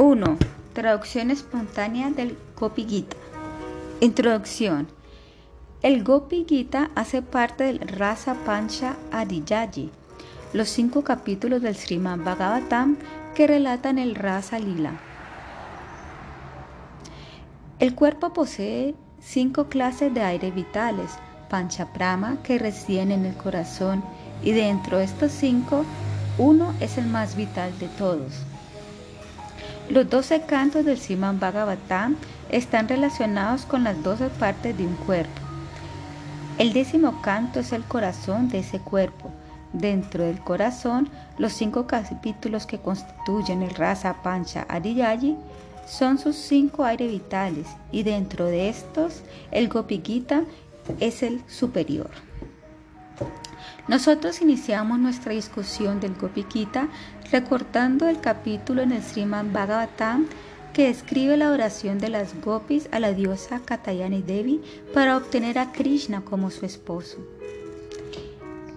1. Traducción espontánea del Gopi Gita. Introducción. El Gopi Gita hace parte del Rasa Pancha Adiyaji, los cinco capítulos del Srimad Bhagavatam que relatan el Rasa Lila. El cuerpo posee cinco clases de aire vitales, Pancha Prama, que residen en el corazón, y dentro de estos cinco, uno es el más vital de todos. Los doce cantos del Siman Bhagavatam están relacionados con las doce partes de un cuerpo. El décimo canto es el corazón de ese cuerpo. Dentro del corazón, los cinco capítulos que constituyen el Rasa Pancha Adiyayi son sus cinco aire vitales y dentro de estos el Gopi Gita es el superior. Nosotros iniciamos nuestra discusión del Gopi Gita recortando el capítulo en el Srimad Bhagavatam que describe la oración de las gopis a la diosa Katayani Devi para obtener a Krishna como su esposo.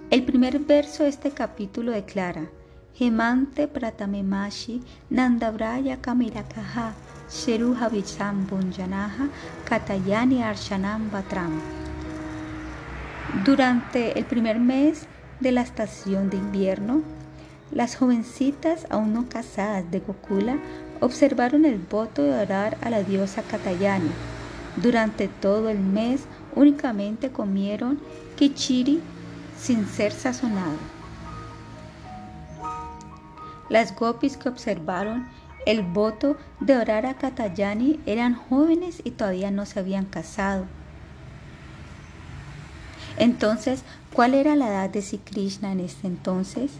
El primer verso de este capítulo declara: Hemante pratamemashi nandabraya kamirakaha sheruha vicham bunjanaha katayani arshanam batram. Durante el primer mes de la estación de invierno, las jovencitas aún no casadas de Gokula observaron el voto de orar a la diosa Katayani. Durante todo el mes únicamente comieron kichiri sin ser sazonado. Las gopis que observaron el voto de orar a Katayani eran jóvenes y todavía no se habían casado. Entonces, ¿cuál era la edad de Sri Krishna en este entonces?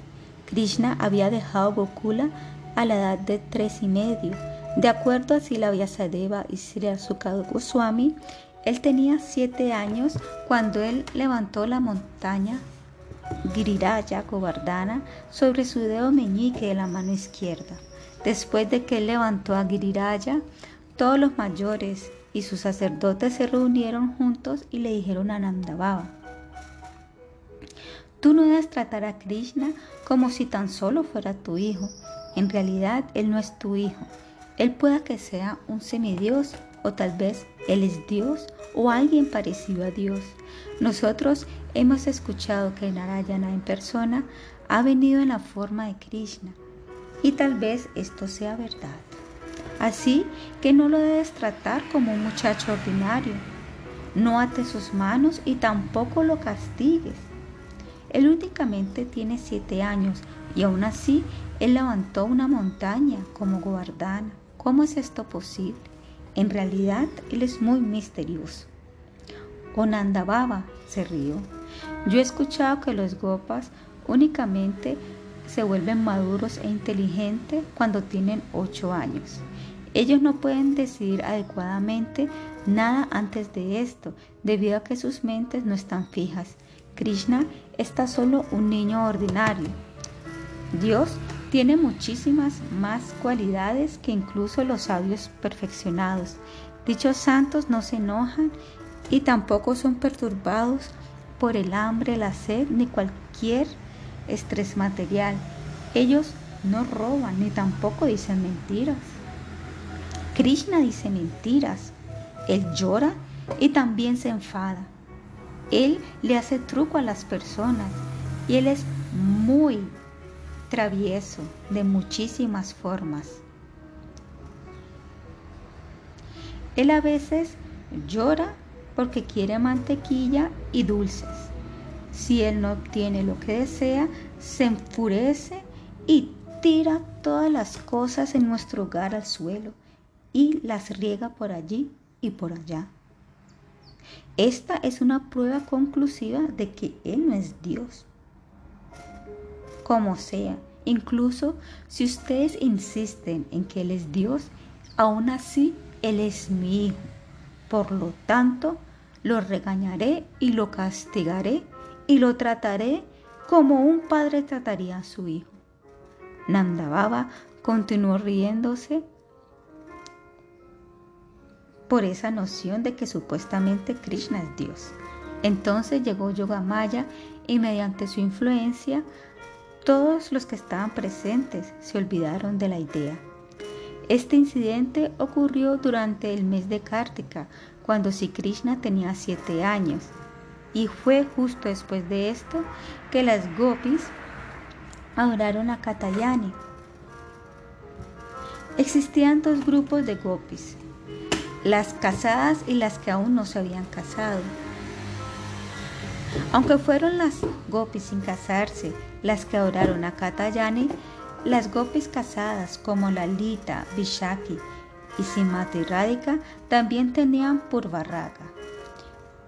Krishna había dejado Gokula a la edad de tres y medio. De acuerdo a Sila Vyasadeva y Sri Asukado Goswami, él tenía siete años cuando él levantó la montaña Giriraya Govardhana sobre su dedo meñique de la mano izquierda. Después de que él levantó a Giriraya, todos los mayores y sus sacerdotes se reunieron juntos y le dijeron a Tú no debes tratar a Krishna como si tan solo fuera tu hijo. En realidad, Él no es tu hijo. Él pueda que sea un semidios o tal vez Él es Dios o alguien parecido a Dios. Nosotros hemos escuchado que Narayana en persona ha venido en la forma de Krishna y tal vez esto sea verdad. Así que no lo debes tratar como un muchacho ordinario. No ate sus manos y tampoco lo castigues. Él únicamente tiene siete años y aún así él levantó una montaña como Govardhana. ¿Cómo es esto posible? En realidad él es muy misterioso. Onanda Baba se rió. Yo he escuchado que los gopas únicamente se vuelven maduros e inteligentes cuando tienen ocho años. Ellos no pueden decidir adecuadamente nada antes de esto, debido a que sus mentes no están fijas. Krishna está solo un niño ordinario. Dios tiene muchísimas más cualidades que incluso los sabios perfeccionados. Dichos santos no se enojan y tampoco son perturbados por el hambre, la sed ni cualquier estrés material. Ellos no roban ni tampoco dicen mentiras. Krishna dice mentiras. Él llora y también se enfada. Él le hace truco a las personas y él es muy travieso de muchísimas formas. Él a veces llora porque quiere mantequilla y dulces. Si él no obtiene lo que desea, se enfurece y tira todas las cosas en nuestro hogar al suelo y las riega por allí y por allá. Esta es una prueba conclusiva de que Él no es Dios. Como sea, incluso si ustedes insisten en que Él es Dios, aún así Él es mi hijo. Por lo tanto, lo regañaré y lo castigaré y lo trataré como un padre trataría a su hijo. Nandababa continuó riéndose por esa noción de que supuestamente Krishna es Dios. Entonces llegó Yogamaya y mediante su influencia todos los que estaban presentes se olvidaron de la idea. Este incidente ocurrió durante el mes de Kartika, cuando Sri Krishna tenía siete años. Y fue justo después de esto que las gopis adoraron a Katayani. Existían dos grupos de gopis, las casadas y las que aún no se habían casado. Aunque fueron las gopis sin casarse las que adoraron a Katayani, las gopis casadas como Lalita, Vishaki y Simati Radhika también tenían Purvaraga,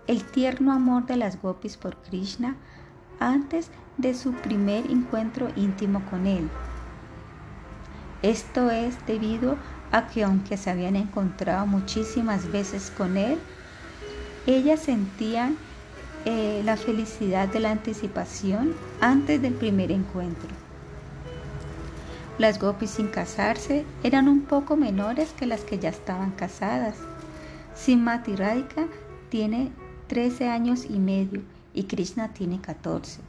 el tierno amor de las gopis por Krishna antes de su primer encuentro íntimo con él. Esto es debido a que aunque se habían encontrado muchísimas veces con él, ellas sentían eh, la felicidad de la anticipación antes del primer encuentro. Las gopis sin casarse eran un poco menores que las que ya estaban casadas. Simati Radhika tiene 13 años y medio y Krishna tiene 14.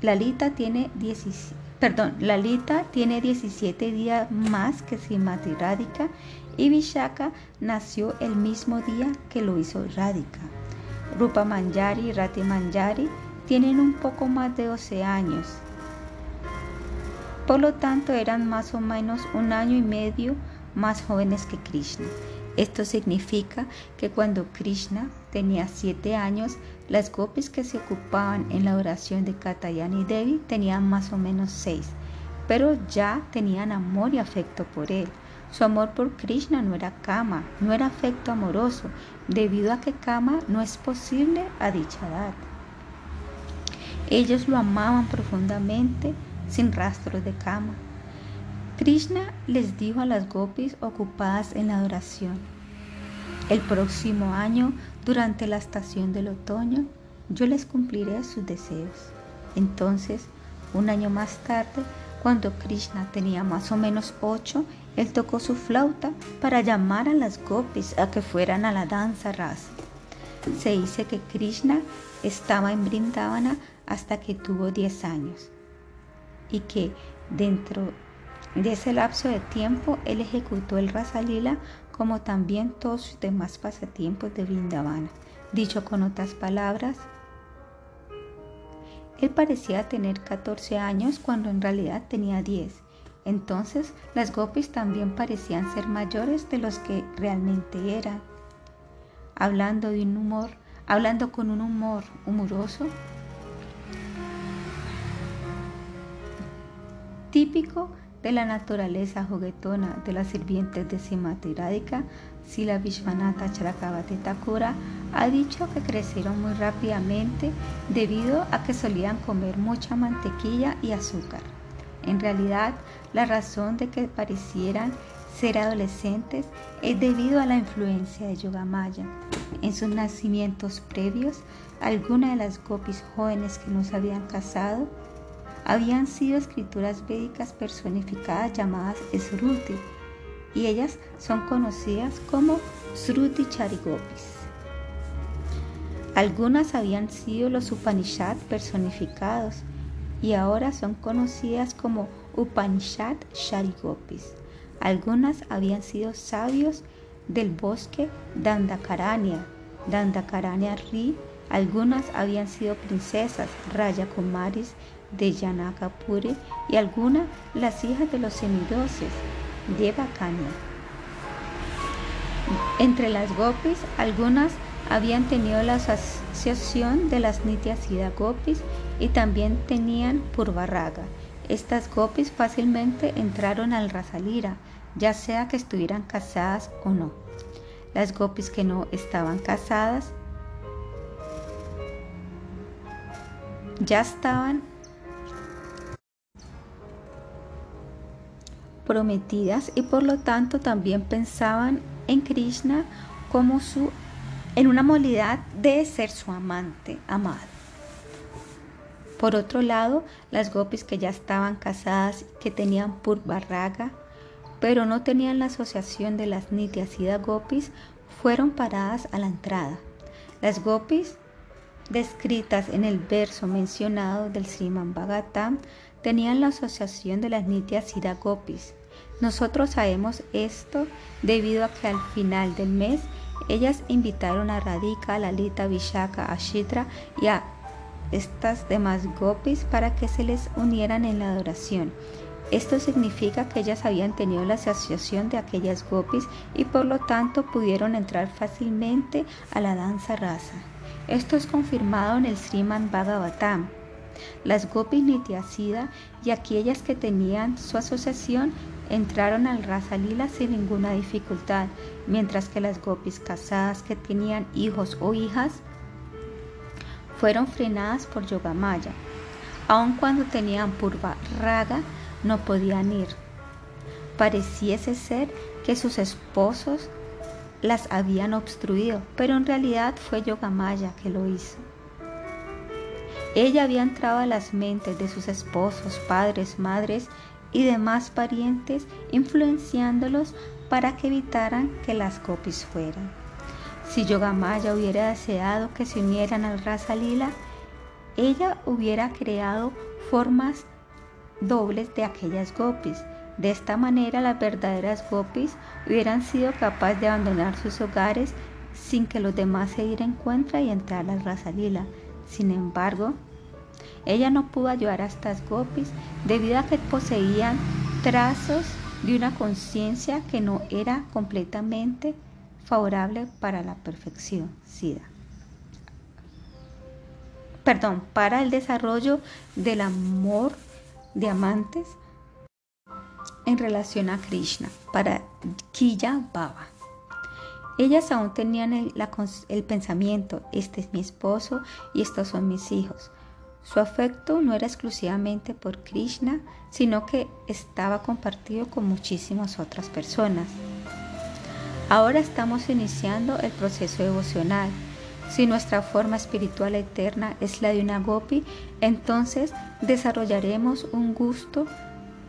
Lalita tiene 17, perdón, Lalita tiene 17 días más que Simati Radhika y Vishaka nació el mismo día que lo hizo Radhika. Rupa Manjari y Rati Manjari tienen un poco más de 12 años. Por lo tanto, eran más o menos un año y medio más jóvenes que Krishna. Esto significa que cuando Krishna tenía siete años, las gopis que se ocupaban en la oración de Katayani Devi tenían más o menos seis, pero ya tenían amor y afecto por él. Su amor por Krishna no era kama, no era afecto amoroso, debido a que kama no es posible a dicha edad. Ellos lo amaban profundamente sin rastros de cama. Krishna les dijo a las gopis ocupadas en la adoración, el próximo año, durante la estación del otoño, yo les cumpliré sus deseos. Entonces, un año más tarde, cuando Krishna tenía más o menos ocho, él tocó su flauta para llamar a las gopis a que fueran a la danza rasa. Se dice que Krishna estaba en Brindavana hasta que tuvo diez años y que dentro de ese lapso de tiempo él ejecutó el Rasalila como también todos sus demás pasatiempos de Vrindavana. Dicho con otras palabras, él parecía tener 14 años cuando en realidad tenía 10. Entonces las gopis también parecían ser mayores de los que realmente eran. Hablando de un humor, hablando con un humor humoroso, típico de la naturaleza juguetona de las sirvientes de Simati Radhika, Sila Vishwanatha Charakavati Thakura ha dicho que crecieron muy rápidamente debido a que solían comer mucha mantequilla y azúcar. En realidad, la razón de que parecieran ser adolescentes es debido a la influencia de Yogamaya. En sus nacimientos previos, algunas de las gopis jóvenes que no se habían casado habían sido escrituras védicas personificadas llamadas Sruti, y ellas son conocidas como Sruti Charigopis. Algunas habían sido los Upanishad personificados y ahora son conocidas como Upanishad Charigopis. Algunas habían sido sabios del bosque Dandakaranya, Dandakaranya Ri, algunas habían sido princesas Raya Kumaris de Yanakapuri y algunas las hijas de los semidioses de Bacania. Entre las gopis, algunas habían tenido la asociación de las Nityasida gopis y también tenían Purvaraga. Estas gopis fácilmente entraron al Rasalira, ya sea que estuvieran casadas o no. Las gopis que no estaban casadas ya estaban prometidas y por lo tanto también pensaban en Krishna como su en una modalidad de ser su amante amado. Por otro lado, las gopis que ya estaban casadas, que tenían Purvaraga, pero no tenían la asociación de las Nityasida gopis, fueron paradas a la entrada. Las gopis descritas en el verso mencionado del Sriman Bhagavatam tenían la asociación de las Nityasida gopis, Nosotros sabemos esto debido a que al final del mes ellas invitaron a Radhika, Lalita, Vishaka, Ashitra y a estas demás gopis para que se les unieran en la adoración. Esto significa que ellas habían tenido la asociación de aquellas gopis y por lo tanto pudieron entrar fácilmente a la danza rasa. Esto es confirmado en el Sriman Bhagavatam. Las gopis Nityasida y aquellas que tenían su asociación entraron al Rasa Lila sin ninguna dificultad, mientras que las gopis casadas que tenían hijos o hijas fueron frenadas por Yogamaya. Aun cuando tenían purva raga, no podían ir. Pareciese ser que sus esposos las habían obstruido, pero en realidad fue Yogamaya que lo hizo. Ella había entrado a las mentes de sus esposos, padres, madres y demás parientes, influenciándolos para que evitaran que las copias fueran. Si Yogamaya hubiera deseado que se unieran al Rasa Lila, ella hubiera creado formas dobles de aquellas gopis. De esta manera las verdaderas gopis hubieran sido capaces de abandonar sus hogares sin que los demás se dieran cuenta y entrar al Rasa Lila. Sin embargo, ella no pudo ayudar a estas gopis debido a que poseían trazos de una conciencia que no era completamente favorable para la perfección, SIDA. Perdón, para el desarrollo del amor de amantes en relación a Krishna, para Kiya Baba. Ellas aún tenían el, el pensamiento, este es mi esposo y estos son mis hijos. Su afecto no era exclusivamente por Krishna, sino que estaba compartido con muchísimas otras personas. Ahora estamos iniciando el proceso devocional. Si nuestra forma espiritual eterna es la de una gopi, entonces desarrollaremos un gusto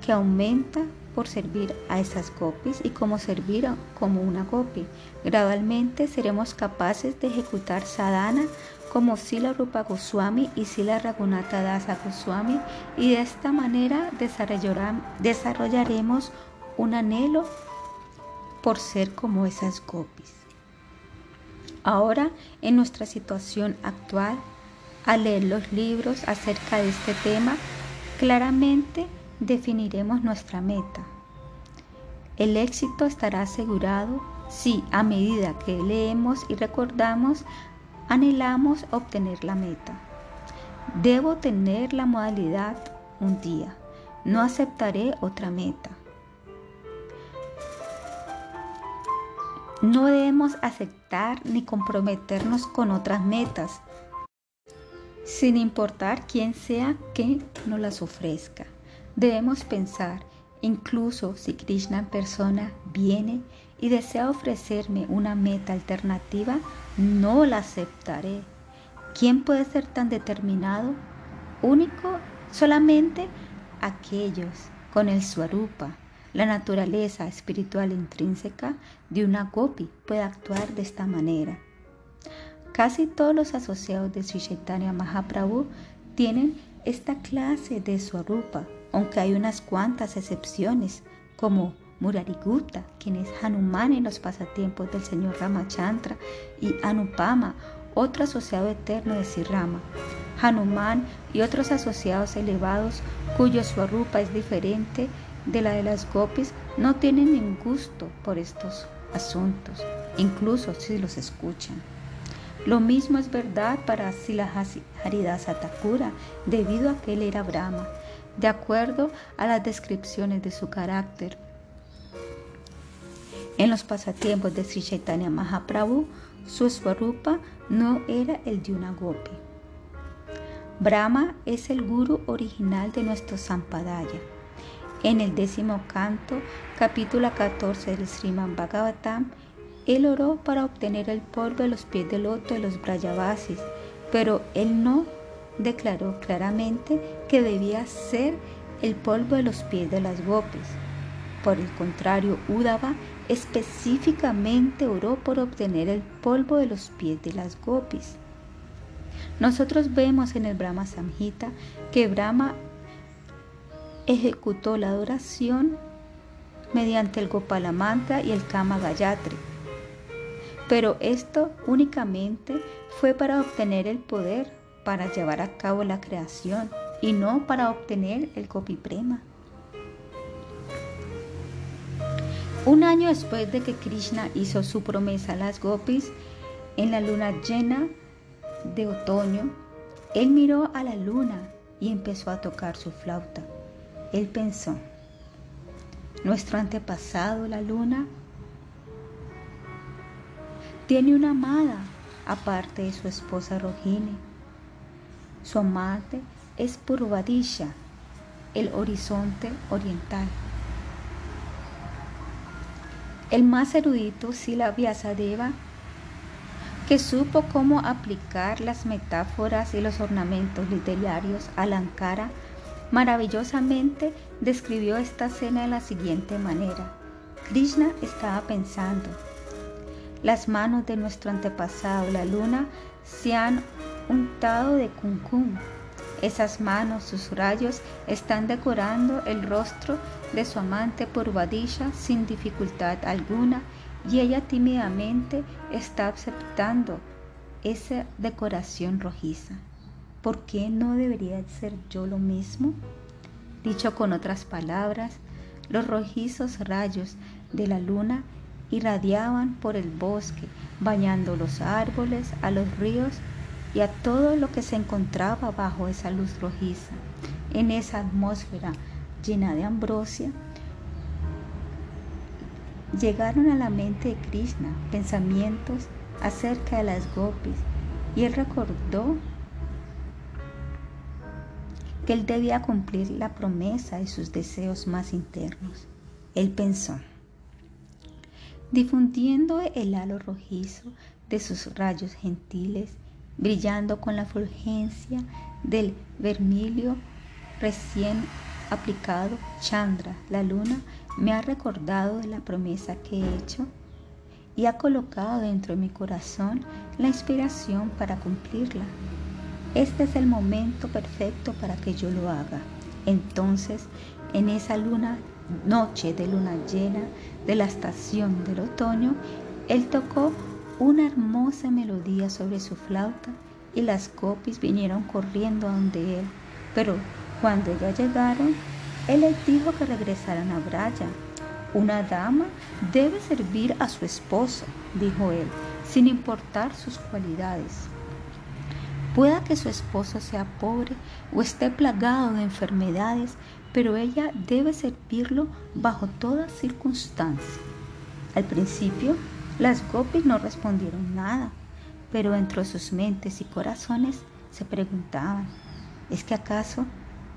que aumenta por servir a esas gopis y como servir como una gopi. Gradualmente seremos capaces de ejecutar sadhana como Sila Rupa Goswami y Sila Raghunatha Dasa Goswami y de esta manera desarrollaremos un anhelo por ser como esas gopis. Ahora, en nuestra situación actual, al leer los libros acerca de este tema, claramente definiremos nuestra meta. El éxito estará asegurado si a medida que leemos y recordamos, anhelamos obtener la meta. Debo tener la modalidad un día. No aceptaré otra meta. No debemos aceptar ni comprometernos con otras metas, sin importar quién sea que nos las ofrezca. Debemos pensar, incluso si Krishna en persona viene y desea ofrecerme una meta alternativa, no la aceptaré. ¿Quién puede ser tan determinado? Único solamente aquellos con el Swarupa la naturaleza espiritual intrínseca de una gopi puede actuar de esta manera. Casi todos los asociados de Sri Chaitanya Mahaprabhu tienen esta clase de swarupa, aunque hay unas cuantas excepciones, como Murariguta, quien es Hanuman en los pasatiempos del señor Ramachandra, y Anupama, otro asociado eterno de Sri Rama. Hanuman y otros asociados elevados cuyo swarupa es diferente de la de las gopis no tienen ningún gusto por estos asuntos, incluso si los escuchan. Lo mismo es verdad para Sila Haridasa Thakura, debido a que él era Brahma, de acuerdo a las descripciones de su carácter. En los pasatiempos de Sri Chaitanya Mahaprabhu, su swarupa no era el de una gopi. Brahma es el guru original de nuestro Sampadaya en el décimo canto, capítulo 14 del Sriman Bhagavatam, él oró para obtener el polvo de los pies del loto de los Brayavasis, pero él no declaró claramente que debía ser el polvo de los pies de las gopis. Por el contrario, Udava específicamente oró por obtener el polvo de los pies de las gopis. Nosotros vemos en el Brahma Samhita que Brahma ejecutó la adoración mediante el Gopala Mantra y el Kama Gayatri. Pero esto únicamente fue para obtener el poder para llevar a cabo la creación y no para obtener el Gopiprema. Un año después de que Krishna hizo su promesa a las gopis, en la luna llena de otoño, él miró a la luna y empezó a tocar su flauta. Él pensó, nuestro antepasado, la luna, tiene una amada aparte de su esposa Rohini. Su amante es Purvadisha, el horizonte oriental. El más erudito Sila Vyasadeva, que supo cómo aplicar las metáforas y los ornamentos literarios a Ankara, maravillosamente describió esta escena de la siguiente manera. Krishna estaba pensando, las manos de nuestro antepasado, la luna, se han untado de cuncún esas manos, sus rayos, están decorando el rostro de su amante Purvadisha sin dificultad alguna y ella tímidamente está aceptando esa decoración rojiza. ¿Por qué no debería ser yo lo mismo? Dicho con otras palabras, los rojizos rayos de la luna irradiaban por el bosque, bañando los árboles, a los ríos y a todo lo que se encontraba bajo esa luz rojiza, en esa atmósfera llena de ambrosia, llegaron a la mente de Krishna pensamientos acerca de las gopis y él recordó que él debía cumplir la promesa de sus deseos más internos. Él pensó, difundiendo el halo rojizo de sus rayos gentiles, brillando con la fulgencia del vermilio recién aplicado, Chandra, la luna, me ha recordado de la promesa que he hecho y ha colocado dentro de mi corazón la inspiración para cumplirla. Este es el momento perfecto para que yo lo haga. Entonces, en esa luna, noche de luna llena de la estación del otoño, él tocó una hermosa melodía sobre su flauta y las copis vinieron corriendo a donde él. Pero cuando ya llegaron, él les dijo que regresaran a Braya. Una dama debe servir a su esposo, dijo él, sin importar sus cualidades. Pueda que su esposo sea pobre o esté plagado de enfermedades, pero ella debe servirlo bajo todas circunstancias. Al principio, las gopis no respondieron nada, pero dentro de sus mentes y corazones se preguntaban, ¿es que acaso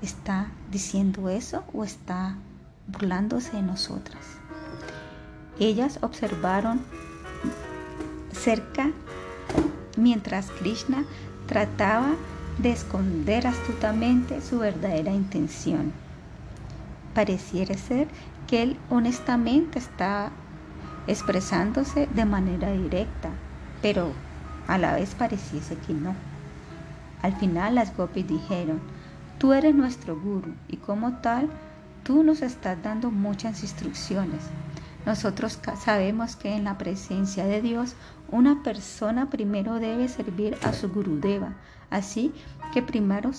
está diciendo eso o está burlándose de nosotras? Ellas observaron cerca mientras Krishna trataba de esconder astutamente su verdadera intención. Pareciera ser que él honestamente está expresándose de manera directa, pero a la vez pareciese que no. Al final las gopis dijeron, tú eres nuestro guru y como tal, tú nos estás dando muchas instrucciones. Nosotros sabemos que en la presencia de Dios una persona primero debe servir a su gurudeva, así que primero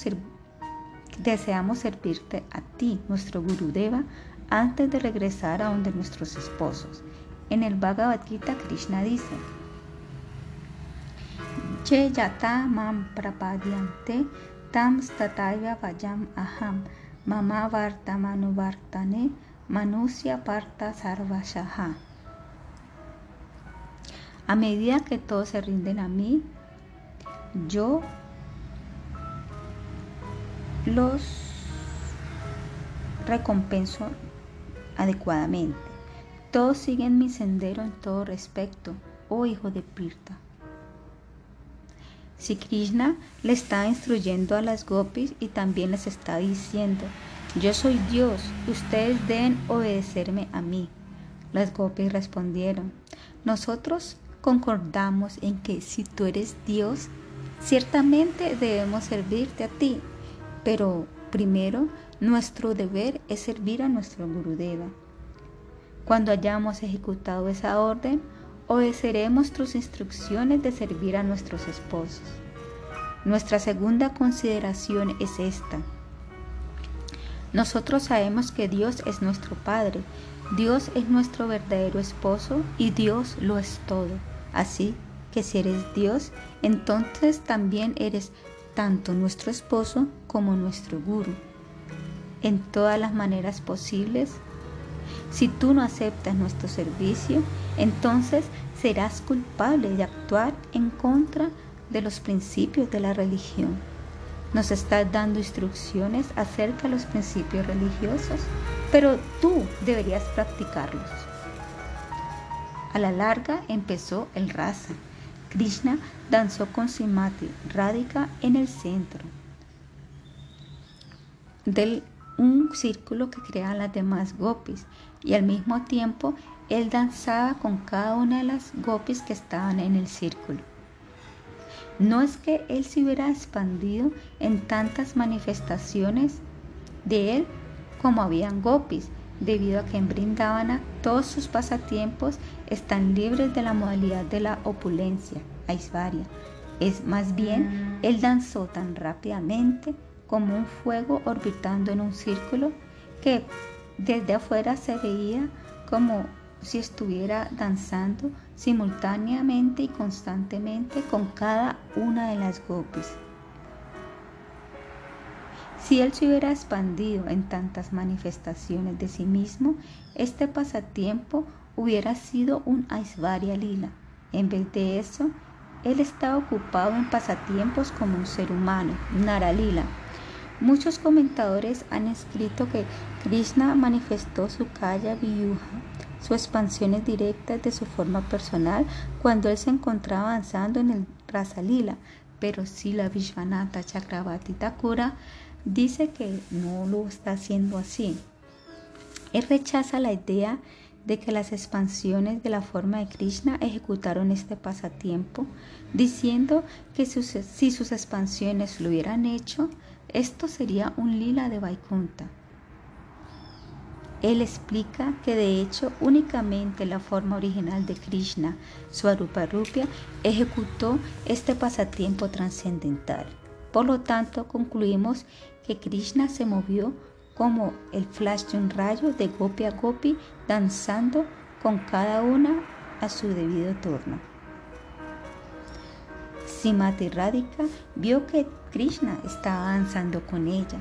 deseamos servirte a ti, nuestro gurudeva, antes de regresar a donde nuestros esposos. En el Bhagavad Gita Krishna dice, Che yata mam prapadyante tam stataya vayam aham mama varta vartane manusya parta sarvashaha. A medida que todos se rinden a mí, yo los recompenso adecuadamente. Todos siguen mi sendero en todo respecto, oh hijo de Pirta. Si Krishna le está instruyendo a las gopis y también les está diciendo, yo soy Dios, ustedes deben obedecerme a mí. Las gopis respondieron, nosotros concordamos en que si tú eres Dios, ciertamente debemos servirte a ti, pero primero nuestro deber es servir a nuestro Gurudeva. Cuando hayamos ejecutado esa orden, obedeceremos tus instrucciones de servir a nuestros esposos. Nuestra segunda consideración es esta. Nosotros sabemos que Dios es nuestro Padre, Dios es nuestro verdadero esposo y Dios lo es todo. Así que si eres Dios, entonces también eres tanto nuestro esposo como nuestro guru. En todas las maneras posibles, si tú no aceptas nuestro servicio, entonces serás culpable de actuar en contra de los principios de la religión. Nos estás dando instrucciones acerca de los principios religiosos, pero tú deberías practicarlos. A la larga empezó el rasa. Krishna danzó con Simati Radhika en el centro del un círculo que creaban las demás gopis y al mismo tiempo él danzaba con cada una de las gopis que estaban en el círculo. No es que él se hubiera expandido en tantas manifestaciones de él como habían gopis, debido a que en Brindavana todos sus pasatiempos están libres de la modalidad de la opulencia, Aisvarya. Es más bien, él danzó tan rápidamente como un fuego orbitando en un círculo que desde afuera se veía como si estuviera danzando simultáneamente y constantemente con cada una de las gopis. Si él se hubiera expandido en tantas manifestaciones de sí mismo, este pasatiempo hubiera sido un Aisvarya Lila. En vez de eso, él estaba ocupado en pasatiempos como un ser humano, Naralila. Muchos comentadores han escrito que Krishna manifestó su kaya viyuha su expansiones directas de su forma personal cuando él se encontraba avanzando en el Rasalila, pero si la Vishwanatha Chakravarti Thakura dice que no lo está haciendo así. Él rechaza la idea de que las expansiones de la forma de Krishna ejecutaron este pasatiempo, diciendo que si sus expansiones lo hubieran hecho, esto sería un lila de Vaikunta. Él explica que de hecho únicamente la forma original de Krishna, Swarupa Rupia, ejecutó este pasatiempo trascendental. Por lo tanto, concluimos que Krishna se movió como el flash de un rayo de gopi a gopi, danzando con cada una a su debido turno. Simati Radhika vio que Krishna estaba danzando con ella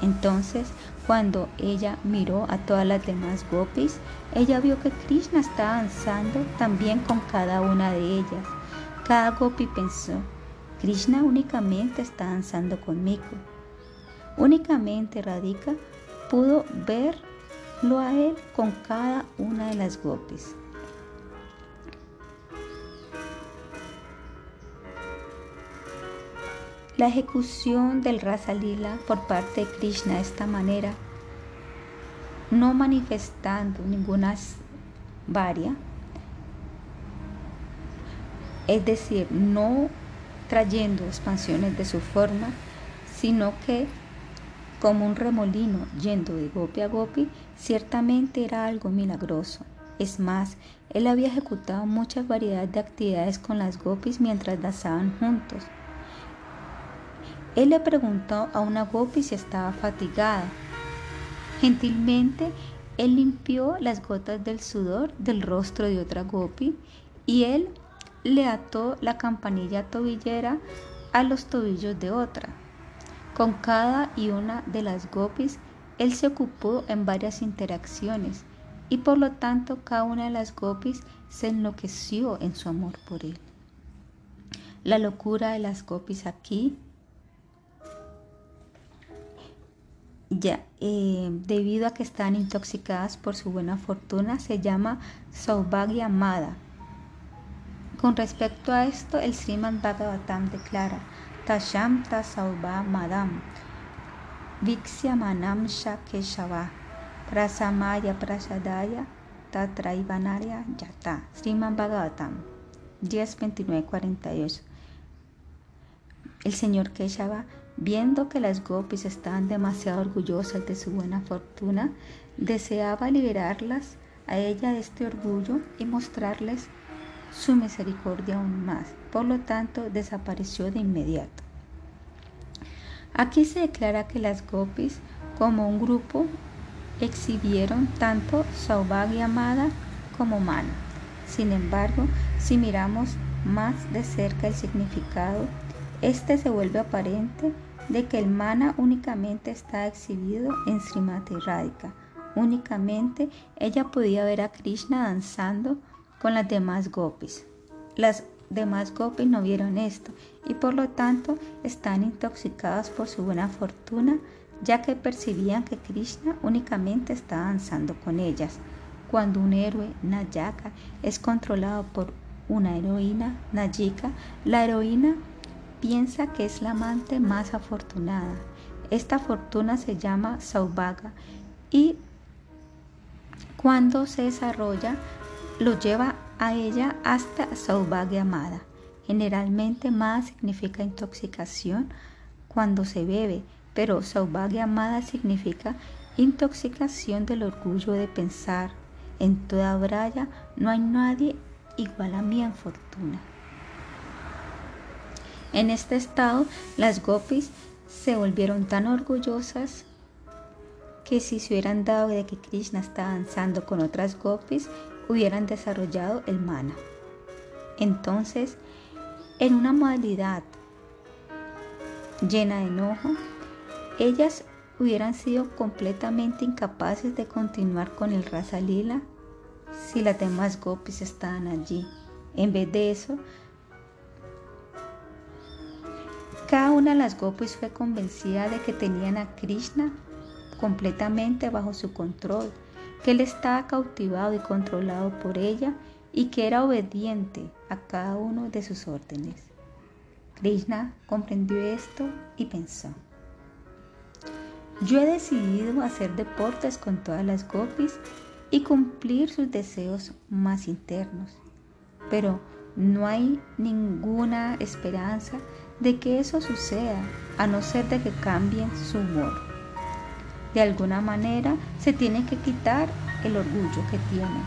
entonces, cuando ella miró a todas las demás gopis, ella vio que Krishna estaba danzando también con cada una de ellas. Cada gopi pensó, Krishna únicamente está danzando conmigo. Únicamente Radhika pudo verlo a él con cada una de las gopis. La ejecución del Rasa Lila por parte de Krishna de esta manera, no manifestando ninguna varia, es decir, no trayendo expansiones de su forma, sino que como un remolino yendo de gopi a gopi, ciertamente era algo milagroso. Es más, él había ejecutado muchas variedades de actividades con las gopis mientras danzaban juntos. Él le preguntó a una gopi si estaba fatigada. Gentilmente, él limpió las gotas del sudor del rostro de otra gopi y él le ató la campanilla tobillera a los tobillos de otra. Con cada y una de las gopis, él se ocupó en varias interacciones y por lo tanto cada una de las gopis se enloqueció en su amor por él. La locura de las gopis aquí ya, eh, debido a que están intoxicadas por su buena fortuna, se llama Saubhagya Amada. Con respecto a esto, el Sriman Bhagavatam declara, Tasham ta madam, Viksya manam shakeshava, Prasamaya prasadaya, Tatraivanarya yata. Sriman Bhagavatam 10.29.48. El señor Keshava Viendo que las gopis estaban demasiado orgullosas de su buena fortuna, deseaba liberarlas a ella este orgullo y mostrarles su misericordia aún más. Por lo tanto, desapareció de inmediato. Aquí se declara que las gopis, como un grupo, exhibieron tanto Saubhagya Amada como Mana. Sin embargo, si miramos más de cerca el significado, este se vuelve aparente de que el mana únicamente está exhibido en Srimati Radhika. Únicamente ella podía ver a Krishna danzando con las demás gopis. Las demás gopis no vieron esto y por lo tanto están intoxicadas por su buena fortuna ya que percibían que Krishna únicamente está danzando con ellas. Cuando un héroe, Nayaka, es controlado por una heroína, Nayika, la heroína piensa que es la amante más afortunada. Esta fortuna se llama Saubhaga y cuando se desarrolla lo lleva a ella hasta Saubhagya amada. Generalmente Mada significa intoxicación cuando se bebe, pero Saubhagya amada significa intoxicación del orgullo de pensar. En toda Braya no hay nadie igual a mí en fortuna. En este estado, las gopis se volvieron tan orgullosas que si se hubieran dado de que Krishna estaba danzando con otras gopis, hubieran desarrollado el mana. Entonces, en una modalidad llena de enojo, ellas hubieran sido completamente incapaces de continuar con el Rasa Lila si las demás gopis estaban allí. En vez de eso, cada una de las gopis fue convencida de que tenían a Krishna completamente bajo su control, que él estaba cautivado y controlado por ella y que era obediente a cada uno de sus órdenes. Krishna comprendió esto y pensó, yo he decidido hacer deportes con todas las gopis y cumplir sus deseos más internos, pero no hay ninguna esperanza de que eso suceda a no ser de que cambien su humor. De alguna manera se tiene que quitar el orgullo que tiene.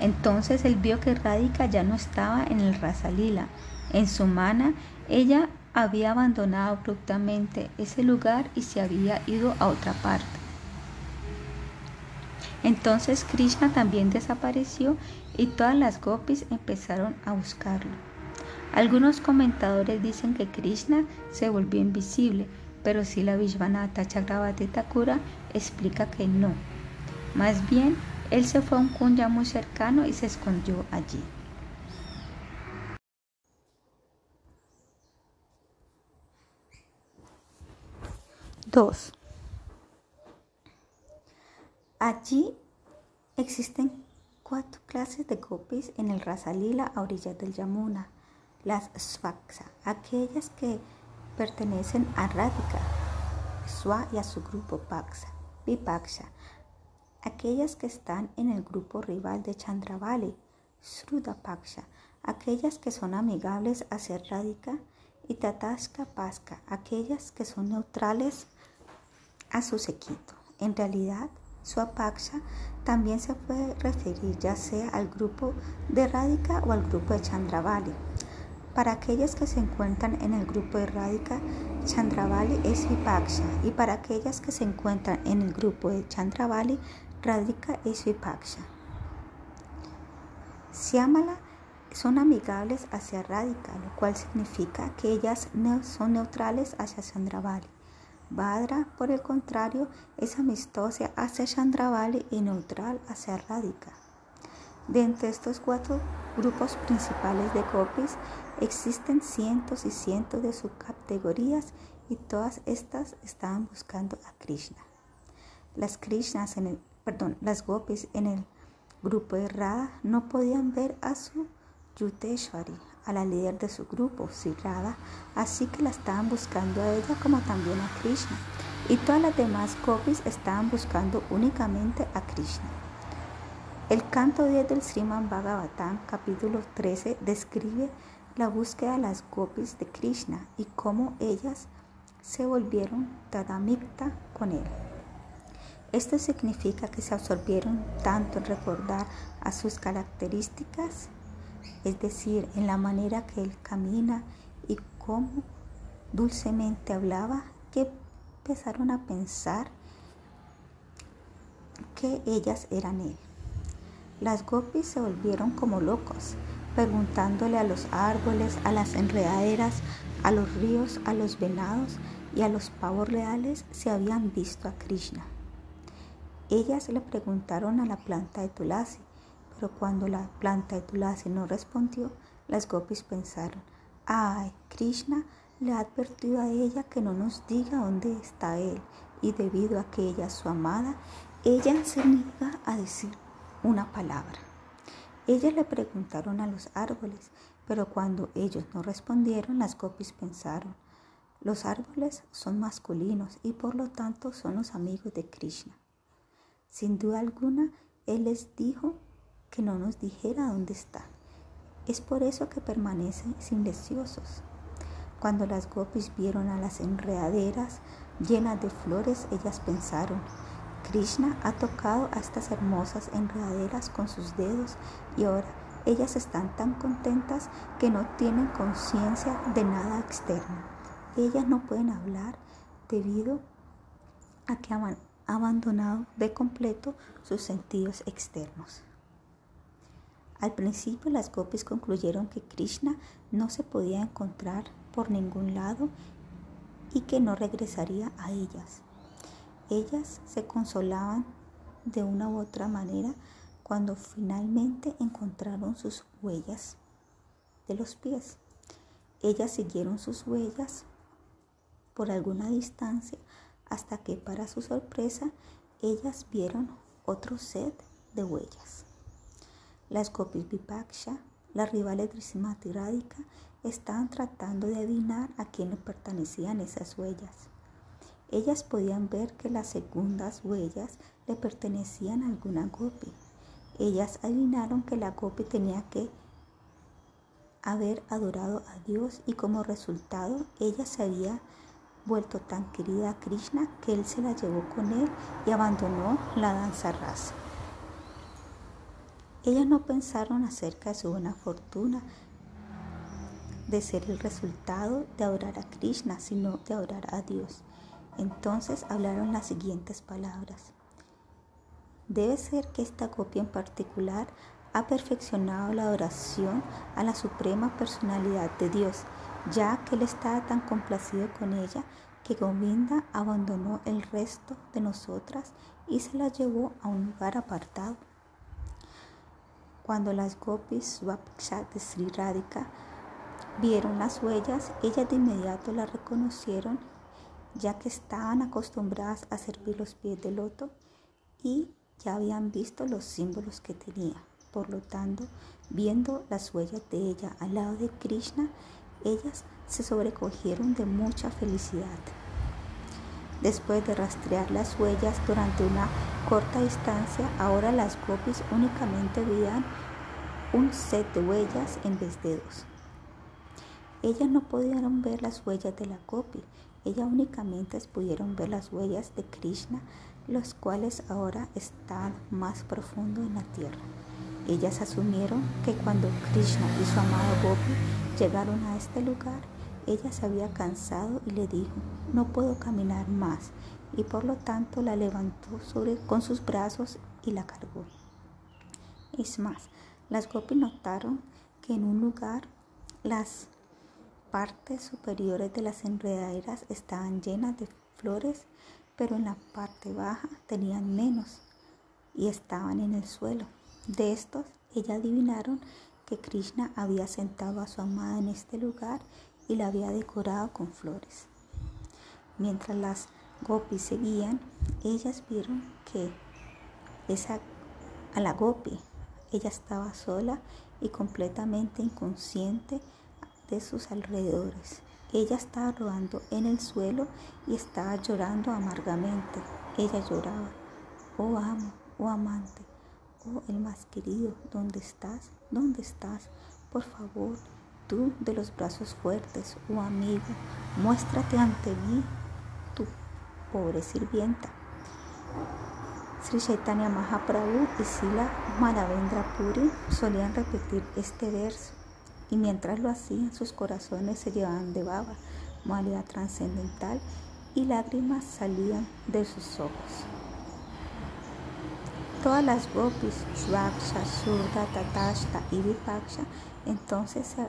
Entonces él vio que Radhika ya no estaba en el Rasalila. En su mana, ella había abandonado abruptamente ese lugar y se había ido a otra parte. Entonces Krishna también desapareció y todas las gopis empezaron a buscarlo. Algunos comentadores dicen que Krishna se volvió invisible, pero si la Vishvanatha Chakravati Thakura explica que no. Más bien, él se fue a un kunya muy cercano y se escondió allí. Dos. Allí existen cuatro clases de gopis en el Rasalila a orillas del Yamuna. Las Svaksa, aquellas que pertenecen a Radhika, Swa y a su grupo Paksa, Vipaksha, aquellas que están en el grupo rival de Chandravali, Srudapaksha, aquellas que son amigables hacia Radhika y Tataska Paska, aquellas que son neutrales a su sequito. En realidad, Swapaksha también se puede referir ya sea al grupo de Radhika o al grupo de Chandravali. Para aquellas que se encuentran en el grupo de Radhika, Chandravali es Vipaksha y para aquellas que se encuentran en el grupo de Chandravali, Radhika es Vipaksha. Siamala son amigables hacia Radhika, lo cual significa que ellas son neutrales hacia Chandravali. Badra, por el contrario, es amistosa hacia Chandravali y neutral hacia Radhika. De entre estos cuatro grupos principales de gopis existen cientos y cientos de subcategorías y todas estas estaban buscando a Krishna. Las Krishnas en el, perdón, las gopis en el grupo de Radha no podían ver a su Yuteshwari, a la líder de su grupo, Sri así que la estaban buscando a ella como también a Krishna. Y todas las demás gopis estaban buscando únicamente a Krishna. El canto 10 del Sriman Bhagavatam, capítulo 13, describe la búsqueda de las gopis de Krishna y cómo ellas se volvieron tadamikta con él. Esto significa que se absorbieron tanto en recordar a sus características, es decir, en la manera que él camina y cómo dulcemente hablaba, que empezaron a pensar que ellas eran él. Las gopis se volvieron como locos, preguntándole a los árboles, a las enredaderas, a los ríos, a los venados y a los pavos reales si habían visto a Krishna. Ellas le preguntaron a la planta de Tulasi, pero cuando la planta de Tulasi no respondió, las gopis pensaron, ay, Krishna le ha advertido a ella que no nos diga dónde está él, y debido a que ella es su amada, ella se niega a decir una palabra. Ellas le preguntaron a los árboles, pero cuando ellos no respondieron, las gopis pensaron, los árboles son masculinos y por lo tanto son los amigos de Krishna. Sin duda alguna, Él les dijo que no nos dijera dónde está. Es por eso que permanecen silenciosos. Cuando las gopis vieron a las enredaderas llenas de flores, ellas pensaron, Krishna ha tocado a estas hermosas enredaderas con sus dedos y ahora ellas están tan contentas que no tienen conciencia de nada externo. Ellas no pueden hablar debido a que han abandonado de completo sus sentidos externos. Al principio las gopis concluyeron que Krishna no se podía encontrar por ningún lado y que no regresaría a ellas. Ellas se consolaban de una u otra manera cuando finalmente encontraron sus huellas de los pies. Ellas siguieron sus huellas por alguna distancia hasta que para su sorpresa ellas vieron otro set de huellas. Las Gopis Vipaksha, las rivales de estaban tratando de adivinar a quién pertenecían esas huellas. Ellas podían ver que las segundas huellas le pertenecían a alguna gopi. Ellas adivinaron que la gopi tenía que haber adorado a Dios y como resultado ella se había vuelto tan querida a Krishna que él se la llevó con él y abandonó la danza rasa. Ellas no pensaron acerca de su buena fortuna de ser el resultado de adorar a Krishna, sino de adorar a Dios. Entonces hablaron las siguientes palabras. Debe ser que esta copia en particular ha perfeccionado la adoración a la suprema personalidad de Dios, ya que él estaba tan complacido con ella que Govinda abandonó el resto de nosotras y se la llevó a un lugar apartado. Cuando las gopis Swapakshat de Sri Radhika vieron las huellas, ellas de inmediato la reconocieron ya que estaban acostumbradas a servir los pies del loto y ya habían visto los símbolos que tenía. Por lo tanto, viendo las huellas de ella al lado de Krishna, ellas se sobrecogieron de mucha felicidad. Después de rastrear las huellas durante una corta distancia, ahora las gopis únicamente veían un set de huellas en vez de dos. Ellas no pudieron ver las huellas de la gopi, ellas únicamente pudieron ver las huellas de Krishna, los cuales ahora están más profundo en la tierra. Ellas asumieron que cuando Krishna y su amado Gopi llegaron a este lugar, ella se había cansado y le dijo, no puedo caminar más, y por lo tanto la levantó sobre, con sus brazos y la cargó. Es más, las Gopi notaron que en un lugar las partes superiores de las enredaderas estaban llenas de flores, pero en la parte baja tenían menos y estaban en el suelo. De estos, ellas adivinaron que Krishna había sentado a su amada en este lugar y la había decorado con flores. Mientras las gopis seguían, ellas vieron que esa, a la gopi ella estaba sola y completamente inconsciente de sus alrededores. Ella estaba rodando en el suelo y estaba llorando amargamente. Ella lloraba, oh amo, oh amante, oh el más querido, ¿dónde estás? ¿Dónde estás? Por favor, tú de los brazos fuertes, oh amigo, muéstrate ante mí, tu pobre sirvienta. Sri Chaitanya Mahaprabhu y Sila Madhavendra Puri solían repetir este verso y mientras lo hacían sus corazones se llevaban de baba, modalidad trascendental y lágrimas salían de sus ojos. Todas las gopis, Svaksha, Surda, Tatashta y Vipaksha entonces se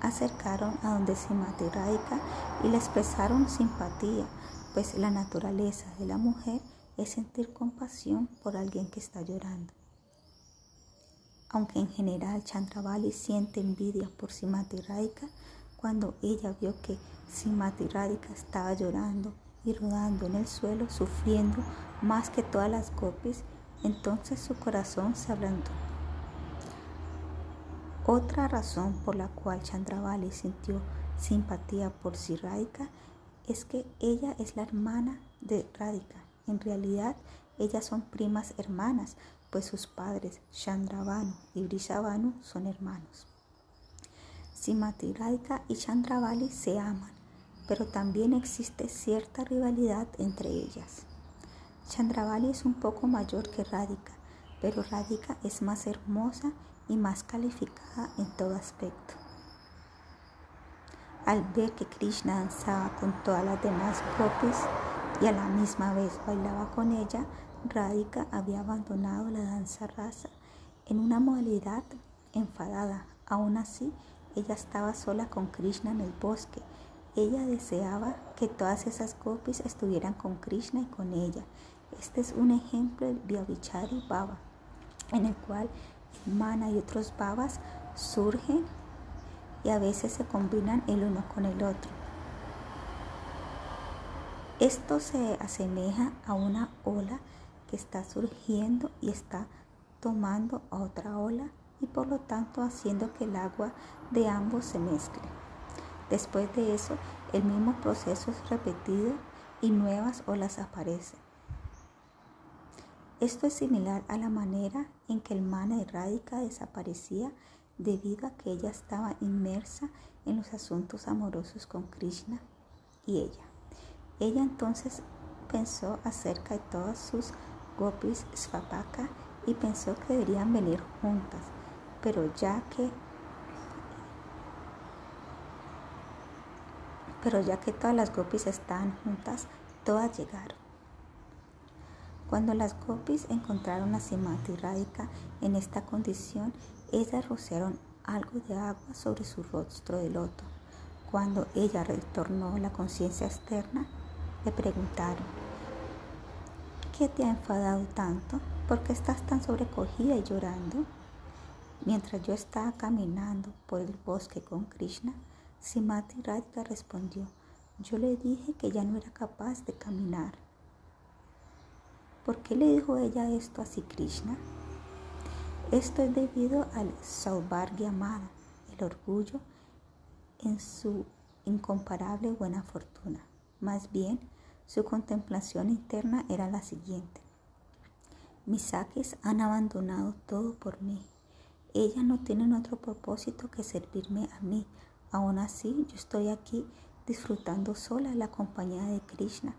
acercaron a donde Simati Radhika y le expresaron simpatía, pues la naturaleza de la mujer es sentir compasión por alguien que está llorando. Aunque en general Chandravali siente envidia por Simati Radhika, cuando ella vio que Simati Radhika estaba llorando y rodando en el suelo, sufriendo más que todas las gopis, entonces su corazón se ablandó. Otra razón por la cual Chandravali sintió simpatía por Sri es que ella es la hermana de Radhika. En realidad, ellas son primas hermanas, pues sus padres, Chandravanu y Brishavanu, son hermanos. Simati Radhika y Chandravali se aman, pero también existe cierta rivalidad entre ellas. Chandravali es un poco mayor que Radhika, pero Radhika es más hermosa y más calificada en todo aspecto. Al ver que Krishna danzaba con todas las demás gopis y a la misma vez bailaba con ella, Radhika había abandonado la danza rasa en una modalidad enfadada. Aún así, ella estaba sola con Krishna en el bosque. Ella deseaba que todas esas gopis estuvieran con Krishna y con ella. Este es un ejemplo del Vyavichari Baba, en el cual Mana y otros babas surgen y a veces se combinan el uno con el otro. Esto se asemeja a una ola que está surgiendo y está tomando otra ola y por lo tanto haciendo que el agua de ambos se mezcle. Después de eso, el mismo proceso es repetido y nuevas olas aparecen. Esto es similar a la manera en que el mana Radhika desaparecía debido a que ella estaba inmersa en los asuntos amorosos con Krishna y ella. Ella entonces pensó acerca de todas sus gopis svapaka y pensó que deberían venir juntas, pero ya que pero ya que todas las gopis estaban juntas, todas llegaron. Cuando las gopis encontraron a Simati Radhika en esta condición, ellas rociaron algo de agua sobre su rostro de loto. Cuando ella retornó la conciencia externa, le preguntaron, ¿qué te ha enfadado tanto? ¿Por qué estás tan sobrecogida y llorando? Mientras yo estaba caminando por el bosque con Krishna, Simati Radhika respondió, yo le dije que ya no era capaz de caminar ¿Por qué le dijo ella esto a Krishna? Esto es debido al Saubhargya amado, el orgullo en su incomparable buena fortuna. Más bien, su contemplación interna era la siguiente. Mis saques han abandonado todo por mí. Ellas no tienen otro propósito que servirme a mí. Aún así, yo estoy aquí disfrutando sola la compañía de Krishna.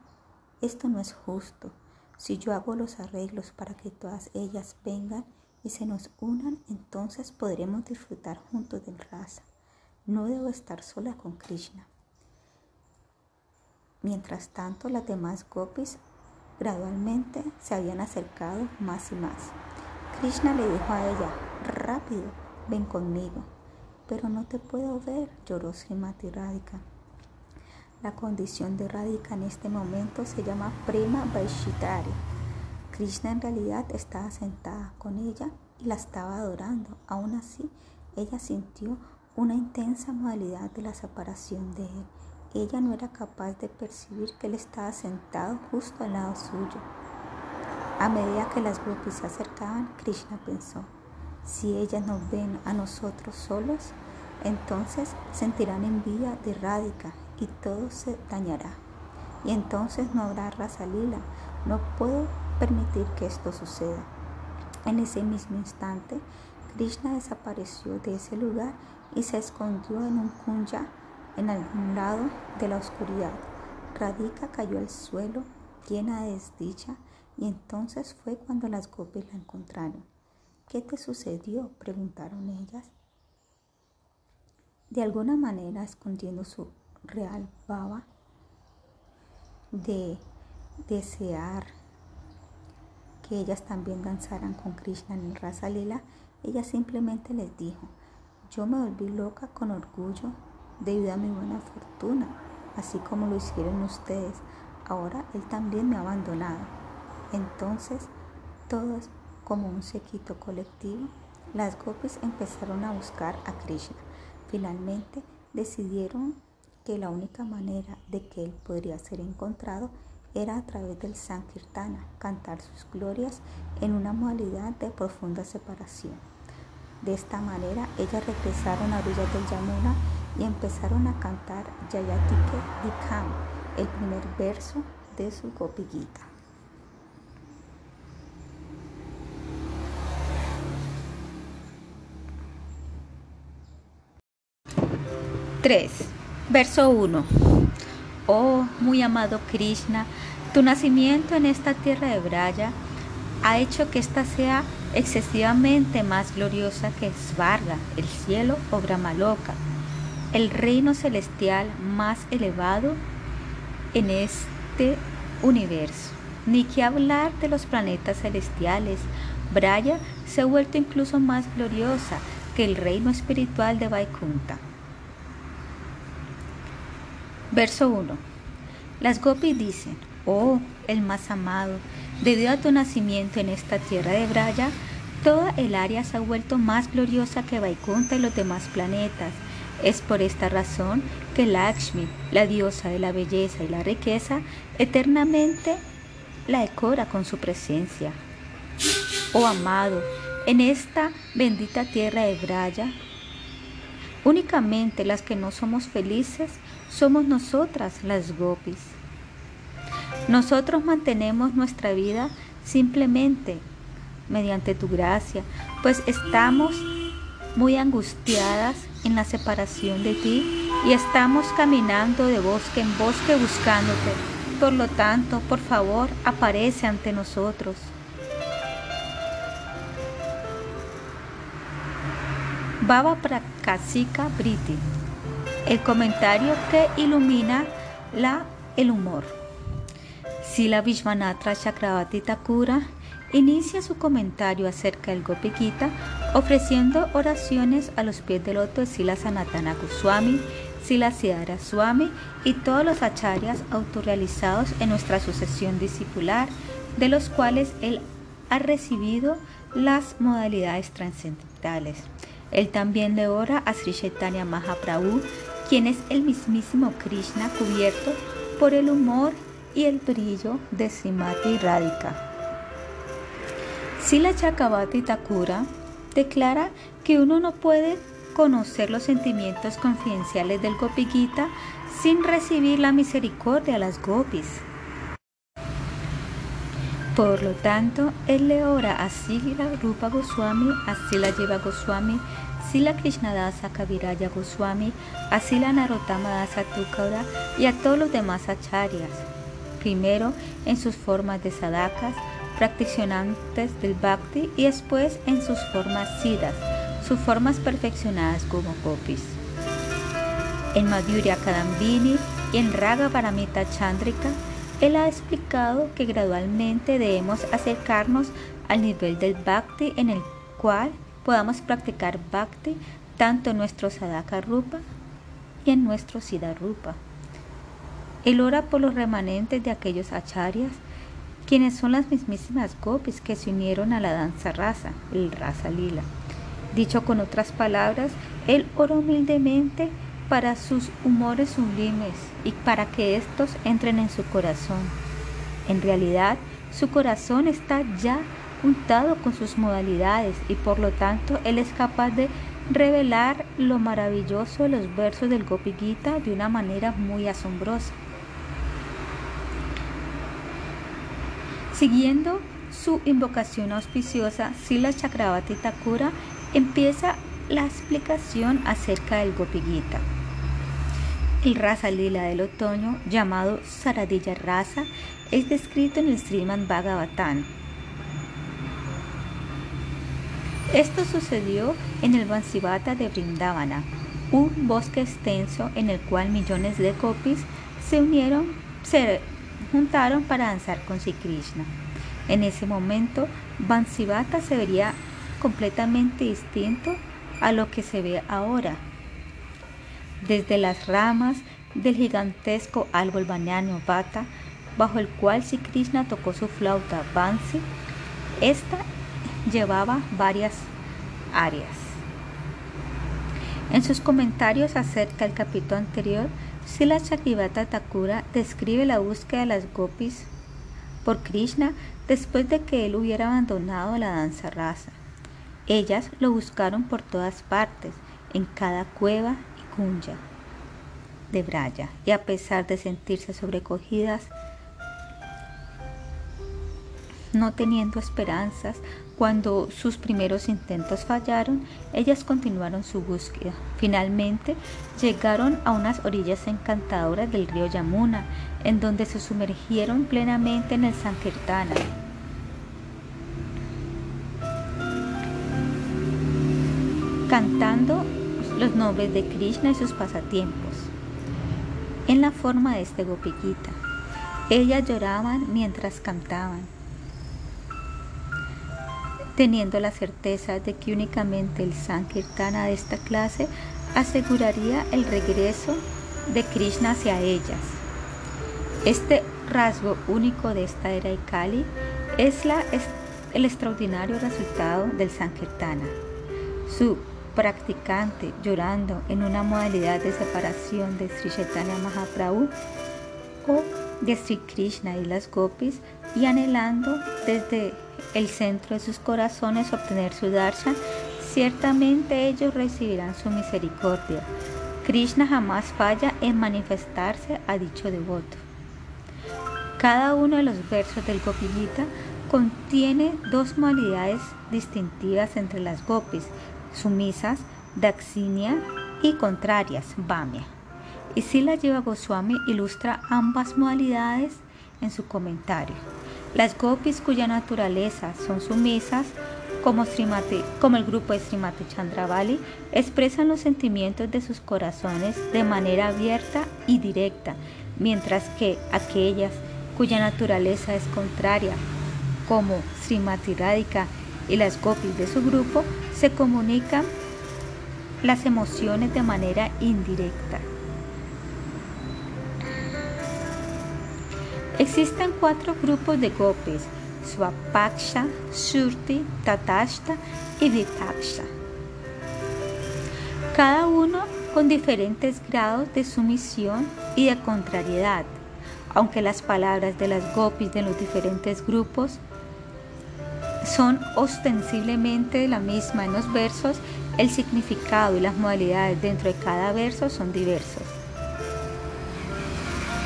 Esto no es justo. Si yo hago los arreglos para que todas ellas vengan y se nos unan, entonces podremos disfrutar juntos del rasa. No debo estar sola con Krishna. Mientras tanto, las demás gopis gradualmente se habían acercado más y más. Krishna le dijo a ella, rápido, ven conmigo. Pero no te puedo ver, lloró Srimati Radhika. La condición de Radhika en este momento se llama Prema Vaishitari. Krishna en realidad estaba sentada con ella y la estaba adorando. Aún así, ella sintió una intensa modalidad de la separación de él. Ella no era capaz de percibir que él estaba sentado justo al lado suyo. A medida que las gopis se acercaban, Krishna pensó, si ellas nos ven a nosotros solos, entonces sentirán envidia de Radhika y todo se dañará. Y entonces no habrá raza lila. No puedo permitir que esto suceda. En ese mismo instante, Krishna desapareció de ese lugar y se escondió en un kunya en algún lado de la oscuridad. Radhika cayó al suelo llena de desdicha Y entonces fue cuando las gopis la encontraron. ¿Qué te sucedió? preguntaron ellas. De alguna manera escondiendo su real baba de desear que ellas también danzaran con Krishna en el Rasa Lila, ella simplemente les dijo, yo me volví loca con orgullo debido a mi buena fortuna, así como lo hicieron ustedes. Ahora él también me ha abandonado. Entonces, todos como un sequito colectivo, las gopis empezaron a buscar a Krishna. Finalmente decidieron que la única manera de que él podría ser encontrado era a través del Sankirtana, cantar sus glorias en una modalidad de profunda separación. De esta manera, ellas regresaron a orillas del Yamuna y empezaron a cantar Jayatike Dikam, el primer verso de su Gopi Gita. Tres. Verso 1. Oh, muy amado Krishna, tu nacimiento en esta tierra de Braya ha hecho que ésta sea excesivamente más gloriosa que Svarga, el cielo o Brahmaloka, el reino celestial más elevado en este universo. Ni que hablar de los planetas celestiales. Braya se ha vuelto incluso más gloriosa que el reino espiritual de Vaikunta. Verso 1. Las gopis dicen, oh, el más amado, debido a tu nacimiento en esta tierra de Braya, toda el área se ha vuelto más gloriosa que Vaikunta y los demás planetas. Es por esta razón que Lakshmi, la diosa de la belleza y la riqueza, eternamente la decora con su presencia. Oh amado, en esta bendita tierra de Braya, únicamente las que no somos felices somos nosotras las gopis. Nosotros mantenemos nuestra vida simplemente mediante tu gracia, pues estamos muy angustiadas en la separación de ti y estamos caminando de bosque en bosque buscándote. Por lo tanto, por favor, aparece ante nosotros. Baba Prakasika Briti el comentario que ilumina la, el humor. Sila Vishwanatra Chakravarti Thakura inicia su comentario acerca del Gopikita ofreciendo oraciones a los pies del loto de Sila Sanatana Goswami, Sila Siddhara Swami y todos los acharyas autorrealizados en nuestra sucesión discipular, de los cuales él ha recibido las modalidades trascendentales. Él también le ora a Sri Chaitanya Mahaprabhu, quien es el mismísimo Krishna cubierto por el humor y el brillo de Simati Radhika. Sila Chakavati Thakura declara que uno no puede conocer los sentimientos confidenciales del Gopi sin recibir la misericordia de las gopis. Por lo tanto, él le ora a Sila Rupa Goswami, a Sila Jiva Goswami, Sila Krishnadasa Kaviraya Goswami, a Sila Narottama Dasa Tukara y a todos los demás acharyas. Primero en sus formas de sadakas, practicionantes del bhakti y después en sus formas siddhas, sus formas perfeccionadas como gopis. En Madhurya Kadambini y en Raga Paramita Chandrika, él ha explicado que gradualmente debemos acercarnos al nivel del bhakti en el cual podamos practicar bhakti tanto en nuestro sadhaka rupa y en nuestro siddha rupa. Él ora por los remanentes de aquellos acharyas, quienes son las mismísimas gopis que se unieron a la danza rasa, el rasa lila. Dicho con otras palabras, él ora humildemente para sus humores sublimes y para que éstos entren en su corazón. En realidad, su corazón está ya untado con sus modalidades y por lo tanto él es capaz de revelar lo maravilloso de los versos del Gopi Gita de una manera muy asombrosa. Siguiendo su invocación auspiciosa, Sila Chakravati Thakura empieza la explicación acerca del Gopi Gita. El rasa lila del otoño, llamado Saradilla rasa, es descrito en el Srimad Bhagavatam. Esto sucedió en el Vansivata de Vrindavana, un bosque extenso en el cual millones de gopis se unieron, se juntaron para danzar con Sri Krishna. En ese momento, Vansivata se vería completamente distinto a lo que se ve ahora. Desde las ramas del gigantesco árbol banano Bata, bajo el cual Sri Krishna tocó su flauta Bansi, esta llevaba varias áreas. En sus comentarios acerca del capítulo anterior, Sila Chakivata Thakura describe la búsqueda de las gopis por Krishna después de que él hubiera abandonado la danza rasa. Ellas lo buscaron por todas partes, en cada cueva y kunya de Braya, y a pesar de sentirse sobrecogidas, no teniendo esperanzas, cuando sus primeros intentos fallaron, ellas continuaron su búsqueda. Finalmente llegaron a unas orillas encantadoras del río Yamuna, en donde se sumergieron plenamente en el Sankirtana. cantando los nombres de Krishna y sus pasatiempos. En la forma de este Gopikita, ellas lloraban mientras cantaban teniendo la certeza de que únicamente el Sankirtana de esta clase aseguraría el regreso de Krishna hacia ellas. Este rasgo único de esta era de Kali es, la, el extraordinario resultado del Sankirtana. Su practicante llorando en una modalidad de separación de Sri Chaitanya Mahaprabhu o de Sri Krishna y las gopis y anhelando desde el centro de sus corazones obtener su darshan, ciertamente ellos recibirán su misericordia. Krishna jamás falla en manifestarse a dicho devoto. Cada uno de los versos del Gopigita contiene dos modalidades distintivas entre las gopis, sumisas, daxinia y contrarias, bamia. Y Sila Lleva Goswami ilustra ambas modalidades en su comentario. Las gopis cuya naturaleza son sumisas, como, como el grupo de Srimati Chandravali, expresan los sentimientos de sus corazones de manera abierta y directa, mientras que aquellas cuya naturaleza es contraria, como Srimati Radhika y las gopis de su grupo, se comunican las emociones de manera indirecta. Existen cuatro grupos de gopis, Swapaksha, Surti, Tatashta y Vipaksha. Cada uno con diferentes grados de sumisión y de contrariedad, aunque las palabras de las gopis de los diferentes grupos son ostensiblemente la misma en los versos, el significado y las modalidades dentro de cada verso son diversos.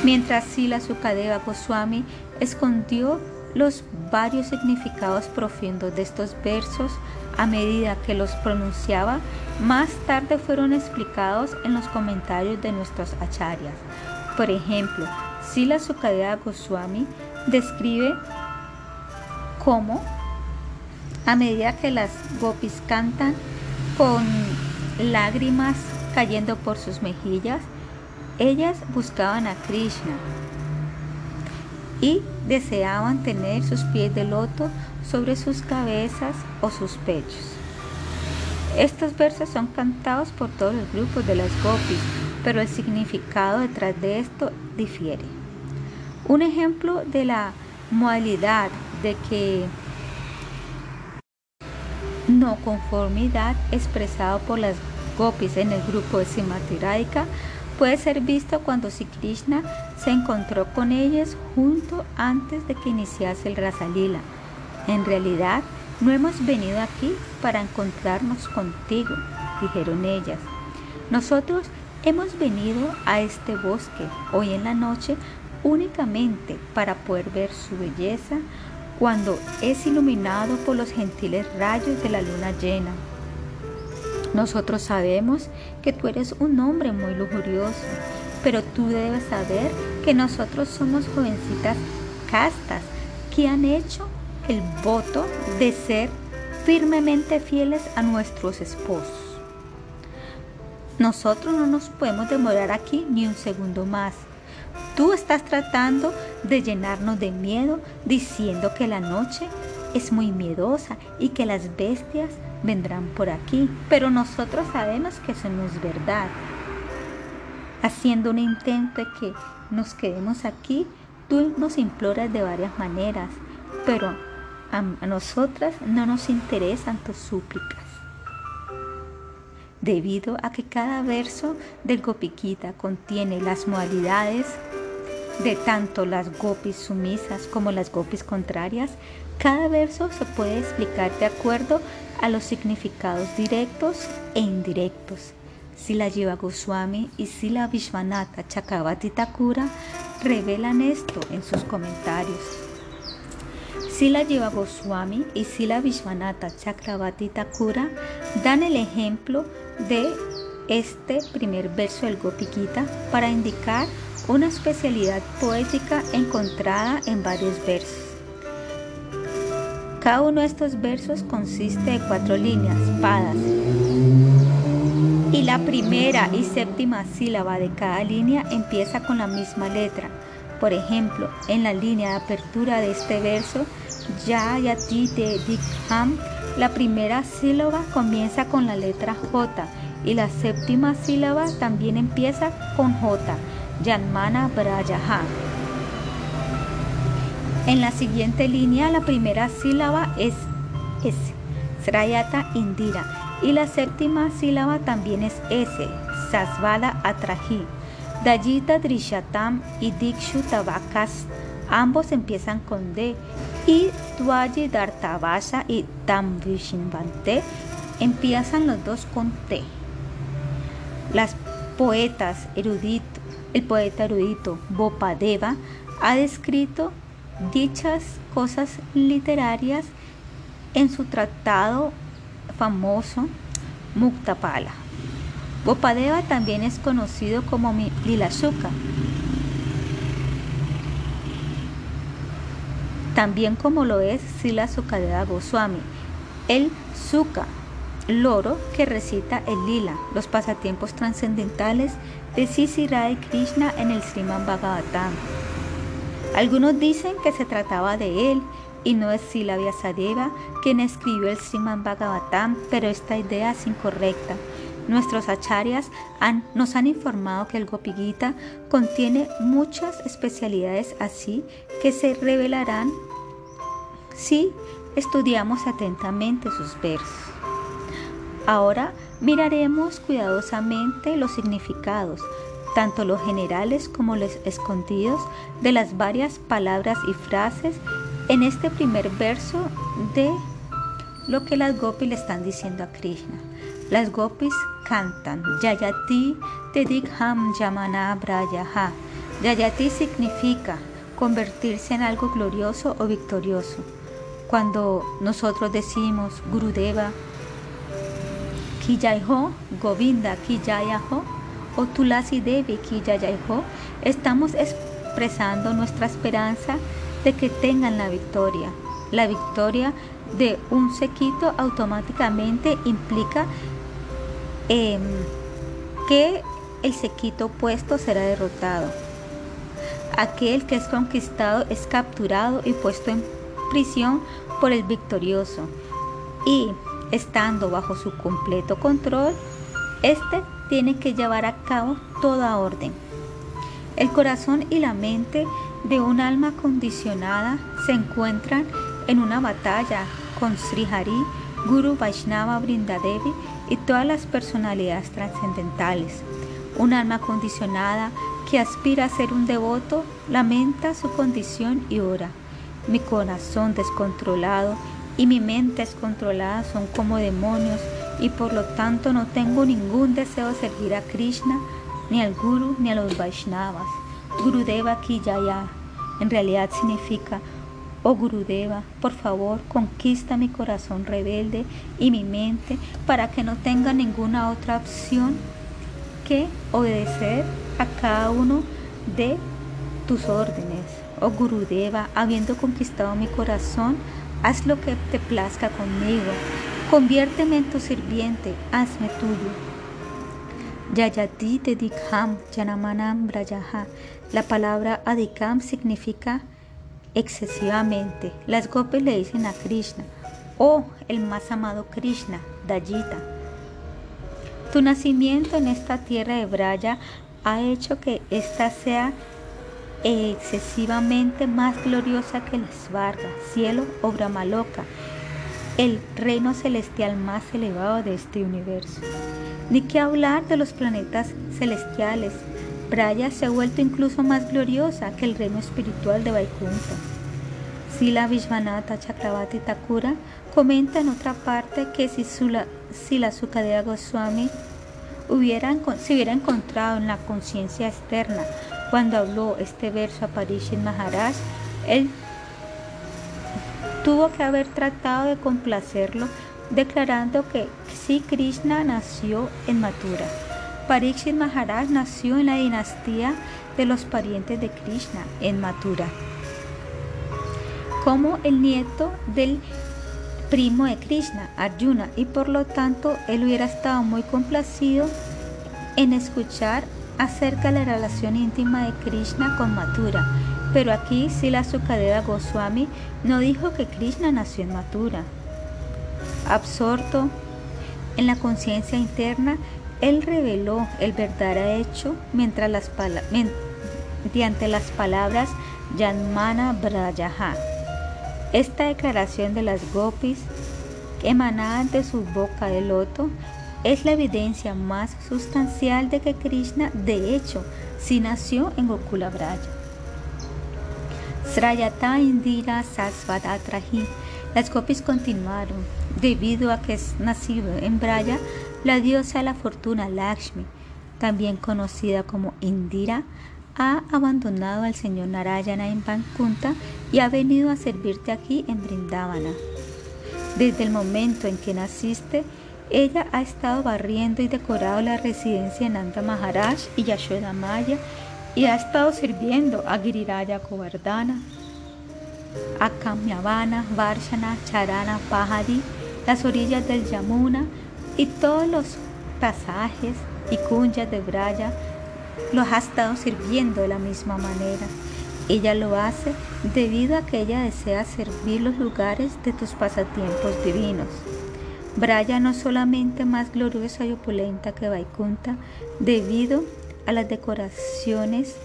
Mientras Sila Sukadeva Goswami escondió los varios significados profundos de estos versos a medida que los pronunciaba, más tarde fueron explicados en los comentarios de nuestros acharyas. Por ejemplo, Sila Sukadeva Goswami describe cómo a medida que las gopis cantan con lágrimas cayendo por sus mejillas, ellas buscaban a Krishna y deseaban tener sus pies de loto sobre sus cabezas o sus pechos. Estos versos son cantados por todos los grupos de las gopis, pero el significado detrás de esto difiere. Un ejemplo de la modalidad de que no conformidad expresado por las gopis en el grupo de Simatiraica puede ser visto cuando Sri Krishna se encontró con ellas junto antes de que iniciase el Rasalila. En realidad, no hemos venido aquí para encontrarnos contigo, dijeron ellas. Nosotros hemos venido a este bosque hoy en la noche únicamente para poder ver su belleza cuando es iluminado por los gentiles rayos de la luna llena. Nosotros sabemos que tú eres un hombre muy lujurioso pero tú debes saber que nosotros somos jovencitas castas que han hecho el voto de ser firmemente fieles a nuestros esposos. Nosotros no nos podemos demorar aquí ni un segundo más. Tú estás tratando de llenarnos de miedo diciendo que la noche es muy miedosa y que las bestias vendrán por aquí. Pero nosotros sabemos que eso no es verdad. Haciendo un intento de que nos quedemos aquí, tú nos imploras de varias maneras, pero a, nosotras no nos interesan tus súplicas. Debido a que cada verso del Gopiquita contiene las modalidades de tanto las gopis sumisas como las gopis contrarias, cada verso se puede explicar de acuerdo los significados directos e indirectos. Sila Jiva Goswami y Sila Vishwanatha Chakravarti Thakura revelan esto en sus comentarios. Sila Jiva Goswami y Sila Vishwanatha Chakravarti Thakura dan el ejemplo de este primer verso del Gopikita para indicar una especialidad poética encontrada en varios versos. Cada uno de estos versos consiste de cuatro líneas, padas. Y la primera y séptima sílaba de cada línea empieza con la misma letra. Por ejemplo, en la línea de apertura de este verso, Ya Yati de Dikham, la primera sílaba comienza con la letra J y la séptima sílaba también empieza con J, Yanmana Brayaha. En la siguiente línea la primera sílaba es S, Srayata Indira, y la séptima sílaba también es S, Sasvala Atraji. Dayita Drishatam y Dikshu Tabakas, ambos empiezan con D, y Dwaji Dartavasa y Tamvishinvante empiezan los dos con T. Las poetas eruditos, el poeta erudito Bopadeva ha descrito dichas cosas literarias en su tratado famoso Muktapala. Bopadeva también es conocido como Lilasuka. También como lo es Sila Sukadeva Goswami, el Suka, loro que recita el lila, los pasatiempos trascendentales de Sisi Krishna en el Sriman Bhagavatam. Algunos dicen que se trataba de él y no es Sila quien escribió el Sriman Bhagavatam, pero esta idea es incorrecta. Nuestros acharyas nos han informado que el Gopigita contiene muchas especialidades así que se revelarán si estudiamos atentamente sus versos. Ahora miraremos cuidadosamente los significados, tanto los generales como los escondidos de las varias palabras y frases en este primer verso de lo que las gopis le están diciendo a Krishna. Las gopis cantan Yayati Tedikham Yamana Brayaha. Yayati significa convertirse en algo glorioso o victorioso. Cuando nosotros decimos Gurudeva, Kijaiho, Govinda Kijayaho, o Tulasi Devi Kijayaiho, estamos expresando nuestra esperanza de que tengan la victoria. La victoria de un sequito automáticamente implica em, que el sequito opuesto será derrotado. Aquel que es conquistado es capturado y puesto en prisión por el victorioso. Y estando bajo su completo control, este tiene que llevar a cabo toda orden. El corazón y la mente de un alma condicionada se encuentran en una batalla con Sri Hari, Guru Vaishnava Brindadevi y todas las personalidades trascendentales. Un alma condicionada que aspira a ser un devoto lamenta su condición y ora. Mi corazón descontrolado y mi mente descontrolada son como demonios y por lo tanto no tengo ningún deseo de servir a Krishna, ni al Guru, ni a los Vaishnavas. Gurudeva Kijaya en realidad significa, oh Gurudeva, por favor conquista mi corazón rebelde y mi mente para que no tenga ninguna otra opción que obedecer a cada uno de tus órdenes. Oh Gurudeva, habiendo conquistado mi corazón, haz lo que te plazca conmigo. Conviérteme en tu sirviente, hazme tuyo. Yayati Dedikam Janamanam Brayaha. La palabra Adikam significa excesivamente. Las gopis le dicen a Krishna, oh el más amado Krishna, Dayita. Tu nacimiento en esta tierra de Braya ha hecho que ésta sea excesivamente más gloriosa que la Svarga, cielo o Brahmaloka, el reino celestial más elevado de este universo. Ni que hablar de los planetas celestiales. Braya se ha vuelto incluso más gloriosa que el reino espiritual de Vaikunta. Sila Vishvanatha Chakravati Thakura comenta en otra parte que si, Sula, si la Sukadeva Goswami hubiera, se hubiera encontrado en la conciencia externa cuando habló este verso a Parishit Maharaj, él tuvo que haber tratado de complacerlo declarando que si Krishna nació en Mathura. Parikshit Maharaj nació en la dinastía de los parientes de Krishna en Mathura, como el nieto del primo de Krishna, Arjuna, y por lo tanto él hubiera estado muy complacido en escuchar acerca de la relación íntima de Krishna con Mathura. Pero aquí Sila Sukadeva Goswami no dijo que Krishna nació en Mathura. Absorto en la conciencia interna, él reveló el verdadero hecho mientras las mediante las palabras Yanmana Brajaha. Esta declaración de las gopis emanada de su boca de loto es la evidencia más sustancial de que Krishna, de hecho, sí nació en Gokula. Srayata Indira Sasvadatrahi. Las gopis continuaron. Debido a que es nacido en Braya, la diosa de la fortuna Lakshmi, también conocida como Indira, ha abandonado al señor Narayana en Vankunta y ha venido a servirte aquí en Brindavana. Desde el momento en que naciste, ella ha estado barriendo y decorado la residencia de Nanda Maharaj y Yashoda Maya y ha estado sirviendo a Giriraya Govardhana, a Kamyavana, Varshana, Charana, Pahadi, las orillas del Yamuna y todos los pasajes y cunyas de Braya los ha estado sirviendo de la misma manera. Ella lo hace debido a que ella desea servir los lugares de tus pasatiempos divinos. Braya no solamente más gloriosa y opulenta que Vaikunta debido a las decoraciones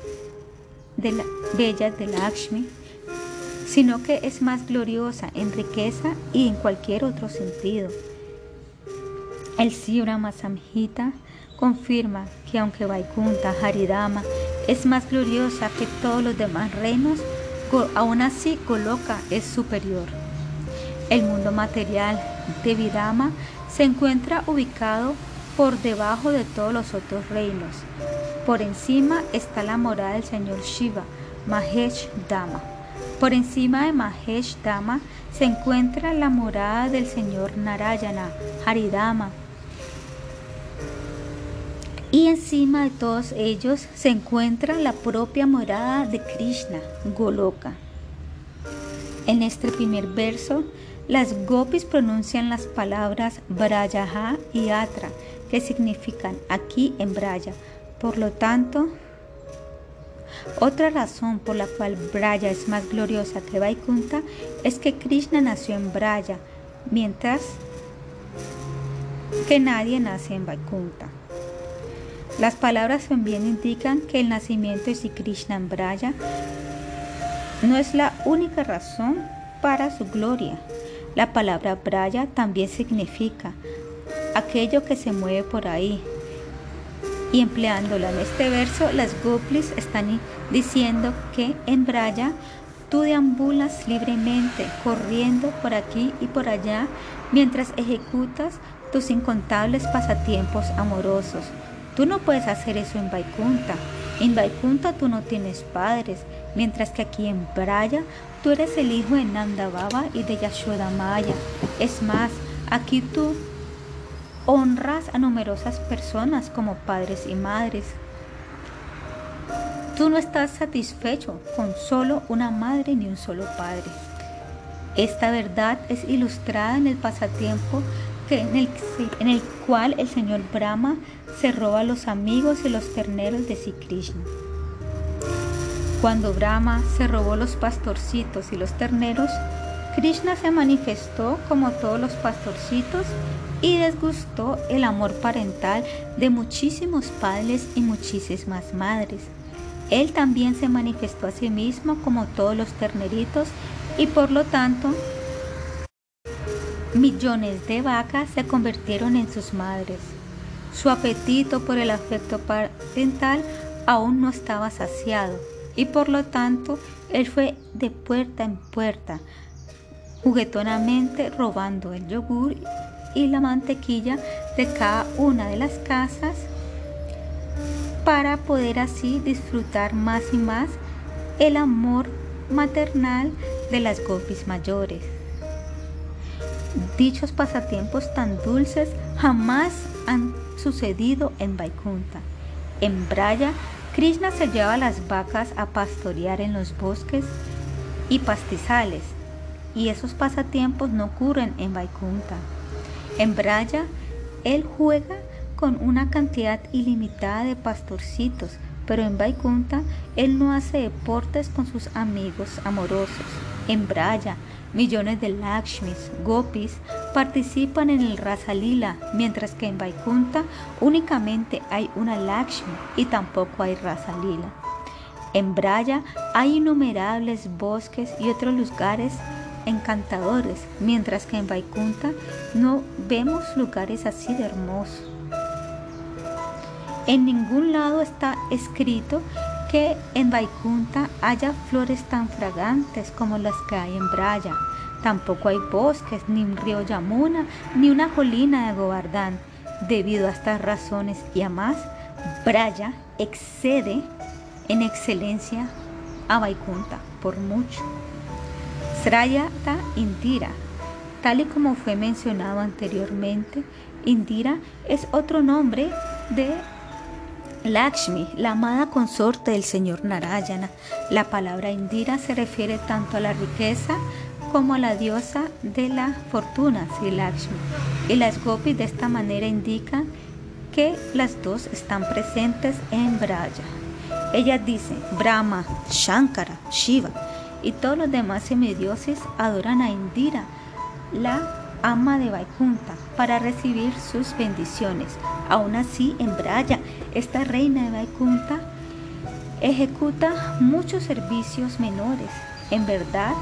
de la, bellas de Lakshmi, sino que es más gloriosa en riqueza y en cualquier otro sentido. El Sira Masamhita confirma que aunque Vaikunta Haridama es más gloriosa que todos los demás reinos, aún así Goloka es superior. El mundo material de Vidama se encuentra ubicado por debajo de todos los otros reinos. Por encima está la morada del señor Shiva, Mahesh Dama. Por encima de Mahesh Dama se encuentra la morada del señor Narayana, Haridama. Y encima de todos ellos se encuentra la propia morada de Krishna, Goloka. En este primer verso las gopis pronuncian las palabras Brayaha y Atra, que significan aquí en Braya. Por lo tanto, otra razón por la cual Braya es más gloriosa que Vaikunta es que Krishna nació en Braya, mientras que nadie nace en Vaikunta. Las palabras también indican que el nacimiento de Sri Krishna en Braya no es la única razón para su gloria. La palabra Braya también significa aquello que se mueve por ahí. Y empleándola en este verso, las gopis están diciendo que en Braya tú deambulas libremente, corriendo por aquí y por allá, mientras ejecutas tus incontables pasatiempos amorosos. Tú no puedes hacer eso en Vaikunta. En Vaikunta tú no tienes padres, mientras que aquí en Braya tú eres el hijo de Nanda Baba y de Yashoda Maya. Es más, aquí tú honras a numerosas personas como padres y madres. Tú no estás satisfecho con solo una madre ni un solo padre. Esta verdad es ilustrada en el pasatiempo en, el, en el cual el señor Brahma se roba los amigos y los terneros de Sri Krishna. Cuando Brahma se robó los pastorcitos y los terneros, Krishna se manifestó como todos los pastorcitos y desgustó el amor parental de muchísimos padres y muchísimas madres. Él también se manifestó a sí mismo como todos los terneritos y por lo tanto millones de vacas se convirtieron en sus madres. Su apetito por el afecto parental aún no estaba saciado y por lo tanto él fue de puerta en puerta juguetonamente robando el yogur y la mantequilla de cada una de las casas para poder así disfrutar más y más el amor maternal de las gopis mayores. Dichos pasatiempos tan dulces jamás han sucedido en Vaikunta. En Braya, Krishna se lleva las vacas a pastorear en los bosques y pastizales y esos pasatiempos no ocurren en Vaikunta. En Braya, él juega con una cantidad ilimitada de pastorcitos, pero en Vaikunta él no hace deportes con sus amigos amorosos. En Braya, millones de Lakshmis, gopis, participan en el Rasa Lila, mientras que en Vaikunta únicamente hay una Lakshmi y tampoco hay Rasa Lila. En Braya hay innumerables bosques y otros lugares encantadores, mientras que en Vaikunta no vemos lugares así de hermosos. En ningún lado está escrito que en Vaikunta haya flores tan fragantes como las que hay en Braya. Tampoco hay bosques, ni un río Yamuna, ni una colina de Govardhan. Debido a estas razones y a más, Braya excede en excelencia a Vaikunta por mucho. Srayata Indira. Tal y como fue mencionado anteriormente, Indira es otro nombre de Lakshmi, la amada consorte del señor Narayana. La palabra Indira se refiere tanto a la riqueza como a la diosa de la fortuna, Sri Lakshmi. Y las gopis de esta manera indican que las dos están presentes en Braya. Ella dice Brahma, Shankara, Shiva y todos los demás semidioses adoran a Indira, la ama de Vaikunta, para recibir sus bendiciones. Aún así, en Braya, esta reina de Vaikunta ejecuta muchos servicios menores. En verdad,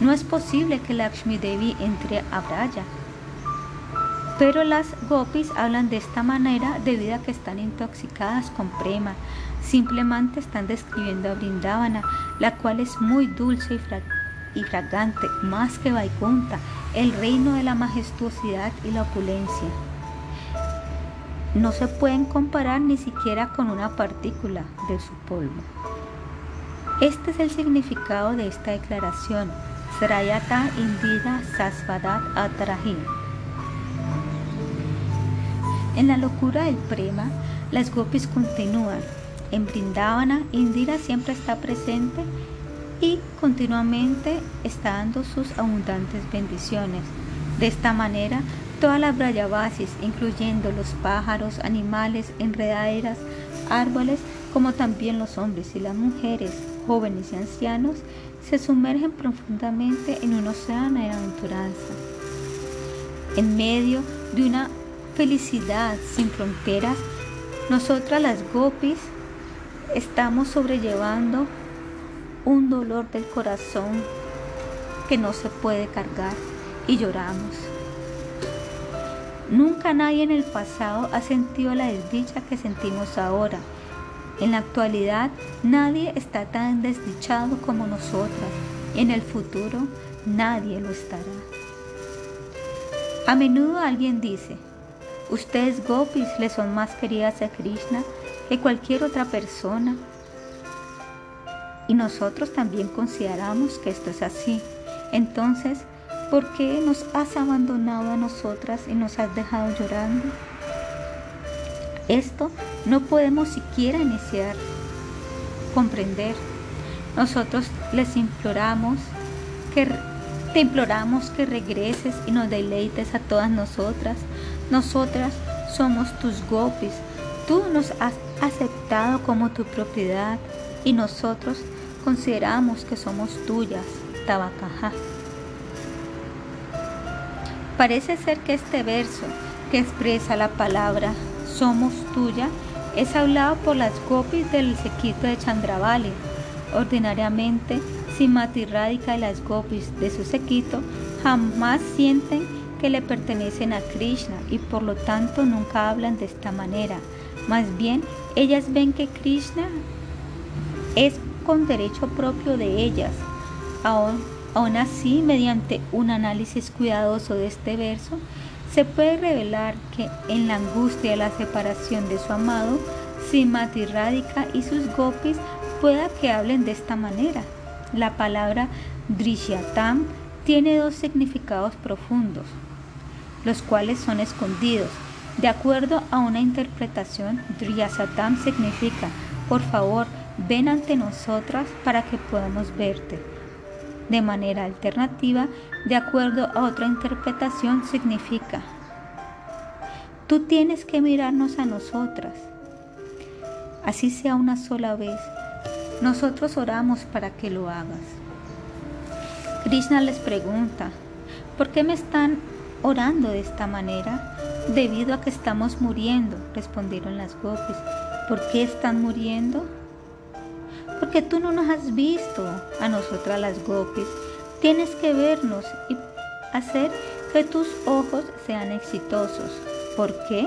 no es posible que Lakshmi Devi entre a Braya. Pero las gopis hablan de esta manera debido a que están intoxicadas con prema, Simplemente están describiendo a Brindavana, la cual es muy dulce y, fragante, más que Vaikunta, el reino de la majestuosidad y la opulencia. No se pueden comparar ni siquiera con una partícula de su polvo. Este es el significado de esta declaración. Srayata Indira Sasvadat Atrahim. En la locura del prema, las gopis continúan en Brindavana, Indira siempre está presente y continuamente está dando sus abundantes bendiciones. De esta manera, todas las Brayavasis, incluyendo los pájaros, animales, enredaderas, árboles, como también los hombres y las mujeres, jóvenes y ancianos, se sumergen profundamente en un océano de aventuranza. En medio de una felicidad sin fronteras, nosotras las gopis estamos sobrellevando un dolor del corazón que no se puede cargar y lloramos. Nunca nadie en el pasado ha sentido la desdicha que sentimos ahora. En la actualidad nadie está tan desdichado como nosotras y en el futuro nadie lo estará. A menudo alguien dice, ustedes gopis le son más queridas a Krishna que cualquier otra persona. Y nosotros también consideramos que esto es así. Entonces, ¿por qué nos has abandonado a nosotras y nos has dejado llorando? Esto no podemos siquiera iniciar comprender. Nosotros les imploramos que te imploramos que regreses y nos deleites a todas nosotras. Nosotras somos tus gopis. Tú nos has aceptado como tu propiedad y nosotros consideramos que somos tuyas, Tabacaja. Parece ser que este verso que expresa la palabra somos tuya es hablado por las gopis del sequito de Chandravali. Ordinariamente, Simati Radhika y las gopis de su sequito jamás sienten que le pertenecen a Krishna y por lo tanto nunca hablan de esta manera. Más bien, ellas ven que Krishna es con derecho propio de ellas. Aún, así, mediante un análisis cuidadoso de este verso, se puede revelar que en la angustia de la separación de su amado, Simati Radhika y sus gopis pueda que hablen de esta manera. La palabra Drishyatam tiene dos significados profundos, los cuales son escondidos. De acuerdo a una interpretación, Drishyatam significa, por favor, ven ante nosotras para que podamos verte. De manera alternativa, de acuerdo a otra interpretación, significa, tú tienes que mirarnos a nosotras, así sea una sola vez. Nosotros oramos para que lo hagas. Krishna les pregunta, ¿por qué me están orando de esta manera? Debido a que estamos muriendo, respondieron las gopis. ¿Por qué están muriendo? porque tú no nos has visto a nosotras las gopis. Tienes que vernos y hacer que tus ojos sean exitosos. ¿Por qué?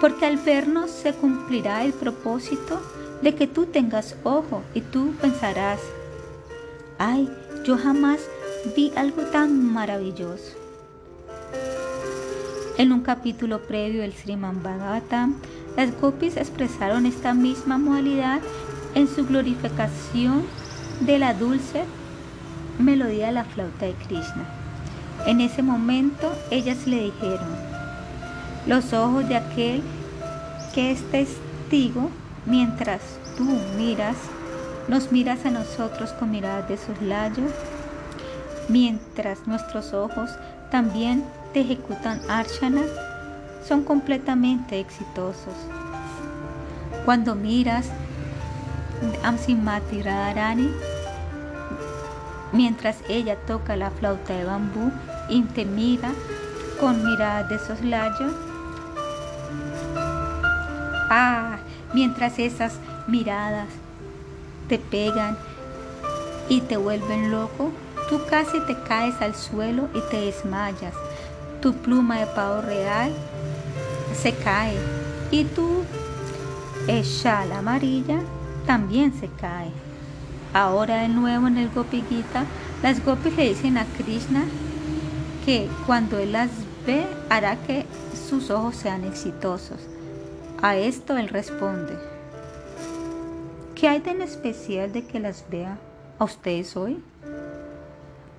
Porque al vernos se cumplirá el propósito de que tú tengas ojo y tú pensarás, ay, yo jamás vi algo tan maravilloso. En un capítulo previo del Sriman Bhagavatam, las gopis expresaron esta misma modalidad en su glorificación de la dulce melodía de la flauta de Krishna. En ese momento ellas le dijeron, los ojos de aquel que es testigo, mientras tú miras, nos miras a nosotros con miradas de soslayo, mientras nuestros ojos también te ejecutan archana, son completamente exitosos. Cuando miras Amsimati Radharani, mientras ella toca la flauta de bambú y te mira con mirada de soslayo. Ah, mientras esas miradas te pegan y te vuelven loco, tú casi te caes al suelo y te desmayas. Tu pluma de pavo real se cae y tu echal amarilla también se cae. Ahora de nuevo en el Gopi Gita, las gopis le dicen a Krishna que cuando él las ve hará que sus ojos sean exitosos. A esto él responde, ¿qué hay en especial de que las vea a ustedes hoy?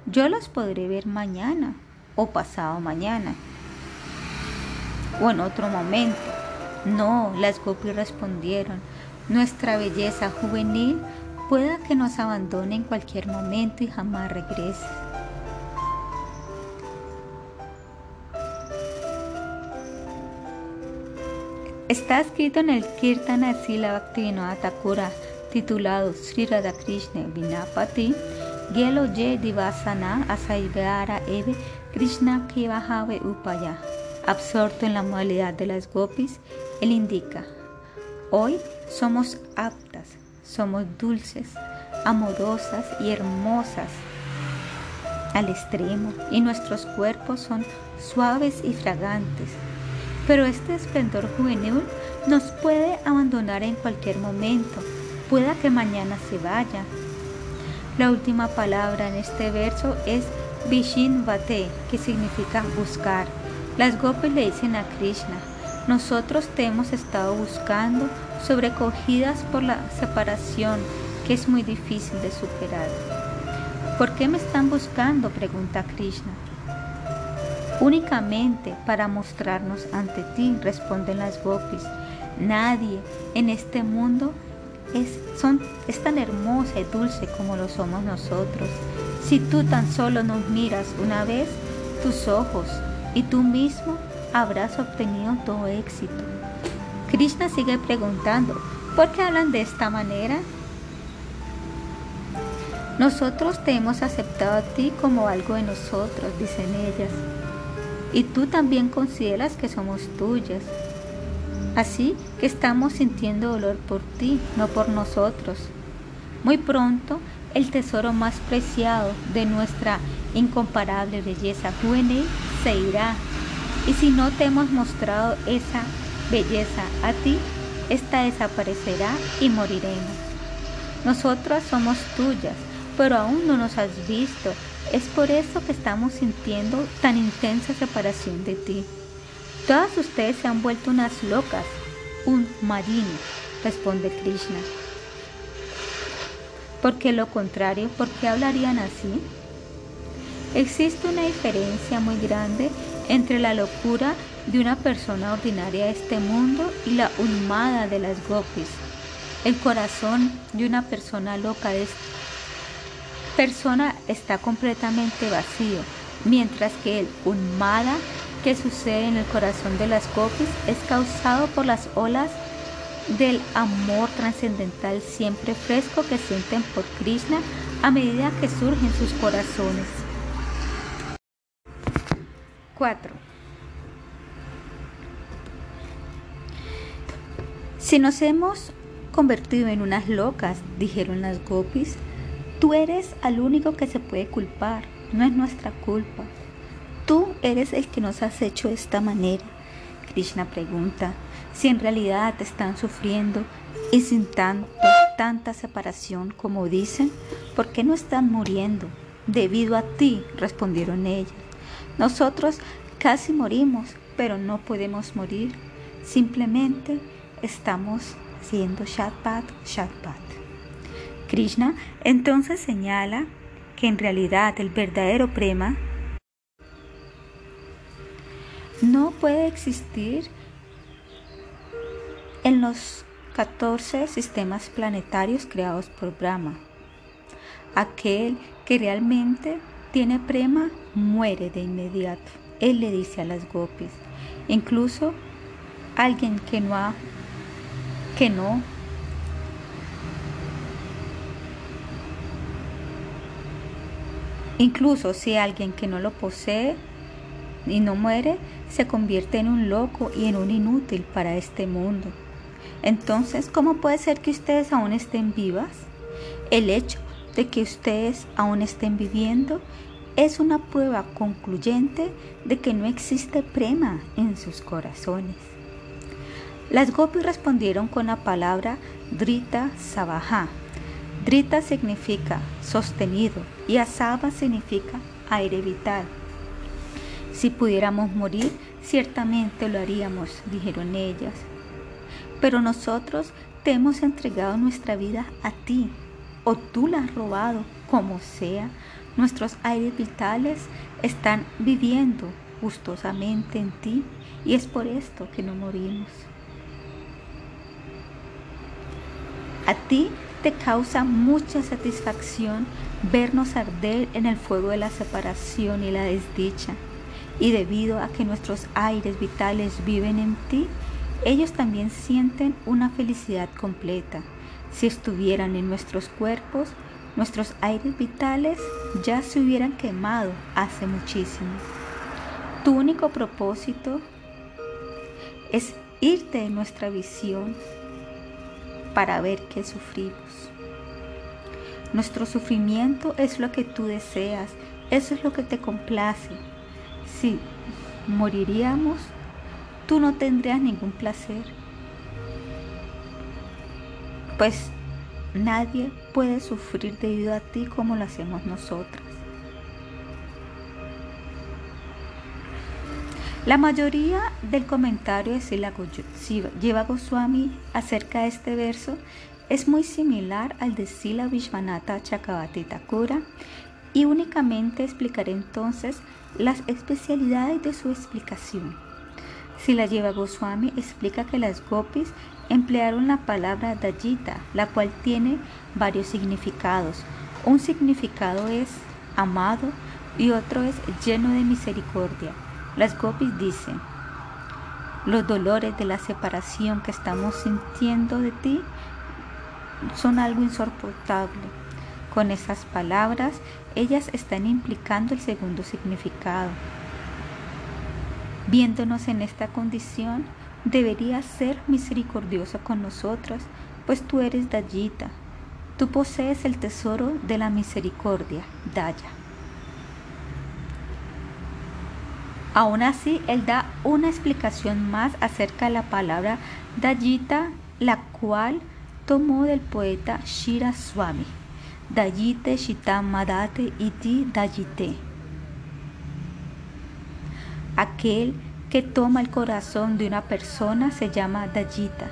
Yo las podré ver mañana o pasado mañana o en otro momento. No, las gopis respondieron, nuestra belleza juvenil pueda que nos abandone en cualquier momento y jamás regrese. Está escrito en el Kirtana Sila Bhaktivinoda Thakura titulado Sri Radha Krishna Vinapati Gelo Ye Divasana Asaivara Eve Krishna Kivahave Upaya. Absorto en la modalidad de las gopis, él indica Hoy somos aptas, somos dulces, amorosas y hermosas al extremo y nuestros cuerpos son suaves y fragantes. Pero este esplendor juvenil nos puede abandonar en cualquier momento, pueda que mañana se vaya. La última palabra en este verso es Vishin Vate, que significa buscar. Las gopis le dicen a Krishna, nosotros te hemos estado buscando, sobrecogidas por la separación que es muy difícil de superar. ¿Por qué me están buscando? pregunta Krishna. Únicamente para mostrarnos ante ti, responden las gopis. Nadie en este mundo es, es tan hermosa y dulce como lo somos nosotros. Si tú tan solo nos miras una vez, tus ojos y tú mismo habrás obtenido todo éxito. Krishna sigue preguntando, ¿por qué hablan de esta manera? Nosotros te hemos aceptado a ti como algo de nosotros, dicen ellas, y tú también consideras que somos tuyas. Así que estamos sintiendo dolor por ti, no por nosotros. Muy pronto, el tesoro más preciado de nuestra incomparable belleza juvenil se irá. Y si no te hemos mostrado esa belleza a ti, esta desaparecerá y moriremos. Nosotras somos tuyas, pero aún no nos has visto. Es por eso que estamos sintiendo tan intensa separación de ti. Todas ustedes se han vuelto unas locas, un marino, responde Krishna. ¿Por qué lo contrario? ¿Por qué hablarían así? Existe una diferencia muy grande entre la locura de una persona ordinaria de este mundo y la humada de las gopis. El corazón de una persona loca de esta persona está completamente vacío, mientras que el unmada que sucede en el corazón de las gopis es causado por las olas del amor trascendental siempre fresco que sienten por Krishna a medida que surgen sus corazones. 4. Si nos hemos convertido en unas locas, dijeron las gopis, tú eres al único que se puede culpar, no es nuestra culpa. Tú eres el que nos has hecho de esta manera. Krishna pregunta si en realidad están sufriendo y sin tanto, tanta separación como dicen, ¿por qué no están muriendo? Debido a ti, respondieron ellas. Nosotros casi morimos, pero no podemos morir. Simplemente estamos siendo Shatpat, Shatpat. Krishna entonces señala que en realidad el verdadero prema no puede existir en los 14 sistemas planetarios creados por Brahma. Aquel que realmente tiene prema muere de inmediato. Él le dice a las gopis. Incluso alguien que no ha, que no Incluso si alguien que no lo posee y no muere, se convierte en un loco y en un inútil para este mundo. Entonces, ¿cómo puede ser que ustedes aún estén vivas? El hecho de que ustedes aún estén viviendo es una prueba concluyente de que no existe prema en sus corazones. Las gopis respondieron con la palabra Drita Sabaha. Drita significa sostenido y Asaba significa aire vital. Si pudiéramos morir, ciertamente lo haríamos, dijeron ellas. Pero nosotros te hemos entregado nuestra vida a ti, o tú la has robado, como sea. Nuestros aires vitales están viviendo gustosamente en ti y es por esto que no morimos. A ti te causa mucha satisfacción vernos arder en el fuego de la separación y la desdicha. Y debido a que nuestros aires vitales viven en ti, ellos también sienten una felicidad completa. Si estuvieran en nuestros cuerpos, nuestros aires vitales ya se hubieran quemado hace muchísimo. Tu único propósito es irte de nuestra visión para ver que sufrimos. Nuestro sufrimiento es lo que tú deseas, eso es lo que te complace. Si moriríamos, tú no tendrías ningún placer. Pues nadie puede sufrir debido a ti como lo hacemos nosotras. La mayoría del comentario de Sila Jiva Goswami acerca de este verso es muy similar al de Sila Vishwanatha Chakavati Thakura y únicamente explicaré entonces las especialidades de su explicación. Sila Jiva Goswami explica que las gopis emplearon la palabra Dayita, la cual tiene varios significados. Un significado es amado y otro es lleno de misericordia. Las gopis dicen, los dolores de la separación que estamos sintiendo de ti son algo insoportable. Con esas palabras, ellas están implicando el segundo significado. Viéndonos en esta condición, deberías ser misericordioso con nosotros, pues tú eres Dayita. Tú posees el tesoro de la misericordia, Daya. Aún así, él da una explicación más acerca de la palabra Dayita, la cual tomó del poeta Shira Swami. Dayite Shitam Madate Iti Dayite. Aquel que toma el corazón de una persona se llama Dayita.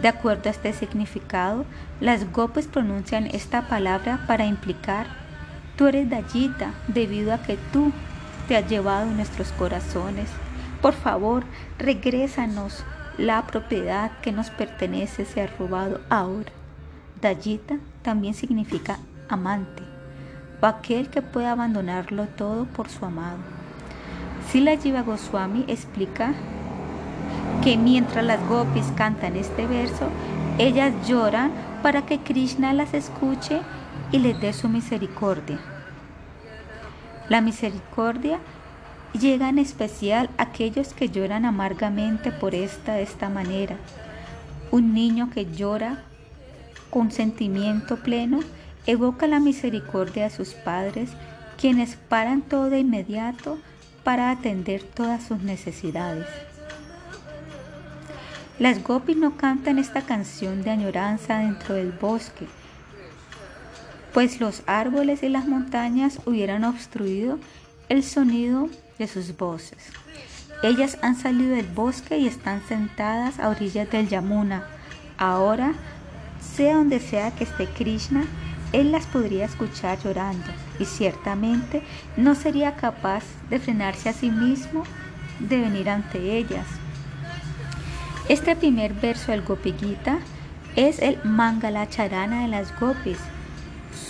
De acuerdo a este significado, las gopes pronuncian esta palabra para implicar, tú eres Dayita debido a que tú te has llevado nuestros corazones. Por favor, regrésanos la propiedad que nos pertenece se ha robado ahora. Dayita también significa amante o aquel que puede abandonarlo todo por su amado. Sila Jiva Goswami explica que mientras las gopis cantan este verso, ellas lloran para que Krishna las escuche y les dé su misericordia. La misericordia llega en especial a aquellos que lloran amargamente por esta esta manera. Un niño que llora con sentimiento pleno evoca la misericordia de sus padres, quienes paran todo de inmediato para atender todas sus necesidades. Las gopis no cantan esta canción de añoranza dentro del bosque, pues los árboles y las montañas hubieran obstruido el sonido de sus voces. Ellas han salido del bosque y están sentadas a orillas del Yamuna. Ahora, sea donde sea que esté Krishna, él las podría escuchar llorando y ciertamente no sería capaz de frenarse a sí mismo de venir ante ellas. Este primer verso del Gopi Gita es el Mangala Charana de las Gopis,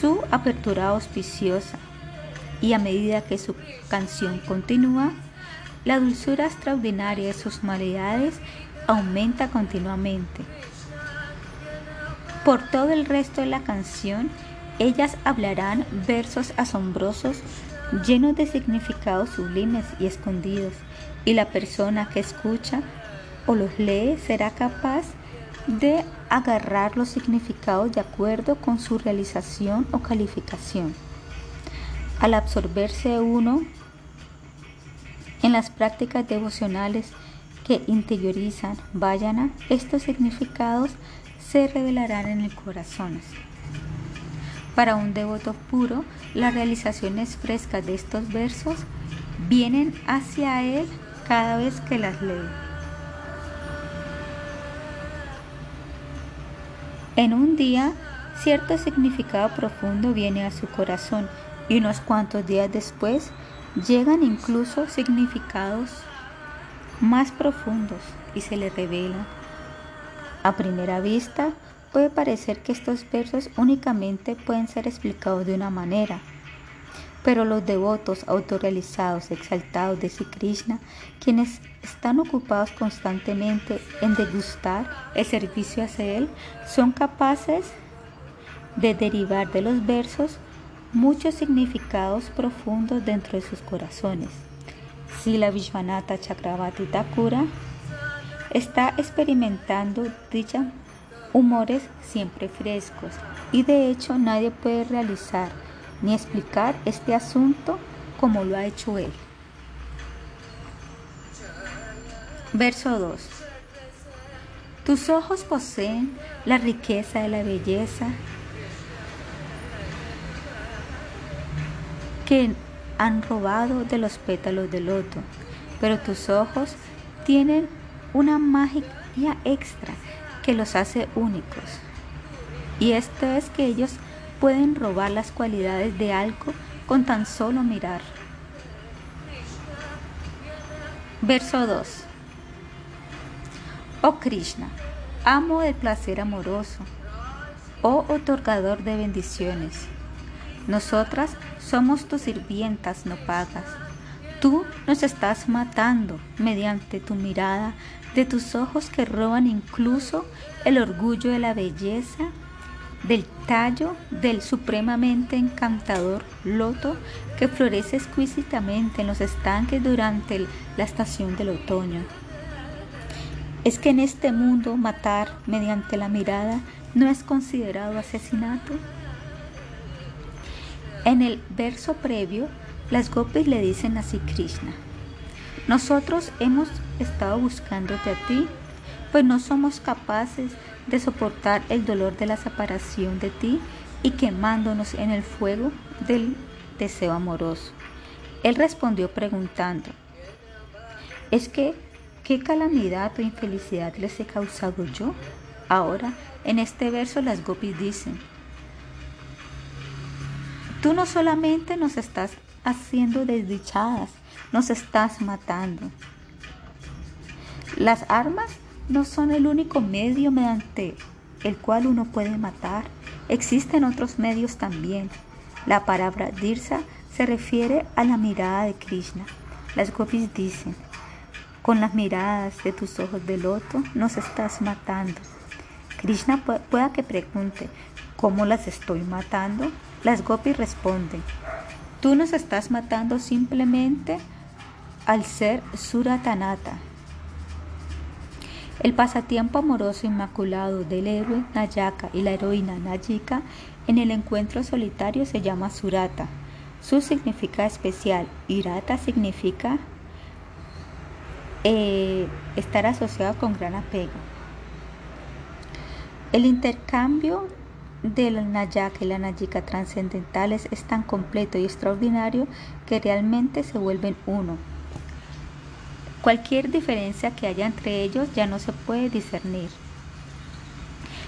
su apertura auspiciosa. Y a medida que su canción continúa, la dulzura extraordinaria de sus malidades aumenta continuamente. Por todo el resto de la canción, ellas hablarán versos asombrosos llenos de significados sublimes y escondidos, y la persona que escucha o los lee será capaz de agarrar los significados de acuerdo con su realización o calificación. Al absorberse uno en las prácticas devocionales que interiorizan vayana, estos significados se revelarán en el corazón. Para un devoto puro, las realizaciones frescas de estos versos vienen hacia él cada vez que las lee. En un día, cierto significado profundo viene a su corazón y unos cuantos días después llegan incluso significados más profundos y se le revelan. A primera vista, puede parecer que estos versos únicamente pueden ser explicados de una manera, pero los devotos autorrealizados, exaltados de Sri Krishna, quienes están ocupados constantemente en degustar el servicio hacia Él, son capaces de derivar de los versos muchos significados profundos dentro de sus corazones. Sila Vishwanatha Chakravarti Thakura está experimentando dicha humores siempre frescos y de hecho nadie puede realizar ni explicar este asunto como lo ha hecho él. Verso 2. Tus ojos poseen la riqueza de la belleza que han robado de los pétalos del loto, pero tus ojos tienen una magia extra que los hace únicos. Y esto es que ellos pueden robar las cualidades de algo con tan solo mirar. Verso 2. Oh Krishna, amo del placer amoroso, oh otorgador de bendiciones. Nosotras somos tus sirvientas no pagas. Tú nos estás matando mediante tu mirada de tus ojos que roban incluso el orgullo de la belleza del tallo del supremamente encantador loto que florece exquisitamente en los estanques durante la estación del otoño. ¿Es que en este mundo matar mediante la mirada no es considerado asesinato? En el verso previo, las gopis le dicen así Krishna, nosotros hemos estado buscándote a ti, pues no somos capaces de soportar el dolor de la separación de ti y quemándonos en el fuego del deseo amoroso. Él respondió preguntando, ¿es que qué calamidad o infelicidad les he causado yo? Ahora, en este verso las gopis dicen, tú no solamente nos estás haciendo desdichadas, nos estás matando. Las armas no son el único medio mediante el cual uno puede matar. Existen otros medios también. La palabra dirsa se refiere a la mirada de Krishna. Las gopis dicen, con las miradas de tus ojos de loto nos estás matando. Krishna pueda que pregunte, ¿cómo las estoy matando? Las gopis responden, tú nos estás matando simplemente al ser Suratanata, el pasatiempo amoroso inmaculado del héroe Nayaka y la heroína Nayika en el encuentro solitario se llama Surata. Su significado especial, Irata significa eh, estar asociado con gran apego. El intercambio del Nayaka y la Nayika trascendentales es tan completo y extraordinario que realmente se vuelven uno. Cualquier diferencia que haya entre ellos ya no se puede discernir.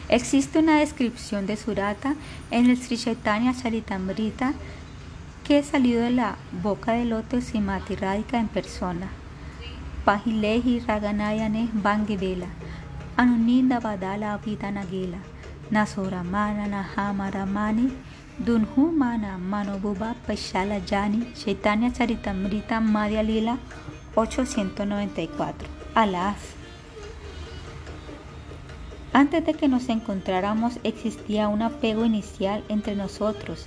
Existe una descripción de Surata en el Sri Chaitanya Charitamrita que ha salido de la boca del loto Simati Radhika en persona. Pahilehi Raganayane Vela, Anuninda Badala Avidanagila, Nasoramana Nahamaramani, Dunhumana Manobuba Pashala Jani, Chaitanya Charitamrita Madhya Lila 894. Alas. Antes de que nos encontráramos existía un apego inicial entre nosotros,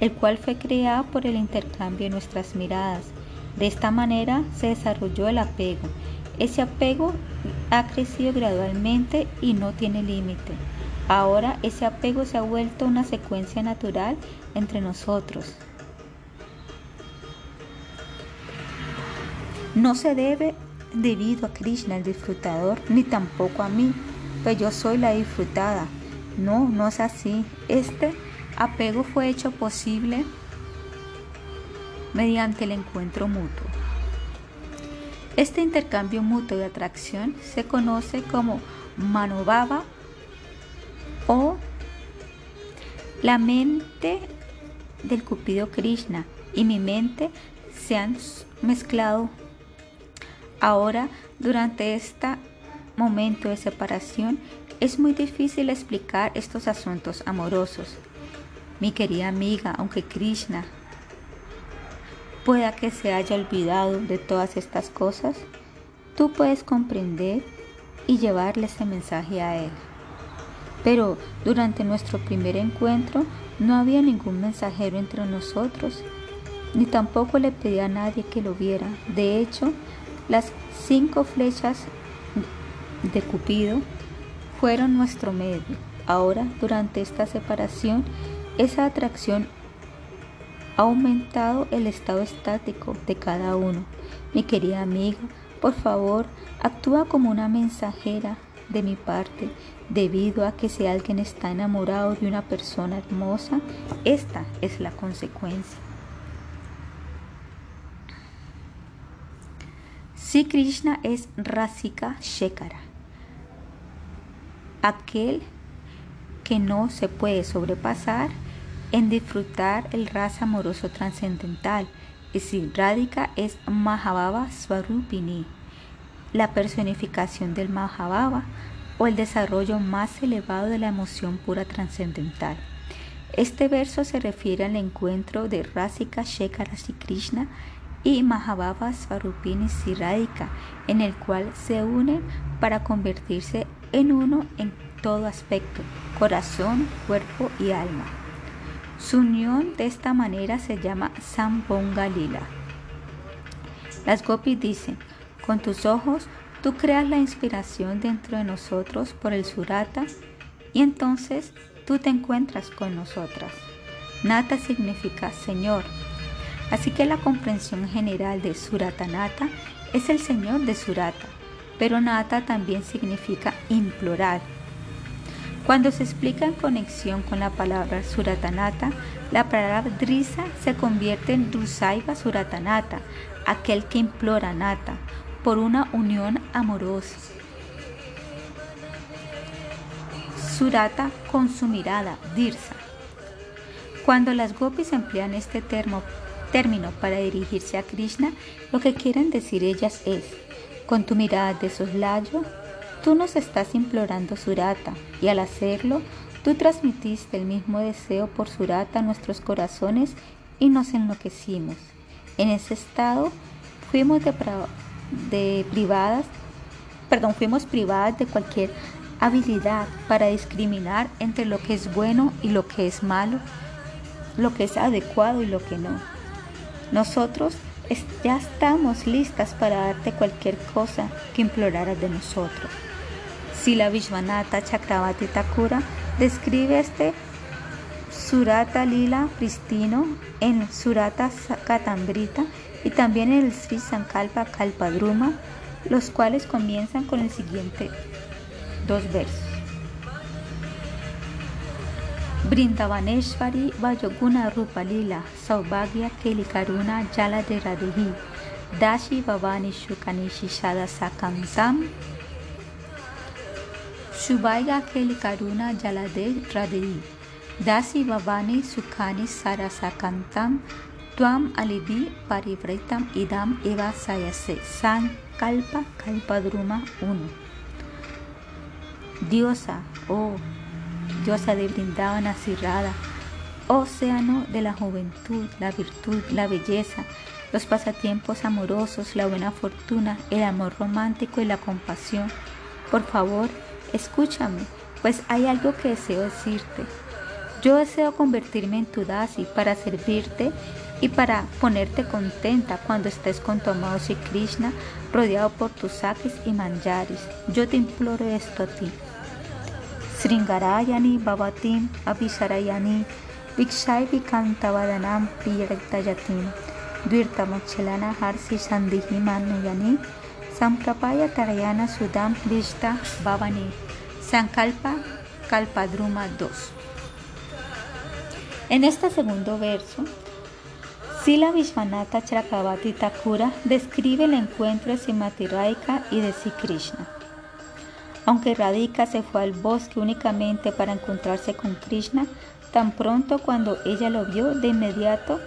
el cual fue creado por el intercambio de nuestras miradas. De esta manera se desarrolló el apego. Ese apego ha crecido gradualmente y no tiene límite. Ahora ese apego se ha vuelto una secuencia natural entre nosotros. No se debe debido a Krishna el disfrutador, ni tampoco a mí, pues yo soy la disfrutada. No, no es así. Este apego fue hecho posible mediante el encuentro mutuo. Este intercambio mutuo de atracción se conoce como Manobhava o la mente del Cupido Krishna y mi mente se han mezclado Ahora, durante este momento de separación, es muy difícil explicar estos asuntos amorosos. Mi querida amiga, aunque Krishna pueda que se haya olvidado de todas estas cosas, tú puedes comprender y llevarle este mensaje a él. Pero durante nuestro primer encuentro no había ningún mensajero entre nosotros, ni tampoco le pedí a nadie que lo viera. De hecho, las cinco flechas de Cupido fueron nuestro medio. Ahora, durante esta separación, esa atracción ha aumentado el estado estático de cada uno. Mi querida amiga, por favor, actúa como una mensajera de mi parte, debido a que si alguien está enamorado de una persona hermosa, esta es la consecuencia. Si Krishna es Rasika Shekara, aquel que no se puede sobrepasar en disfrutar el raza amoroso trascendental. Y si Radhika es Mahabhava Swarupini, la personificación del Mahabhava, o el desarrollo más elevado de la emoción pura trascendental. Este verso se refiere al encuentro de Rasika Shekara Krishna y Mahabhava Svarupini Siradika, en el cual se unen para convertirse en uno en todo aspecto, corazón, cuerpo y alma. Su unión de esta manera se llama Sambonga Lila. Las gopis dicen, con tus ojos tú creas la inspiración dentro de nosotros por el surata y entonces tú te encuentras con nosotras. Nata significa Señor, así que la comprensión general de Surata Nata es el Señor de Surata, pero Nata también significa implorar. Cuando se explica en conexión con la palabra Suratanata, la palabra Drisa se convierte en Drusaiva Suratanata, aquel que implora Nata, por una unión amorosa. Surata con su mirada, Dirsa. Cuando las gopis emplean este término para dirigirse a Krishna, lo que quieren decir ellas es, con tu mirada de soslayo, tú nos estás implorando Surata, y al hacerlo, tú transmitiste el mismo deseo por Surata a nuestros corazones y nos enloquecimos. En ese estado fuimos de privadas, perdón, fuimos privadas de cualquier habilidad para discriminar entre lo que es bueno y lo que es malo, lo que es adecuado y lo que no. Nosotros ya estamos listas para darte cualquier cosa que imploraras de nosotros. Si la Vishwanatha Chakravati Thakura describe este Surata Lila pristino en Surata Katambrita y también en el Sri Sankalpa Kalpadruma, los cuales comienzan con el siguiente dos versos. Vrindavaneshwari वजगुण रूपलीला सौभाग्य केली करुणा जलधिरधिः दासी भवानिषु कनिषि सदसा शुभाया केली करुणा जलधे हृदयि दासी भवानि सुखानि सरसकन्तं त्वम् अलिभि परिवृतम् इदम् इव सयसे सङ्कल्पकल्पद्रुम उनु दियोसा ओ Diosa, de Brindavana Sirrada, océano de la juventud, la virtud, la belleza, los pasatiempos amorosos, la buena fortuna, el amor romántico y la compasión. Por favor, escúchame, pues hay algo que deseo decirte. Yo deseo convertirme en tu dasi para servirte y para ponerte contenta cuando estés con tu amado Sri Krishna rodeado por tus sakis y manjaris. Yo te imploro esto a ti. Sringarayani Bhavatim Abhisarayani Vikshai Vikantavadanam Priyartayatim Dvirtamachalana Harsi Sandihi Manuyani Samprapaya Tarayana Sudam Vishta Bhavani. Sankalpa Kalpadruma 2 En este segundo verso, Sila Vishwanatha Chakravati Thakura describe el encuentro de Simati Raika y de Sri Krishna. Aunque Radhika se fue al bosque únicamente para encontrarse con Krishna, tan pronto cuando ella lo vio, de inmediato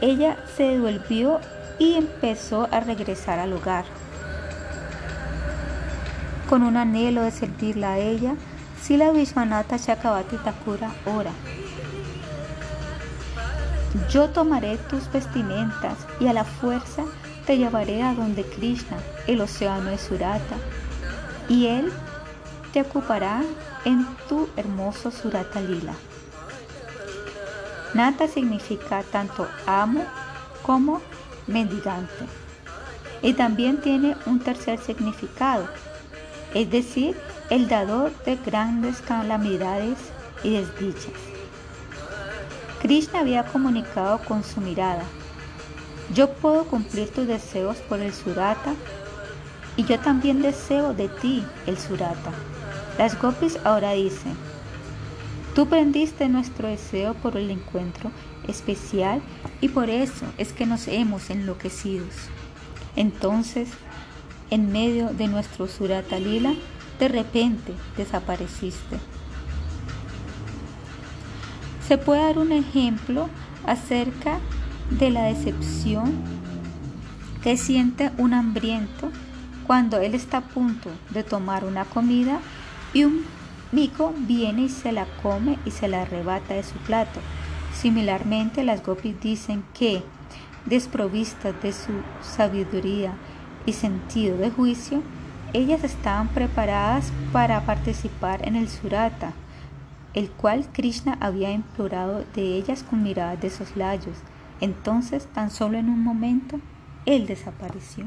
ella se devolvió y empezó a regresar al hogar. Con un anhelo de servirla a ella, Sila Vishwanatha Chakravati Thakura ora. Yo tomaré tus vestimentas y a la fuerza te llevaré a donde Krishna, el océano de Surata, y él te ocupará en tu hermoso Surata Lila. Nata significa tanto amo como mendigante. Y también tiene un tercer significado, es decir, el dador de grandes calamidades y desdichas. Krishna había comunicado con su mirada, yo puedo cumplir tus deseos por el Surata y yo también deseo de ti el Surata. Las gopis ahora dicen, tú prendiste nuestro deseo por el encuentro especial y por eso es que nos hemos enloquecido. Entonces, en medio de nuestro Surata Lila, de repente desapareciste. Se puede dar un ejemplo acerca de la decepción que siente un hambriento cuando él está a punto de tomar una comida y un mico viene y se la come y se la arrebata de su plato. Similarmente, las gopis dicen que, desprovistas de su sabiduría y sentido de juicio, ellas estaban preparadas para participar en el surata, el cual Krishna había implorado de ellas con miradas de soslayos. Entonces, tan solo en un momento, él desapareció.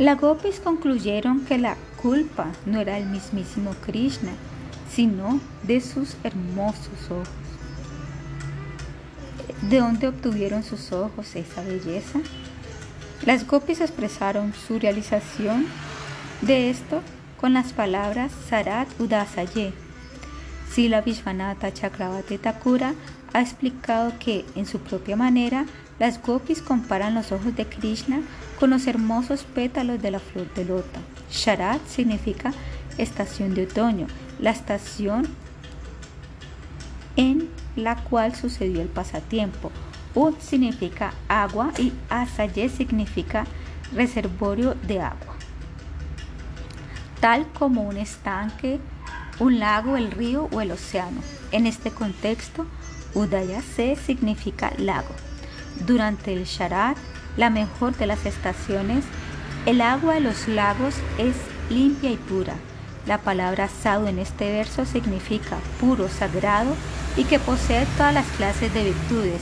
Las gopis concluyeron que la culpa no era el mismísimo Krishna, sino de sus hermosos ojos. ¿De dónde obtuvieron sus ojos esa belleza? Las gopis expresaron su realización de esto con las palabras Sarat Udasaye. Sila Vishvanatha Chakravati Thakura ha explicado que, en su propia manera, las gopis comparan los ojos de Krishna con los hermosos pétalos de la flor de lota. Sharat significa estación de otoño, la estación en la cual sucedió el pasatiempo. Ud significa agua y Asaye significa reservorio de agua. Tal como un estanque, un lago, el río o el océano. En este contexto, Udayase significa lago. Durante el Sharat, la mejor de las estaciones, el agua de los lagos es limpia y pura. La palabra sado en este verso significa puro, sagrado y que posee todas las clases de virtudes.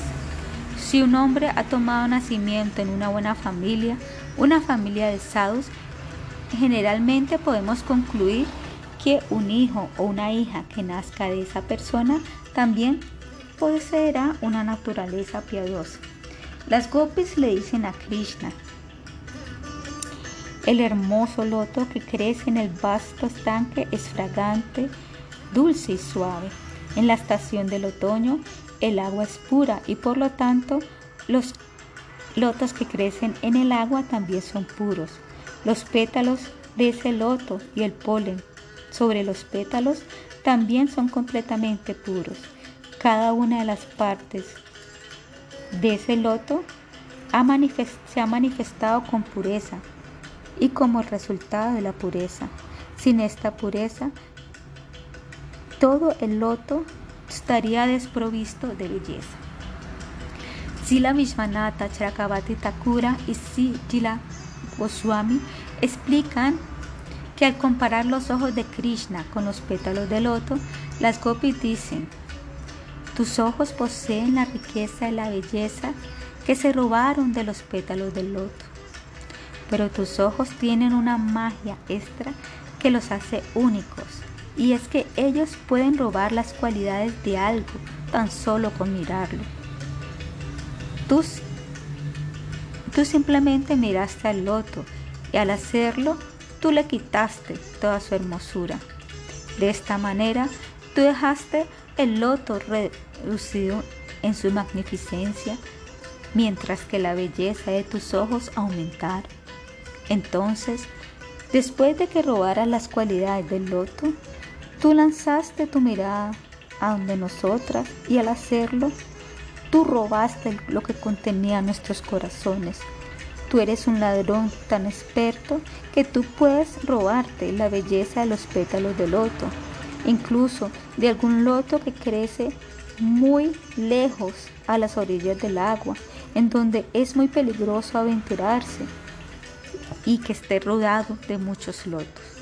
Si un hombre ha tomado nacimiento en una buena familia, una familia de sadhus, generalmente podemos concluir que un hijo o una hija que nazca de esa persona también poseerá una naturaleza piadosa. Las gopis le dicen a Krishna, el hermoso loto que crece en el vasto estanque es fragante, dulce y suave. En la estación del otoño el agua es pura y por lo tanto los lotos que crecen en el agua también son puros. Los pétalos de ese loto y el polen sobre los pétalos también son completamente puros. Cada una de las partes de ese loto se ha manifestado con pureza y como resultado de la pureza. Sin esta pureza, todo el loto estaría desprovisto de belleza. Sila Vishwanatha Chakravati Thakura y Sila Goswami explican que al comparar los ojos de Krishna con los pétalos del loto, las gopis dicen, tus ojos poseen la riqueza y la belleza que se robaron de los pétalos del loto, pero tus ojos tienen una magia extra que los hace únicos y es que ellos pueden robar las cualidades de algo tan solo con mirarlo. Tú, simplemente miraste al loto y al hacerlo tú le quitaste toda su hermosura. De esta manera tú dejaste el loto reducido en su magnificencia, mientras que la belleza de tus ojos aumentar. Entonces, después de que robaras las cualidades del loto, Tú lanzaste tu mirada a donde nosotras y al hacerlo, tú robaste lo que contenía nuestros corazones. Tú eres un ladrón tan experto que tú puedes robarte la belleza de los pétalos del loto, incluso de algún loto que crece muy lejos a las orillas del agua, en donde es muy peligroso aventurarse y que esté rodado de muchos lotos.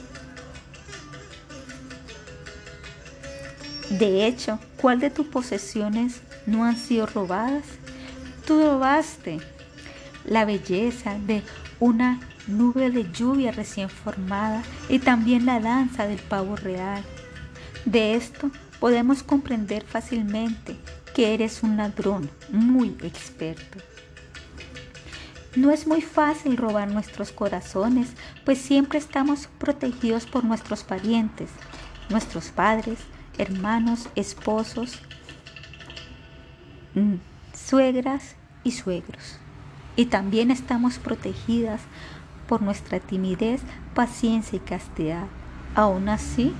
De hecho, ¿cuál de tus posesiones no han sido robadas? Tú robaste la belleza de una nube de lluvia recién formada y también la danza del pavo real. De esto podemos comprender fácilmente que eres un ladrón muy experto. No es muy fácil robar nuestros corazones, pues siempre estamos protegidos por nuestros parientes, nuestros padres, hermanos, esposos, mm, suegras y suegros. Y también estamos protegidas por nuestra timidez, paciencia y castidad. Aún así,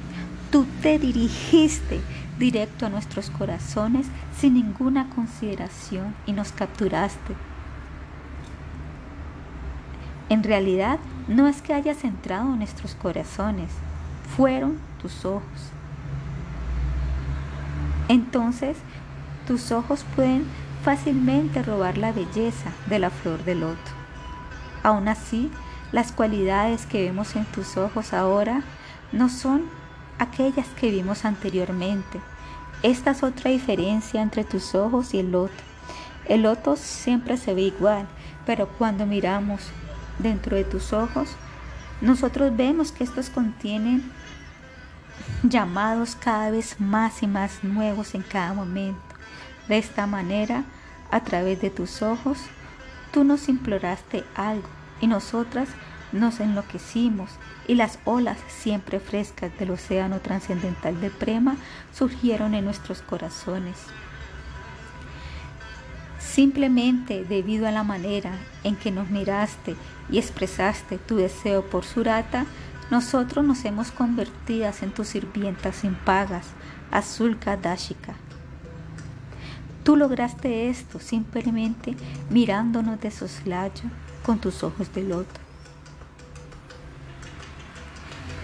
tú te dirigiste directo a nuestros corazones sin ninguna consideración y nos capturaste. En realidad, no es que hayas entrado en nuestros corazones, fueron tus ojos. Entonces, tus ojos pueden fácilmente robar la belleza de la flor del loto. Aún así, las cualidades que vemos en tus ojos ahora no son aquellas que vimos anteriormente. Esta es otra diferencia entre tus ojos y el loto. El loto siempre se ve igual, pero cuando miramos dentro de tus ojos, nosotros vemos que estos contienen llamados cada vez más y más nuevos en cada momento. De esta manera, a través de tus ojos, tú nos imploraste algo y nosotras nos enloquecimos y las olas siempre frescas del océano trascendental de Prema surgieron en nuestros corazones. Simplemente debido a la manera en que nos miraste y expresaste tu deseo por Surata, nosotros nos hemos convertido en tus sirvientas impagas, Azulka Dashika. Tú lograste esto simplemente mirándonos de soslayo con tus ojos de loto.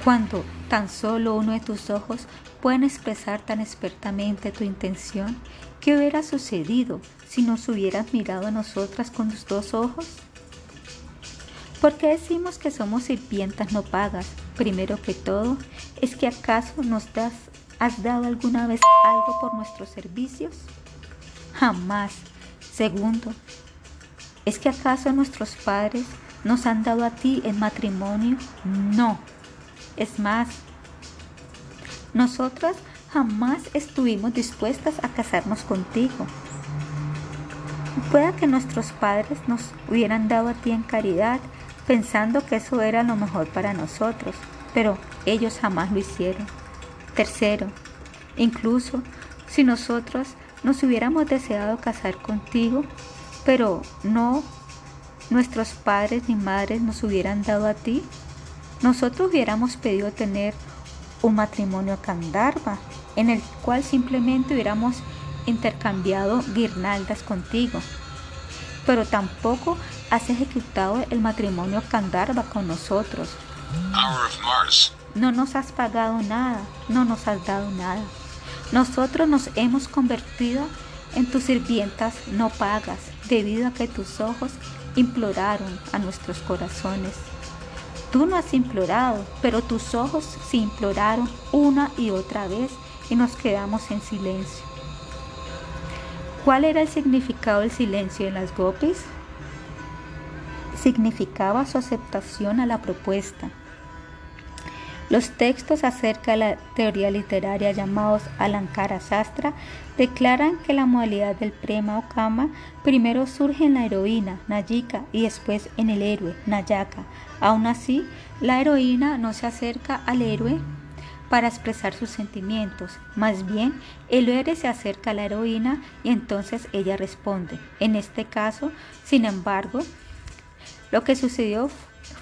Cuando tan solo uno de tus ojos pueden expresar tan expertamente tu intención, ¿qué hubiera sucedido si nos hubieras mirado a nosotras con tus dos ojos? ¿Por qué decimos que somos sirvientas no pagas? Primero que todo, ¿es que acaso nos has dado alguna vez algo por nuestros servicios? Jamás. Segundo, ¿es que acaso nuestros padres nos han dado a ti en matrimonio? No. Es más, nosotras jamás estuvimos dispuestas a casarnos contigo. Pueda que nuestros padres nos hubieran dado a ti en caridad, pensando que eso era lo mejor para nosotros, pero ellos jamás lo hicieron. Tercero, incluso si nosotros nos hubiéramos deseado casar contigo, pero no nuestros padres ni madres nos hubieran dado a ti, nosotros hubiéramos pedido tener un matrimonio Kandarva, en el cual simplemente hubiéramos intercambiado guirnaldas contigo. Pero tampoco has ejecutado el matrimonio Kandarva con nosotros. No nos has pagado nada, no nos has dado nada. Nosotros nos hemos convertido en tus sirvientas no pagas, debido a que tus ojos imploraron a nuestros corazones. Tú no has implorado, pero tus ojos se imploraron una y otra vez y nos quedamos en silencio. ¿Cuál era el significado del silencio en las gopis? Significaba su aceptación a la propuesta. Los textos acerca de la teoría literaria llamados Alankara Sastra declaran que la modalidad del prema o kama primero surge en la heroína, Nayika, y después en el héroe, Nayaka. Aún así, la heroína no se acerca al héroe para expresar sus sentimientos. Más bien, el héroe se acerca a la heroína y entonces ella responde. En este caso, sin embargo, lo que sucedió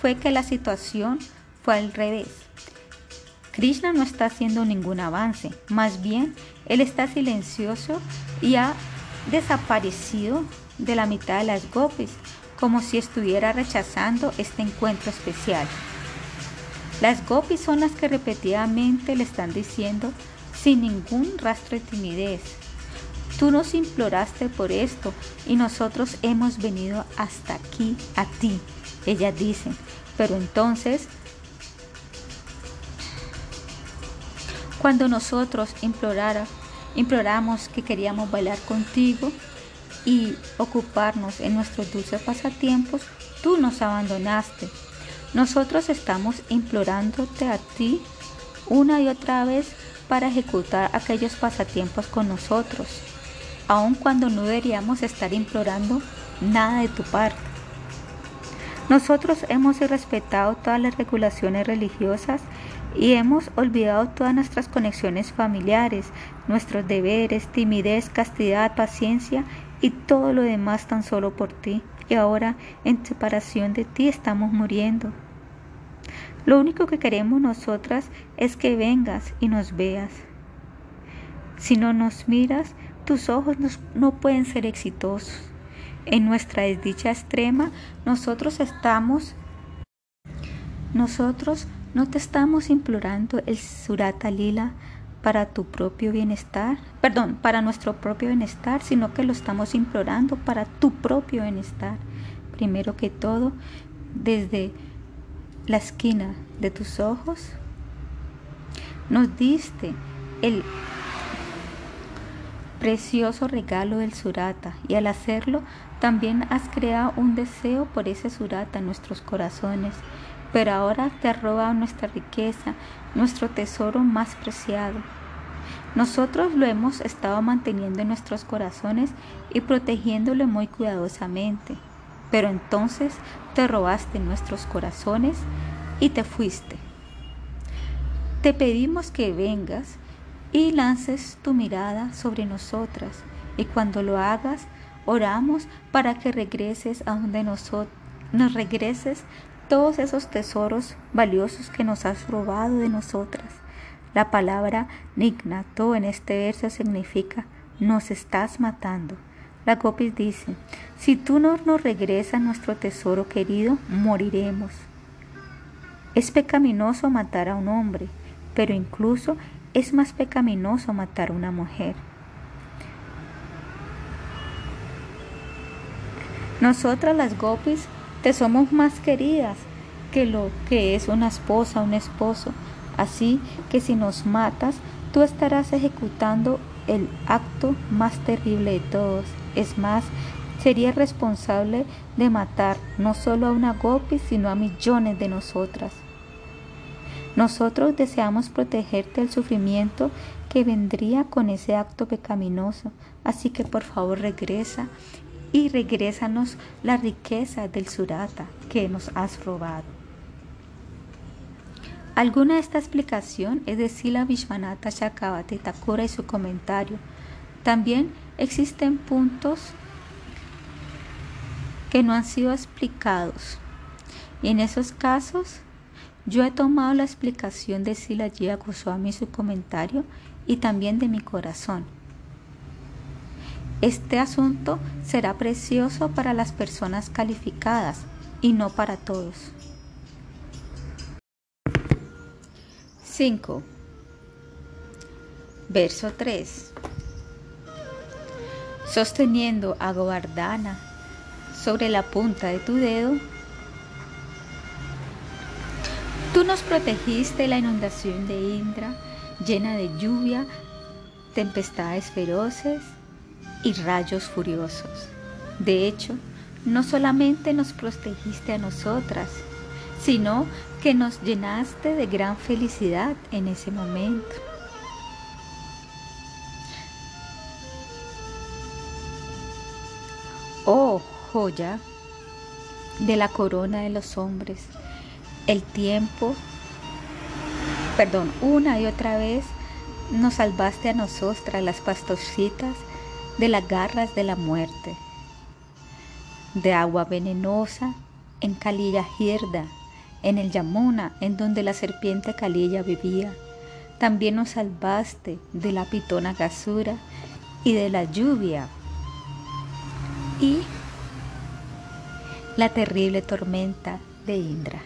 fue que la situación fue al revés. Krishna no está haciendo ningún avance, más bien él está silencioso y ha desaparecido de la mitad de las gopis, como si estuviera rechazando este encuentro especial. Las gopis son las que repetidamente le están diciendo sin ningún rastro de timidez. Tú nos imploraste por esto y nosotros hemos venido hasta aquí a ti. Ellas dicen, pero entonces Cuando nosotros implorara, imploramos que queríamos bailar contigo y ocuparnos en nuestros dulces pasatiempos, tú nos abandonaste. Nosotros estamos implorándote a ti una y otra vez para ejecutar aquellos pasatiempos con nosotros, aun cuando no deberíamos estar implorando nada de tu parte. Nosotros hemos irrespetado todas las regulaciones religiosas y hemos olvidado todas nuestras conexiones familiares, nuestros deberes, timidez, castidad, paciencia y todo lo demás tan solo por ti. Y ahora, en separación de ti, estamos muriendo. Lo único que queremos nosotras es que vengas y nos veas. Si no nos miras, tus ojos no pueden ser exitosos. En nuestra desdicha extrema, nosotros estamos Nosotros no te estamos implorando el surata lila para tu propio bienestar, perdón, para nuestro propio bienestar, sino que lo estamos implorando para tu propio bienestar. Primero que todo, desde la esquina de tus ojos, nos diste el precioso regalo del surata y al hacerlo también has creado un deseo por ese surata en nuestros corazones pero ahora te ha robado nuestra riqueza, nuestro tesoro más preciado. Nosotros lo hemos estado manteniendo en nuestros corazones y protegiéndolo muy cuidadosamente, pero entonces te robaste nuestros corazones y te fuiste. Te pedimos que vengas y lances tu mirada sobre nosotras y cuando lo hagas, oramos para que regreses a donde nos regreses todos esos tesoros valiosos que nos has robado de nosotras. La palabra nignato en este verso significa nos estás matando. La copis dice, si tú no nos regresas nuestro tesoro querido, moriremos. Es pecaminoso matar a un hombre, pero incluso es más pecaminoso matar a una mujer. Nosotras las gopis te somos más queridas que lo que es una esposa, un esposo. Así que si nos matas, tú estarás ejecutando el acto más terrible de todos. Es más, sería responsable de matar no solo a una gopi, sino a millones de nosotras. Nosotros deseamos protegerte del sufrimiento que vendría con ese acto pecaminoso. Así que por favor regresa y regrésanos la riqueza del surata que nos has robado. Alguna de esta explicación es de Sila Vishwanatha Chakravati Thakura y su comentario. También existen puntos que no han sido explicados. Y en esos casos, yo he tomado la explicación de Sila Jiva Goswami y su comentario y también de mi corazón. Este asunto será precioso para las personas calificadas y no para todos. 5. Verso 3. Sosteniendo a Govardhana sobre la punta de tu dedo, tú nos protegiste la inundación de Indra, llena de lluvia, tempestades feroces y rayos furiosos. De hecho, no solamente nos protegiste a nosotras, sino que nos llenaste de gran felicidad en ese momento. Oh joya de la corona de los hombres, el tiempo, perdón, una y otra vez nos salvaste a nosotras, las pastorcitas, de las garras de la muerte, de agua venenosa en Kalila Girda, en el Yamuna, en donde la serpiente Kalilla vivía. También nos salvaste de la pitona Gasura y de la lluvia y la terrible tormenta de Indra.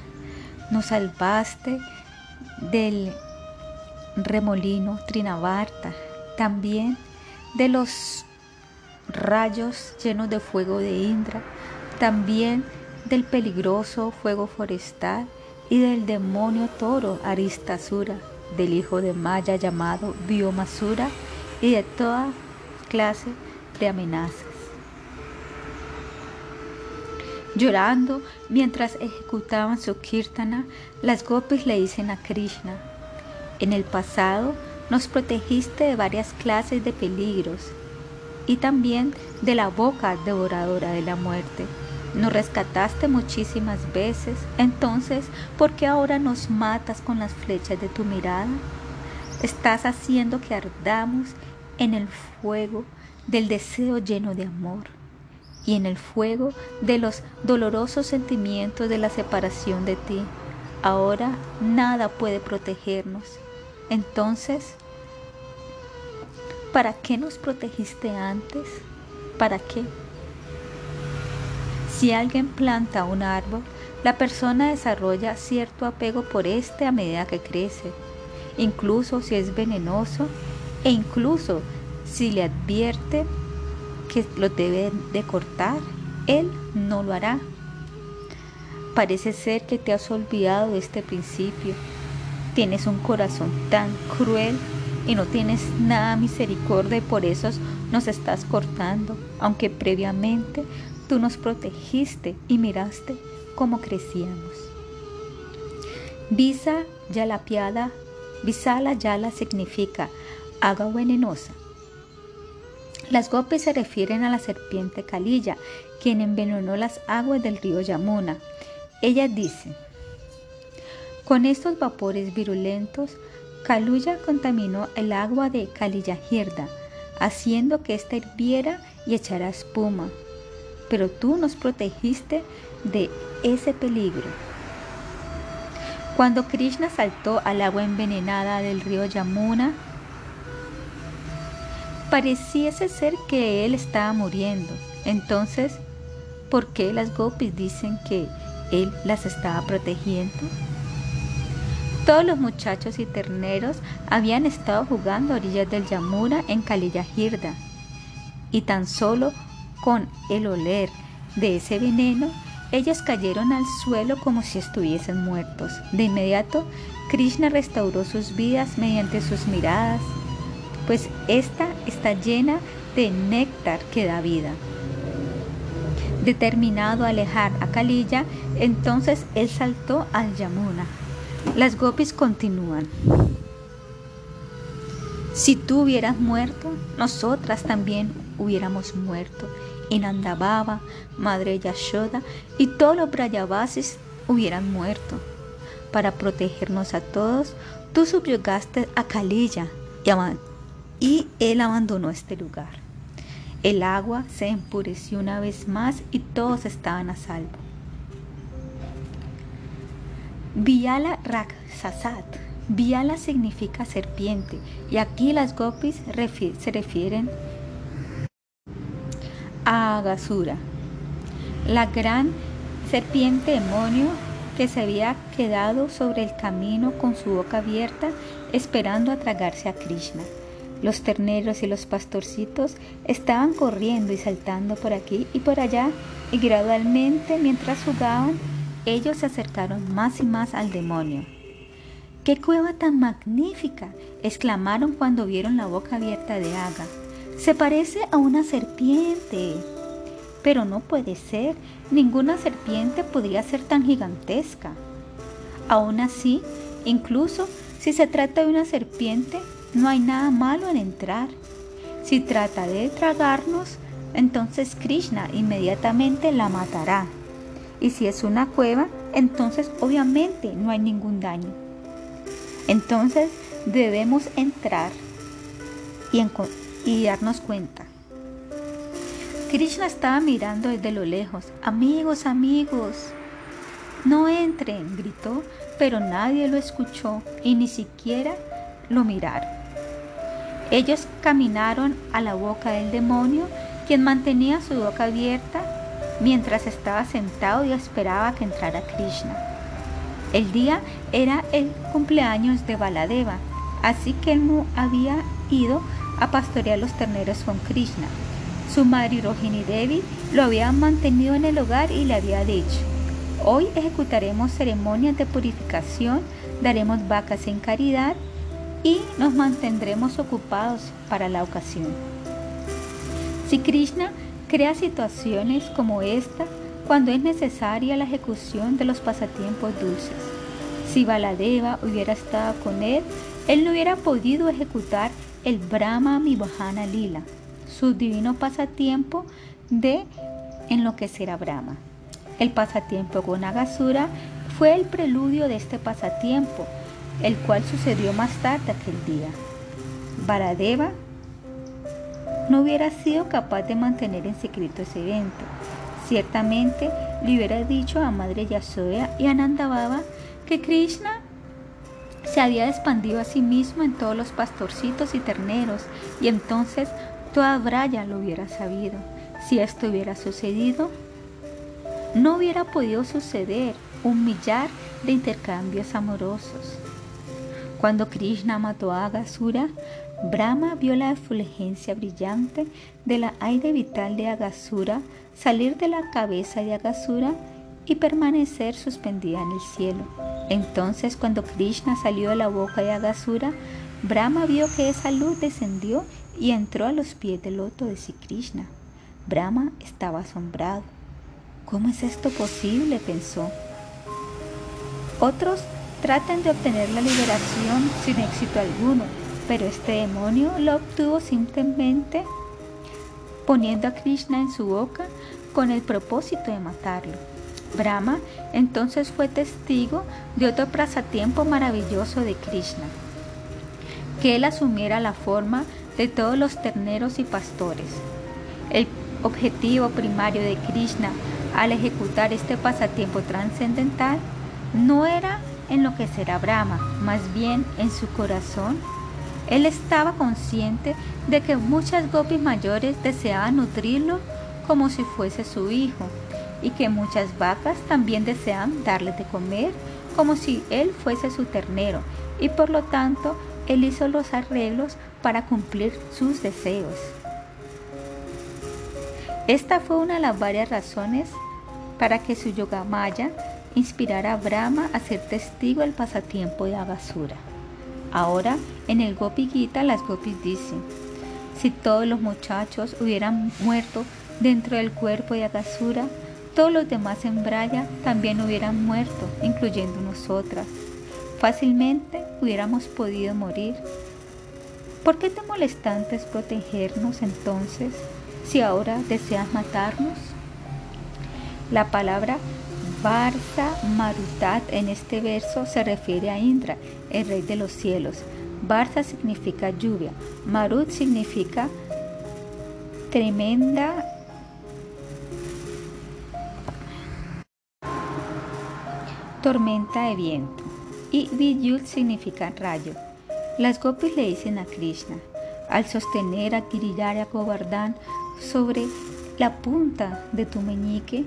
Nos salvaste del remolino Trinavarta, también de los rayos llenos de fuego de Indra, también del peligroso fuego forestal y del demonio toro Aristasura, del hijo de Maya llamado Biomasura y de toda clase de amenazas. Llorando mientras ejecutaban su kirtana, las gopis le dicen a Krishna, en el pasado nos protegiste de varias clases de peligros y también de la boca devoradora de la muerte. Nos rescataste muchísimas veces, entonces, ¿por qué ahora nos matas con las flechas de tu mirada? Estás haciendo que ardamos en el fuego del deseo lleno de amor y en el fuego de los dolorosos sentimientos de la separación de ti. Ahora nada puede protegernos. Entonces, ¿Para qué nos protegiste antes? ¿Para qué? Si alguien planta un árbol, La persona desarrolla cierto apego por este a medida que crece, incluso si es venenoso e incluso si le advierte que lo debe de cortar, él no lo hará. Parece ser que te has olvidado de este principio. Tienes un corazón tan cruel y no tienes nada misericordia y por eso nos estás cortando, aunque previamente tú nos protegiste y miraste cómo crecíamos. Visa la piada, Visala Yala significa agua venenosa. Las gopis se refieren a la serpiente Kalilla, quien envenenó las aguas del río Yamuna. Ella dice, con estos vapores virulentos, Kaluya contaminó el agua de Kaliyahirda, haciendo que ésta hirviera y echara espuma. Pero tú nos protegiste de ese peligro. Cuando Krishna saltó al agua envenenada del río Yamuna, pareciese ser que él estaba muriendo. Entonces, ¿por qué las gopis dicen que él las estaba protegiendo? Todos los muchachos y terneros habían estado jugando a orillas del Yamuna en Kaliyahirda, y tan solo con el oler de ese veneno, ellos cayeron al suelo como si estuviesen muertos. De inmediato, Krishna restauró sus vidas mediante sus miradas, pues esta está llena de néctar que da vida. Determinado a alejar a Kaliya, entonces él saltó al Yamuna. Las gopis continúan. Si tú hubieras muerto, nosotras también hubiéramos muerto. Y Nandababa, Madre Yashoda y todos los Brayavasis hubieran muerto. Para protegernos a todos, tú subyugaste a Kalilla y él abandonó este lugar. El agua se empureció una vez más y todos estaban a salvo. Viala Raksasat. Viala significa serpiente y aquí las gopis se refieren a Agasura, la gran serpiente demonio que se había quedado sobre el camino con su boca abierta esperando a tragarse a Krishna. Los terneros y los pastorcitos estaban corriendo y saltando por aquí y por allá y gradualmente mientras jugaban ellos se acercaron más y más al demonio. ¡Qué cueva tan magnífica! exclamaron cuando vieron la boca abierta de Aga. Se parece a una serpiente. Pero no puede ser, ninguna serpiente podría ser tan gigantesca. Aún así, incluso si se trata de una serpiente, no hay nada malo en entrar. Si trata de tragarnos, entonces Krishna inmediatamente la matará. Y si es una cueva, entonces obviamente no hay ningún daño. Entonces debemos entrar y, darnos cuenta. Krishna estaba mirando desde lo lejos. Amigos, amigos, no entren, gritó, pero nadie lo escuchó y ni siquiera lo miraron. Ellos caminaron a la boca del demonio, quien mantenía su boca abierta mientras estaba sentado y esperaba que entrara Krishna. El día era el cumpleaños de Baladeva, así que él no había ido a pastorear los terneros con Krishna. Su madre Rohini Devi lo había mantenido en el hogar y le había dicho, hoy ejecutaremos ceremonias de purificación, daremos vacas en caridad y nos mantendremos ocupados para la ocasión. Si Krishna Crea situaciones como esta cuando es necesaria la ejecución de los pasatiempos dulces. Si Baladeva hubiera estado con él, él no hubiera podido ejecutar el Brahma Mibhana Lila, su divino pasatiempo de enloquecer a Brahma. El pasatiempo con Agasura fue el preludio de este pasatiempo, el cual sucedió más tarde aquel día. Baladeva no hubiera sido capaz de mantener en secreto ese evento. Ciertamente le hubiera dicho a Madre Yasoda y a Nandababa que Krishna se había expandido a sí mismo en todos los pastorcitos y terneros y entonces toda Braya lo hubiera sabido. Si esto hubiera sucedido, no hubiera podido suceder un millar de intercambios amorosos. Cuando Krishna mató a Agasura, Brahma vio la efulgencia brillante de la aire vital de Agasura salir de la cabeza de Agasura y permanecer suspendida en el cielo. Entonces, cuando Krishna salió de la boca de Agasura, Brahma vio que esa luz descendió y entró a los pies del loto de Sri Krishna. Brahma estaba asombrado. ¿Cómo es esto posible? pensó. Otros tratan de obtener la liberación sin éxito alguno, pero este demonio lo obtuvo simplemente poniendo a Krishna en su boca con el propósito de matarlo. Brahma entonces fue testigo de otro pasatiempo maravilloso de Krishna, que él asumiera la forma de todos los terneros y pastores. El objetivo primario de Krishna al ejecutar este pasatiempo trascendental no era enloquecer a Brahma, más bien en su corazón. Él estaba consciente de que muchas gopis mayores deseaban nutrirlo como si fuese su hijo y que muchas vacas también deseaban darle de comer como si él fuese su ternero y por lo tanto él hizo los arreglos para cumplir sus deseos. Esta fue una de las varias razones para que su yogamaya inspirara a Brahma a ser testigo del pasatiempo de Agasura. Ahora, en el Gopi Gita, las gopis dicen, si todos los muchachos hubieran muerto dentro del cuerpo de Agasura, todos los demás en Braya también hubieran muerto, incluyendo nosotras. Fácilmente hubiéramos podido morir. ¿Por qué te molestante es protegernos entonces si ahora deseas matarnos? La palabra Varsa Marutat en este verso se refiere a Indra, el rey de los cielos. Varsa significa lluvia, Marut significa tremenda tormenta de viento y Vidyut significa rayo. Las gopis le dicen a Krishna, al sostener a Giriraya Govardhan sobre la punta de tu meñique,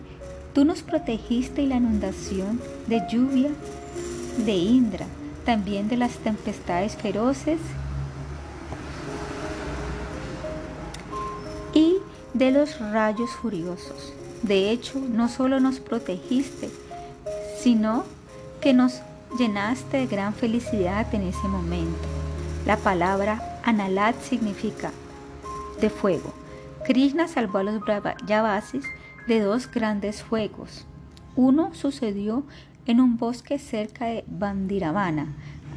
tú nos protegiste la inundación de lluvia de Indra, también de las tempestades feroces y de los rayos furiosos. De hecho, no solo nos protegiste, sino que nos llenaste de gran felicidad en ese momento. La palabra Analat significa de fuego. Krishna salvó a los Brahmavasis de dos grandes fuegos. Uno sucedió en un bosque cerca de Bandiravana.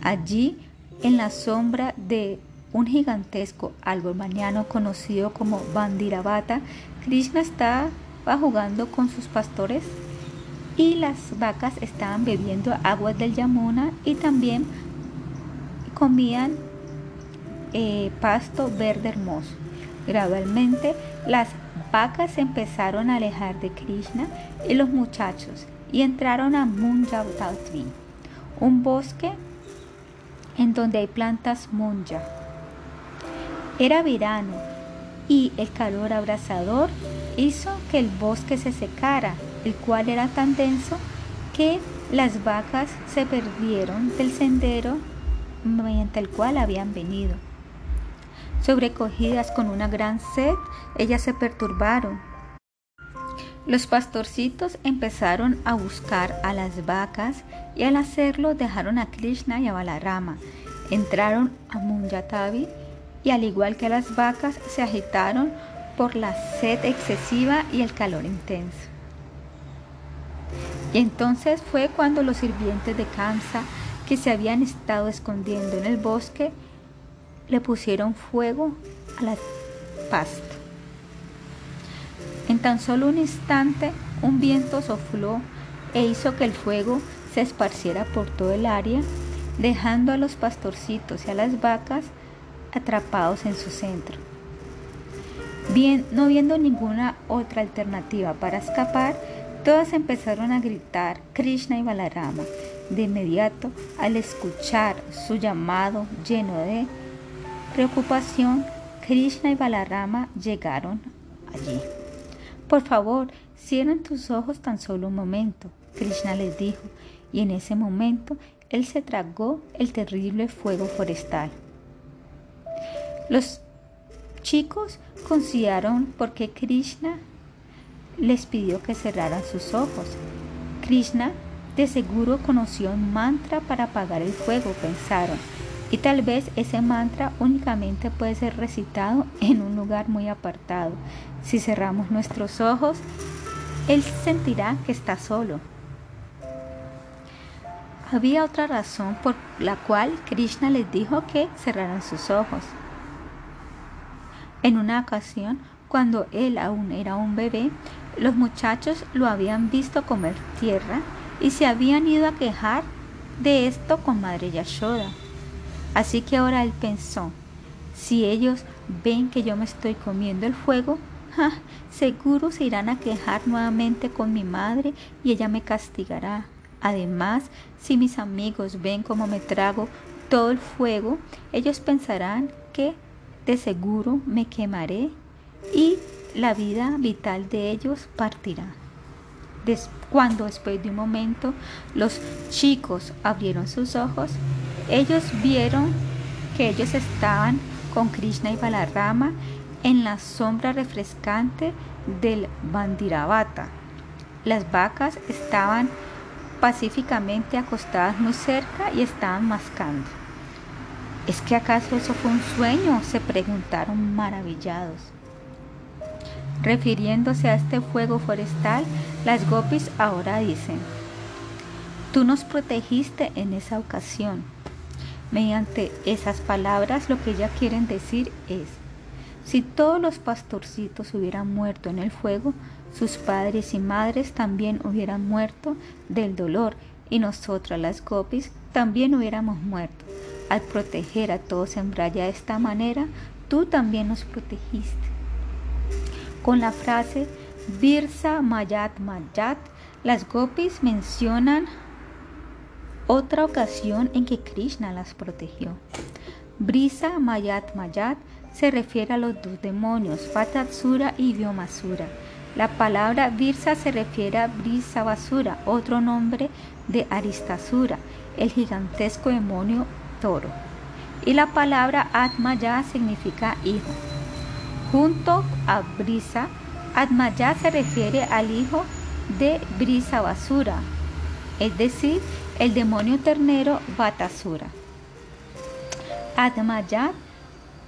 Allí, en la sombra de un gigantesco árbol mañano conocido como Bandiravata, Krishna estaba jugando con sus pastores y las vacas estaban bebiendo aguas del Yamuna y también comían eh, pasto verde hermoso. Gradualmente las vacas empezaron a alejar de Krishna y los muchachos y entraron a Munjavatvi, un bosque en donde hay plantas munja. Era verano y el calor abrasador hizo que el bosque se secara el cual era tan denso que las vacas se perdieron del sendero mediante el cual habían venido. Sobrecogidas con una gran sed, ellas se perturbaron. Los pastorcitos empezaron a buscar a las vacas y al hacerlo dejaron a Krishna y a Balarama. Entraron a Munjatavi y al igual que las vacas se agitaron por la sed excesiva y el calor intenso. Y entonces fue cuando los sirvientes de Kamsa, que se habían estado escondiendo en el bosque, le pusieron fuego a la pasta. En tan solo un instante, un viento sopló e hizo que el fuego se esparciera por todo el área, dejando a los pastorcitos y a las vacas atrapados en su centro. Bien, no viendo ninguna otra alternativa para escapar, Todas empezaron a gritar Krishna y Balarama. De inmediato, al escuchar su llamado lleno de preocupación, Krishna y Balarama llegaron allí. Por favor, cierren tus ojos tan solo un momento, Krishna les dijo, y en ese momento él se tragó el terrible fuego forestal. Los chicos consideraron por qué Krishna les pidió que cerraran sus ojos. Krishna de seguro conoció un mantra para apagar el fuego, pensaron, y tal vez ese mantra únicamente puede ser recitado en un lugar muy apartado. Si cerramos nuestros ojos, él sentirá que está solo. Había otra razón por la cual Krishna les dijo que cerraran sus ojos. En una ocasión, cuando él aún era un bebé, los muchachos lo habían visto comer tierra y se habían ido a quejar de esto con Madre Yashoda. Así que ahora él pensó, si ellos ven que yo me estoy comiendo el fuego, seguro se irán a quejar nuevamente con mi madre y ella me castigará. Además, si mis amigos ven cómo me trago todo el fuego, ellos pensarán que de seguro me quemaré y la vida vital de ellos partirá. cuando después de un momento los chicos abrieron sus ojos, ellos vieron que ellos estaban con Krishna y Balarama en la sombra refrescante del Bandiravata. Las vacas estaban pacíficamente acostadas muy cerca y estaban mascando. ¿Es que acaso eso fue un sueño? se preguntaron maravillados. Refiriéndose a este fuego forestal, las gopis ahora dicen, tú nos protegiste en esa ocasión. Mediante esas palabras lo que ellas quieren decir es, si todos los pastorcitos hubieran muerto en el fuego, sus padres y madres también hubieran muerto del dolor y nosotras las gopis también hubiéramos muerto. Al proteger a todos en Braya de esta manera, tú también nos protegiste. Con la frase Virsa Mayat Mayat, las gopis mencionan otra ocasión en que Krishna las protegió. Brisa Mayat Mayat se refiere a los dos demonios, Vatatsura y Vyomasura. La palabra Virsa se refiere a Brisa Basura, otro nombre de Aristasura, el gigantesco demonio toro. Y la palabra Atmaya significa hijo. Junto a Brisa, Atmaya se refiere al hijo de Brisa Basura, es decir, el demonio ternero Vatasura. Atmaya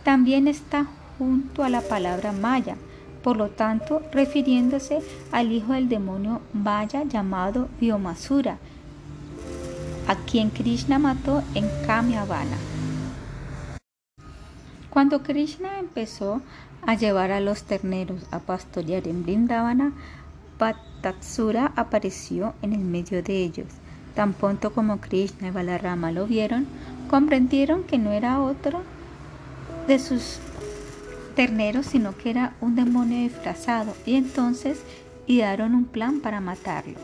también está junto a la palabra Maya, por lo tanto refiriéndose al hijo del demonio Maya llamado Vyomasura, a quien Krishna mató en Kamyavana. Cuando Krishna empezó a llevar a los terneros a pastorear en Brindavana, Patatsura apareció en el medio de ellos. Tan pronto como Krishna y Balarama lo vieron, comprendieron que no era otro de sus terneros, sino que era un demonio disfrazado, y entonces idearon un plan para matarlo.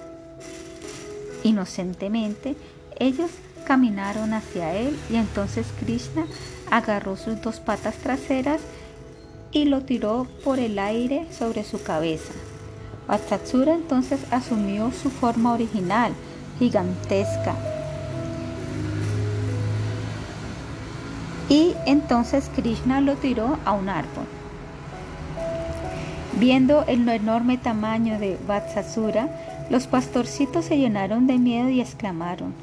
Inocentemente, ellos caminaron hacia él y entonces Krishna agarró sus dos patas traseras y lo tiró por el aire sobre su cabeza. Vatsatsura entonces asumió su forma original, gigantesca. Y entonces Krishna lo tiró a un árbol. Viendo el enorme tamaño de Vatsatsura, los pastorcitos se llenaron de miedo y exclamaron,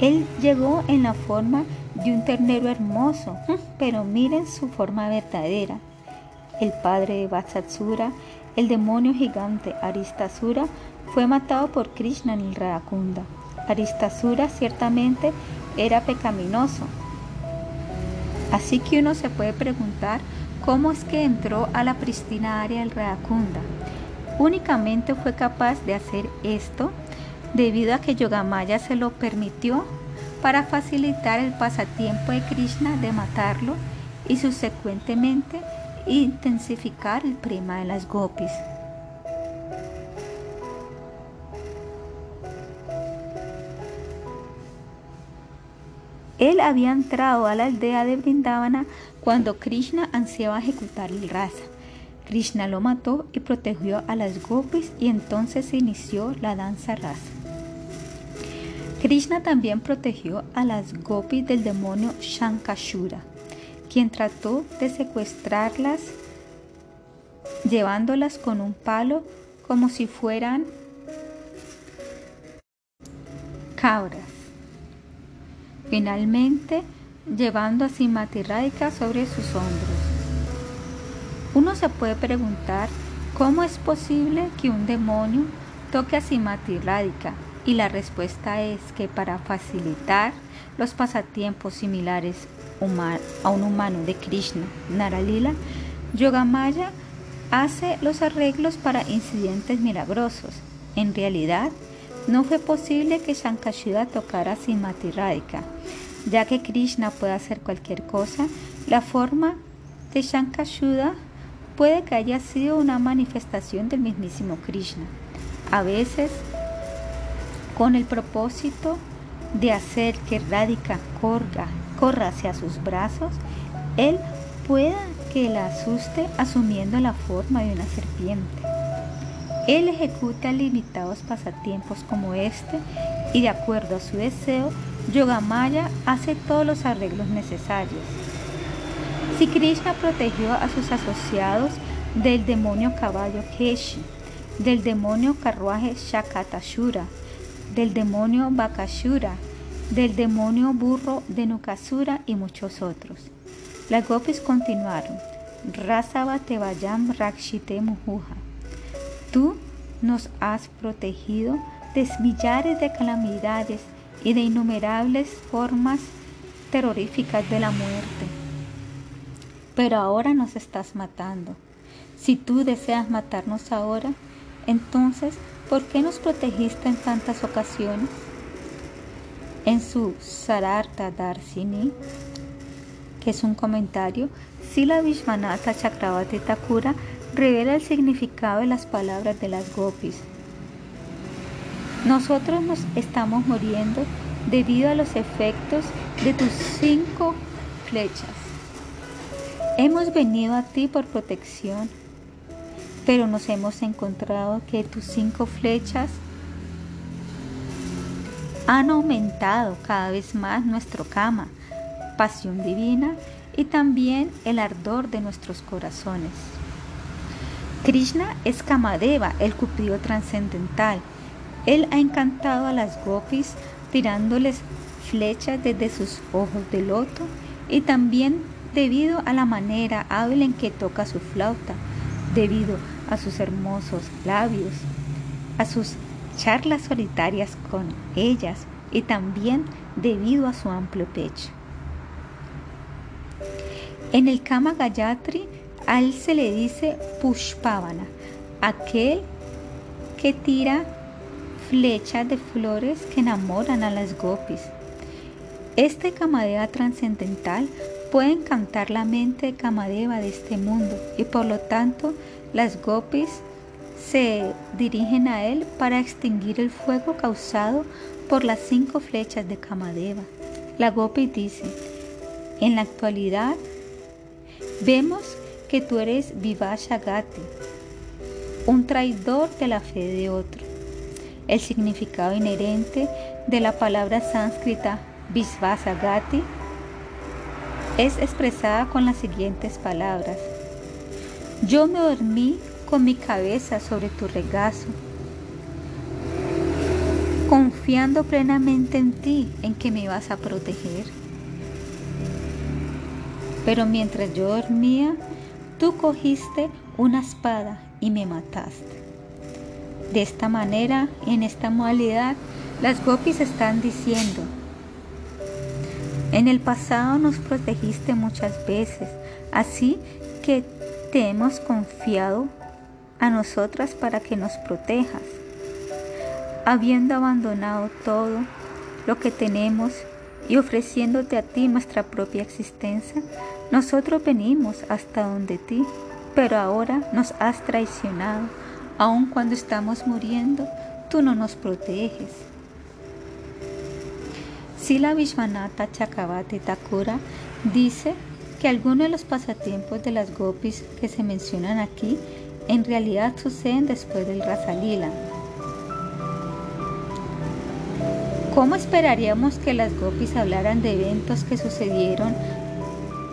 él llegó en la forma de un ternero hermoso, pero miren su forma verdadera. El padre de Vatsatsura, el demonio gigante Aristasura, fue matado por Krishna en el Radakunda. Aristasura ciertamente era pecaminoso. Así que uno se puede preguntar cómo es que entró a la pristina área del Radakunda. Únicamente fue capaz de hacer esto debido a que Yogamaya se lo permitió para facilitar el pasatiempo de Krishna de matarlo y subsecuentemente intensificar el prima de las gopis. Él había entrado a la aldea de Brindavana cuando Krishna ansiaba ejecutar el rasa. Krishna lo mató y protegió a las gopis y entonces se inició la danza rasa. Krishna también protegió a las gopis del demonio Shankashura, quien trató de secuestrarlas llevándolas con un palo como si fueran cabras. Finalmente, llevando a Simati sobre sus hombros. Uno se puede preguntar cómo es posible que un demonio toque a Simati y la respuesta es que para facilitar los pasatiempos similares a un humano de Krishna, Naralila, Yogamaya hace los arreglos para incidentes milagrosos. En realidad, no fue posible que Shankashuda tocara Simati ya que Krishna puede hacer cualquier cosa, la forma de Shankashuda puede que haya sido una manifestación del mismísimo Krishna, a veces con el propósito de hacer que Radhika corra, corra hacia sus brazos, él pueda que la asuste asumiendo la forma de una serpiente. Él ejecuta limitados pasatiempos como este y de acuerdo a su deseo, Yogamaya hace todos los arreglos necesarios. Si Krishna protegió a sus asociados del demonio caballo Keshi, del demonio carruaje Shakatashura, del demonio Bakashura, del demonio burro de Nukasura y muchos otros. Las gopis continuaron. Rasava Tevayam Rakshite Mujuja. Tú nos has protegido de millares de calamidades y de innumerables formas terroríficas de la muerte. Pero ahora nos estás matando. Si tú deseas matarnos ahora, entonces, ¿por qué nos protegiste en tantas ocasiones? En su Sararta Darsini, que es un comentario, Sila Vishwanatha Chakravati Thakura revela el significado de las palabras de las gopis nosotros nos estamos muriendo debido a los efectos de tus cinco flechas. Hemos venido a ti por protección, pero nos hemos encontrado que tus cinco flechas han aumentado cada vez más nuestro kama, pasión divina y también el ardor de nuestros corazones. Krishna es Kamadeva, el cupido trascendental, él ha encantado a las gopis tirándoles flechas desde sus ojos de loto y también debido a la manera hábil en que toca su flauta, debido a sus hermosos labios, a sus charlas solitarias con ellas y también debido a su amplio pecho. En el Kama Gayatri a él se le dice Pushpavana, aquel que tira flechas de flores que enamoran a las gopis. Este Kamadeva trascendental puede encantar la mente de Kamadeva de este mundo y por lo tanto las gopis se dirigen a él para extinguir el fuego causado por las cinco flechas de Kamadeva. La gopi dice, en la actualidad vemos que tú eres Vivashagati, un traidor de la fe de otro. El significado inherente de la palabra sánscrita Visvasagati es expresada con las siguientes palabras. Yo me dormí con mi cabeza sobre tu regazo, confiando plenamente en ti, en que me vas a proteger. Pero mientras yo dormía, tú cogiste una espada y me mataste. De esta manera, en esta modalidad, las gopis están diciendo, en el pasado nos protegiste muchas veces, así que te hemos confiado a nosotras para que nos protejas. Habiendo abandonado todo lo que tenemos y ofreciéndote a ti nuestra propia existencia, nosotros venimos hasta donde ti, pero ahora nos has traicionado Aun cuando estamos muriendo, tú no nos proteges. Sila Vishwanatha Chakravati Thakura dice que algunos de los pasatiempos de las gopis que se mencionan aquí en realidad suceden después del Rasalila. ¿Cómo esperaríamos que las gopis hablaran de eventos que sucedieron?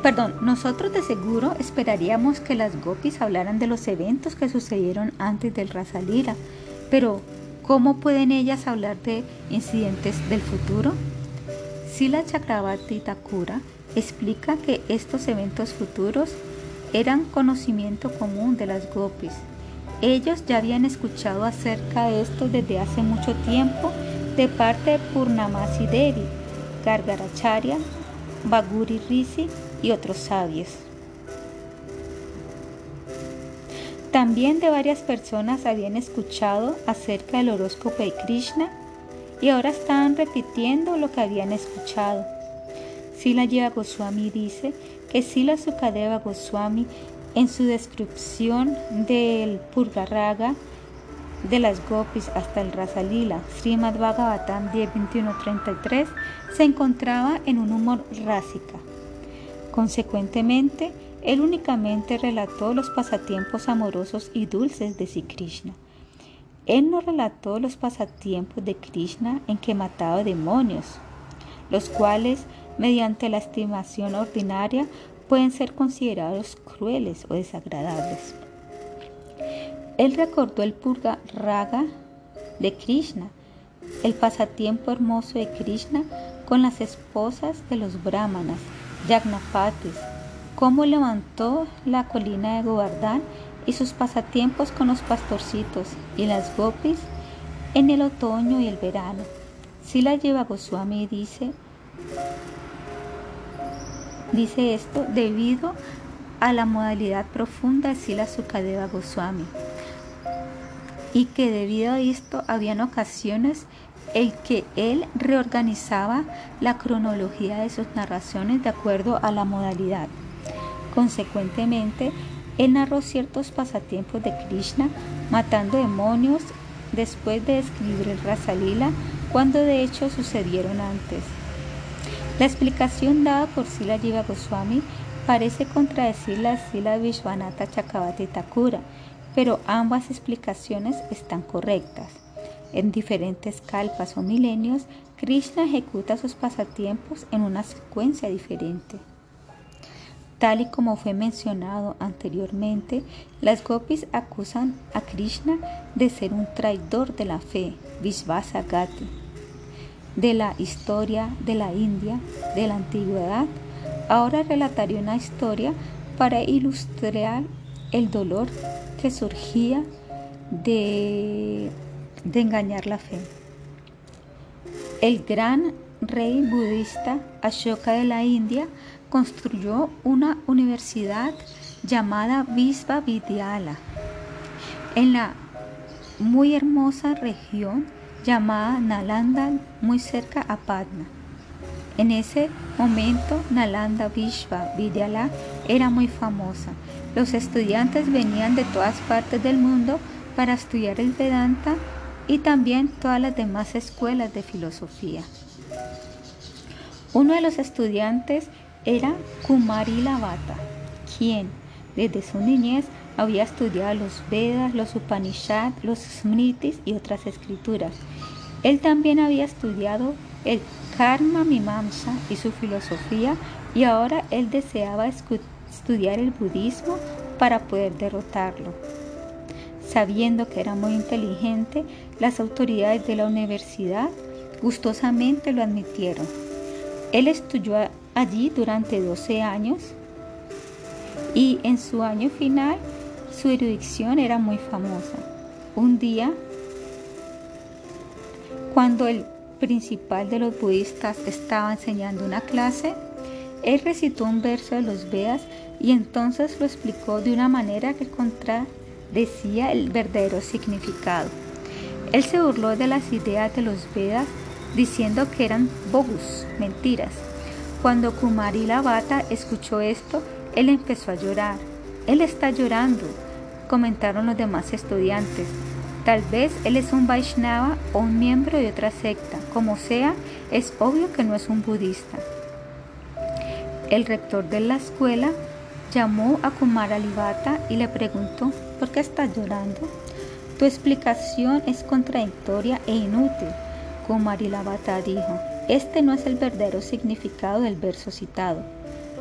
Perdón, nosotros de seguro esperaríamos que las gopis hablaran de los eventos que sucedieron antes del Rasalila, pero ¿cómo pueden ellas hablar de incidentes del futuro? Sila Chakrabarti Thakura explica que estos eventos futuros eran conocimiento común de las gopis. Ellos ya habían escuchado acerca de esto desde hace mucho tiempo de parte de Purnamasi Devi, Gargaracharya, Baguri Rishi y otros sabios. También de varias personas habían escuchado acerca del horóscopo de Krishna y ahora estaban repitiendo lo que habían escuchado. Sila Jiva Goswami dice que Sila Sukadeva Goswami en su descripción del Purga de las Gopis hasta el Rasalila, Srimad Bhagavatam 10.21.33, se encontraba en un humor rásica. Consecuentemente, él únicamente relató los pasatiempos amorosos y dulces de Sri Krishna. Él no relató los pasatiempos de Krishna en que mataba demonios, los cuales mediante la estimación ordinaria pueden ser considerados crueles o desagradables. Él recordó el Purga Raga de Krishna, el pasatiempo hermoso de Krishna con las esposas de los brahmanas, Yagnapatis, cómo levantó la colina de Govardhan y sus pasatiempos con los pastorcitos y las gopis en el otoño y el verano. Sila lleva Goswami dice Dice esto debido a la modalidad profunda de Sila Sukadeva Goswami y que debido a esto habían ocasiones en que él reorganizaba la cronología de sus narraciones de acuerdo a la modalidad. Consecuentemente, él narró ciertos pasatiempos de Krishna matando demonios después de escribir el Rasalila cuando de hecho sucedieron antes. La explicación dada por Sila Jiva Goswami parece contradecir la Sila Vishwanatha Chakavati Thakura, pero ambas explicaciones están correctas. En diferentes kalpas o milenios, Krishna ejecuta sus pasatiempos en una secuencia diferente. Tal y como fue mencionado anteriormente, las gopis acusan a Krishna de ser un traidor de la fe, Vishvasa Gati de la historia de la India de la antigüedad, ahora relataré una historia para ilustrar el dolor que surgía de, de engañar la fe. El gran rey budista Ashoka de la India construyó una universidad llamada Visva Vidyala en la muy hermosa región llamada Nalanda, muy cerca a Patna. En ese momento, Nalanda Vishva Vidyala era muy famosa. Los estudiantes venían de todas partes del mundo para estudiar el Vedanta y también todas las demás escuelas de filosofía. Uno de los estudiantes era Kumari Lavata, quien desde su niñez había estudiado los Vedas, los Upanishads, los Smritis y otras escrituras. Él también había estudiado el Karma Mimamsa y su filosofía y ahora él deseaba estudiar el budismo para poder derrotarlo. Sabiendo que era muy inteligente, las autoridades de la universidad gustosamente lo admitieron. Él estudió allí durante 12 años y en su año final su erudición era muy famosa. Un día, cuando el principal de los budistas estaba enseñando una clase, él recitó un verso de los Vedas y entonces lo explicó de una manera que contradecía el verdadero significado. Él se burló de las ideas de los Vedas diciendo que eran bogus, mentiras. Cuando Kumari Lavata escuchó esto, él empezó a llorar. Él está llorando, comentaron los demás estudiantes. Tal vez él es un Vaishnava o un miembro de otra secta. Como sea, es obvio que no es un budista. El rector de la escuela llamó a Kumaralibata y le preguntó, ¿por qué estás llorando? Tu explicación es contradictoria e inútil. Kumarilabhata dijo, este no es el verdadero significado del verso citado.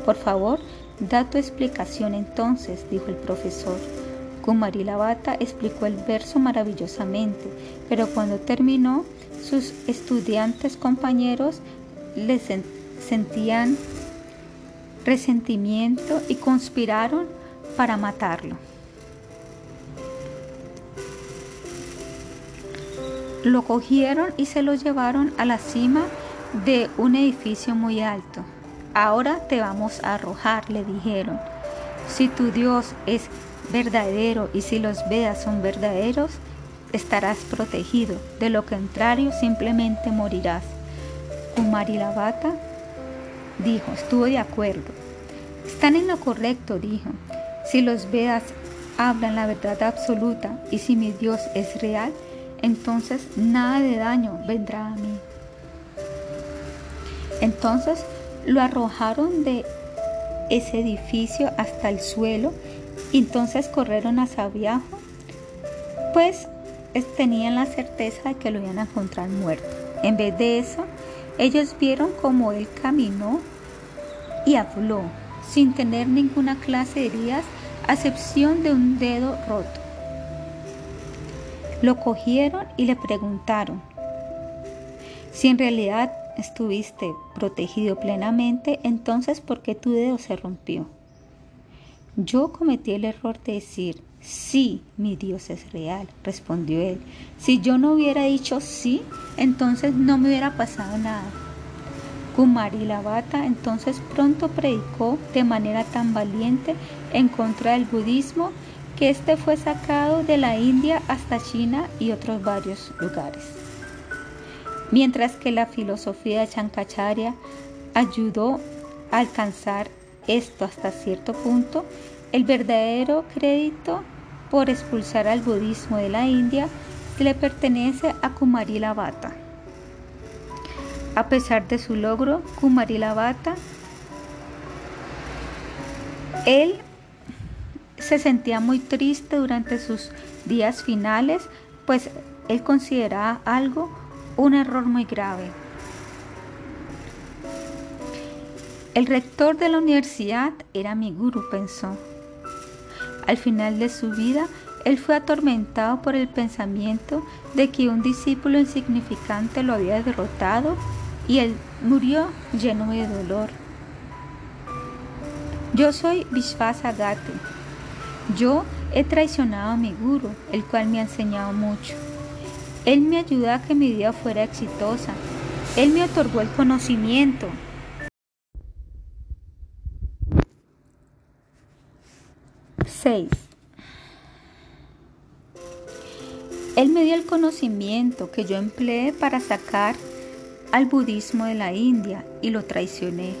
Por favor, da tu explicación entonces, dijo el profesor. Kumarilabhata explicó el verso maravillosamente, pero cuando terminó, sus estudiantes compañeros le sentían resentimiento y conspiraron para matarlo. Lo cogieron y se lo llevaron a la cima de un edificio muy alto. Ahora te vamos a arrojar, le dijeron. Si tu Dios es verdadero y si los Vedas son verdaderos, estarás protegido. De lo contrario, simplemente morirás. Dijo, estuvo de acuerdo. Están en lo correcto, dijo. Si los Vedas hablan la verdad absoluta y si mi Dios es real, entonces nada de daño vendrá a mí. Entonces lo arrojaron de ese edificio hasta el suelo y entonces corrieron hacia abajo, pues tenían la certeza de que lo iban a encontrar muerto. En vez de eso, ellos vieron cómo él caminó y habló sin tener ninguna clase de heridas, a excepción de un dedo roto. Lo cogieron y le preguntaron si en realidad estuviste protegido plenamente, entonces ¿por qué tu dedo se rompió? Yo cometí el error de decir, sí, mi Dios es real, respondió él. Si yo no hubiera dicho sí, entonces no me hubiera pasado nada. Kumari Lavata entonces pronto predicó de manera tan valiente en contra del budismo que éste fue sacado de la India hasta China y otros varios lugares. Mientras que la filosofía de Chankacharya ayudó a alcanzar esto hasta cierto punto, el verdadero crédito por expulsar al budismo de la India le pertenece a Kumarila Bhatta. A pesar de su logro, Kumarila Bhatta, él se sentía muy triste durante sus días finales, pues él consideraba algo un error muy grave. El rector de la universidad era mi guru, pensó. Al final de su vida, él fue atormentado por el pensamiento de que un discípulo insignificante lo había derrotado y él murió lleno de dolor. Yo soy Vishvasagate. Yo he traicionado a mi guru, el cual me ha enseñado mucho. Él me ayudó a que mi vida fuera exitosa. Él me otorgó el conocimiento, 6. Él me dio el conocimiento que yo empleé para sacar al budismo de la India y lo traicioné.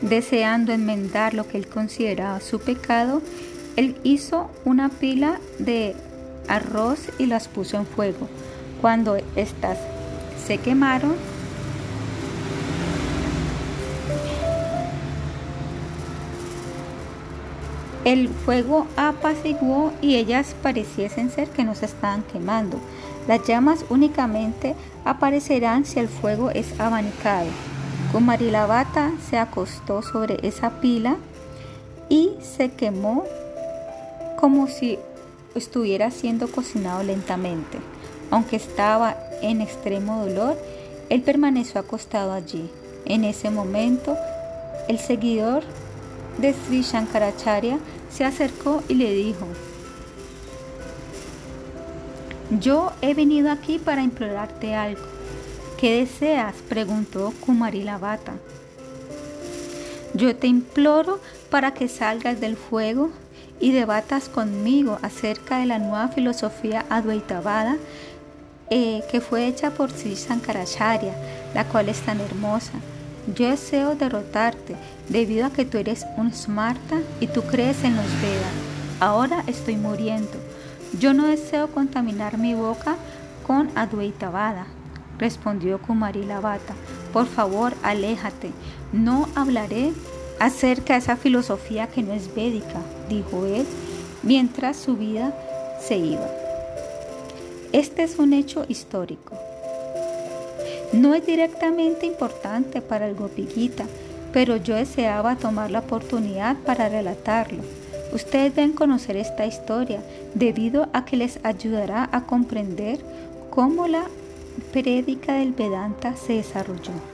Deseando enmendar lo que él consideraba su pecado, él hizo una pila de arroz y las puso en fuego. Cuando éstas se quemaron, El fuego apaciguó y ellas pareciesen ser que no se estaban quemando. Las llamas únicamente aparecerán si el fuego es abanicado. Kumarilabhata se acostó sobre esa pila y se quemó como si estuviera siendo cocinado lentamente. Aunque estaba en extremo dolor, él permaneció acostado allí. En ese momento, el seguidor de Sri Shankaracharya se acercó y le dijo, yo he venido aquí para implorarte algo. ¿Qué deseas? preguntó Kumarila Bhatta. Yo te imploro para que salgas del fuego y debatas conmigo acerca de la nueva filosofía Advaitavada eh, que fue hecha por Sri Shankaracharya, la cual es tan hermosa. Yo deseo derrotarte debido a que tú eres un Smarta y tú crees en los Vedas. Ahora estoy muriendo. Yo no deseo contaminar mi boca con Advaitavada. respondió Kumari Lavata. Por favor, aléjate. No hablaré acerca de esa filosofía que no es védica, dijo él, mientras su vida se iba. Este es un hecho histórico. No es directamente importante para el Gopigita, pero yo deseaba tomar la oportunidad para relatarlo. Ustedes deben conocer esta historia debido a que les ayudará a comprender cómo la prédica del Vedanta se desarrolló.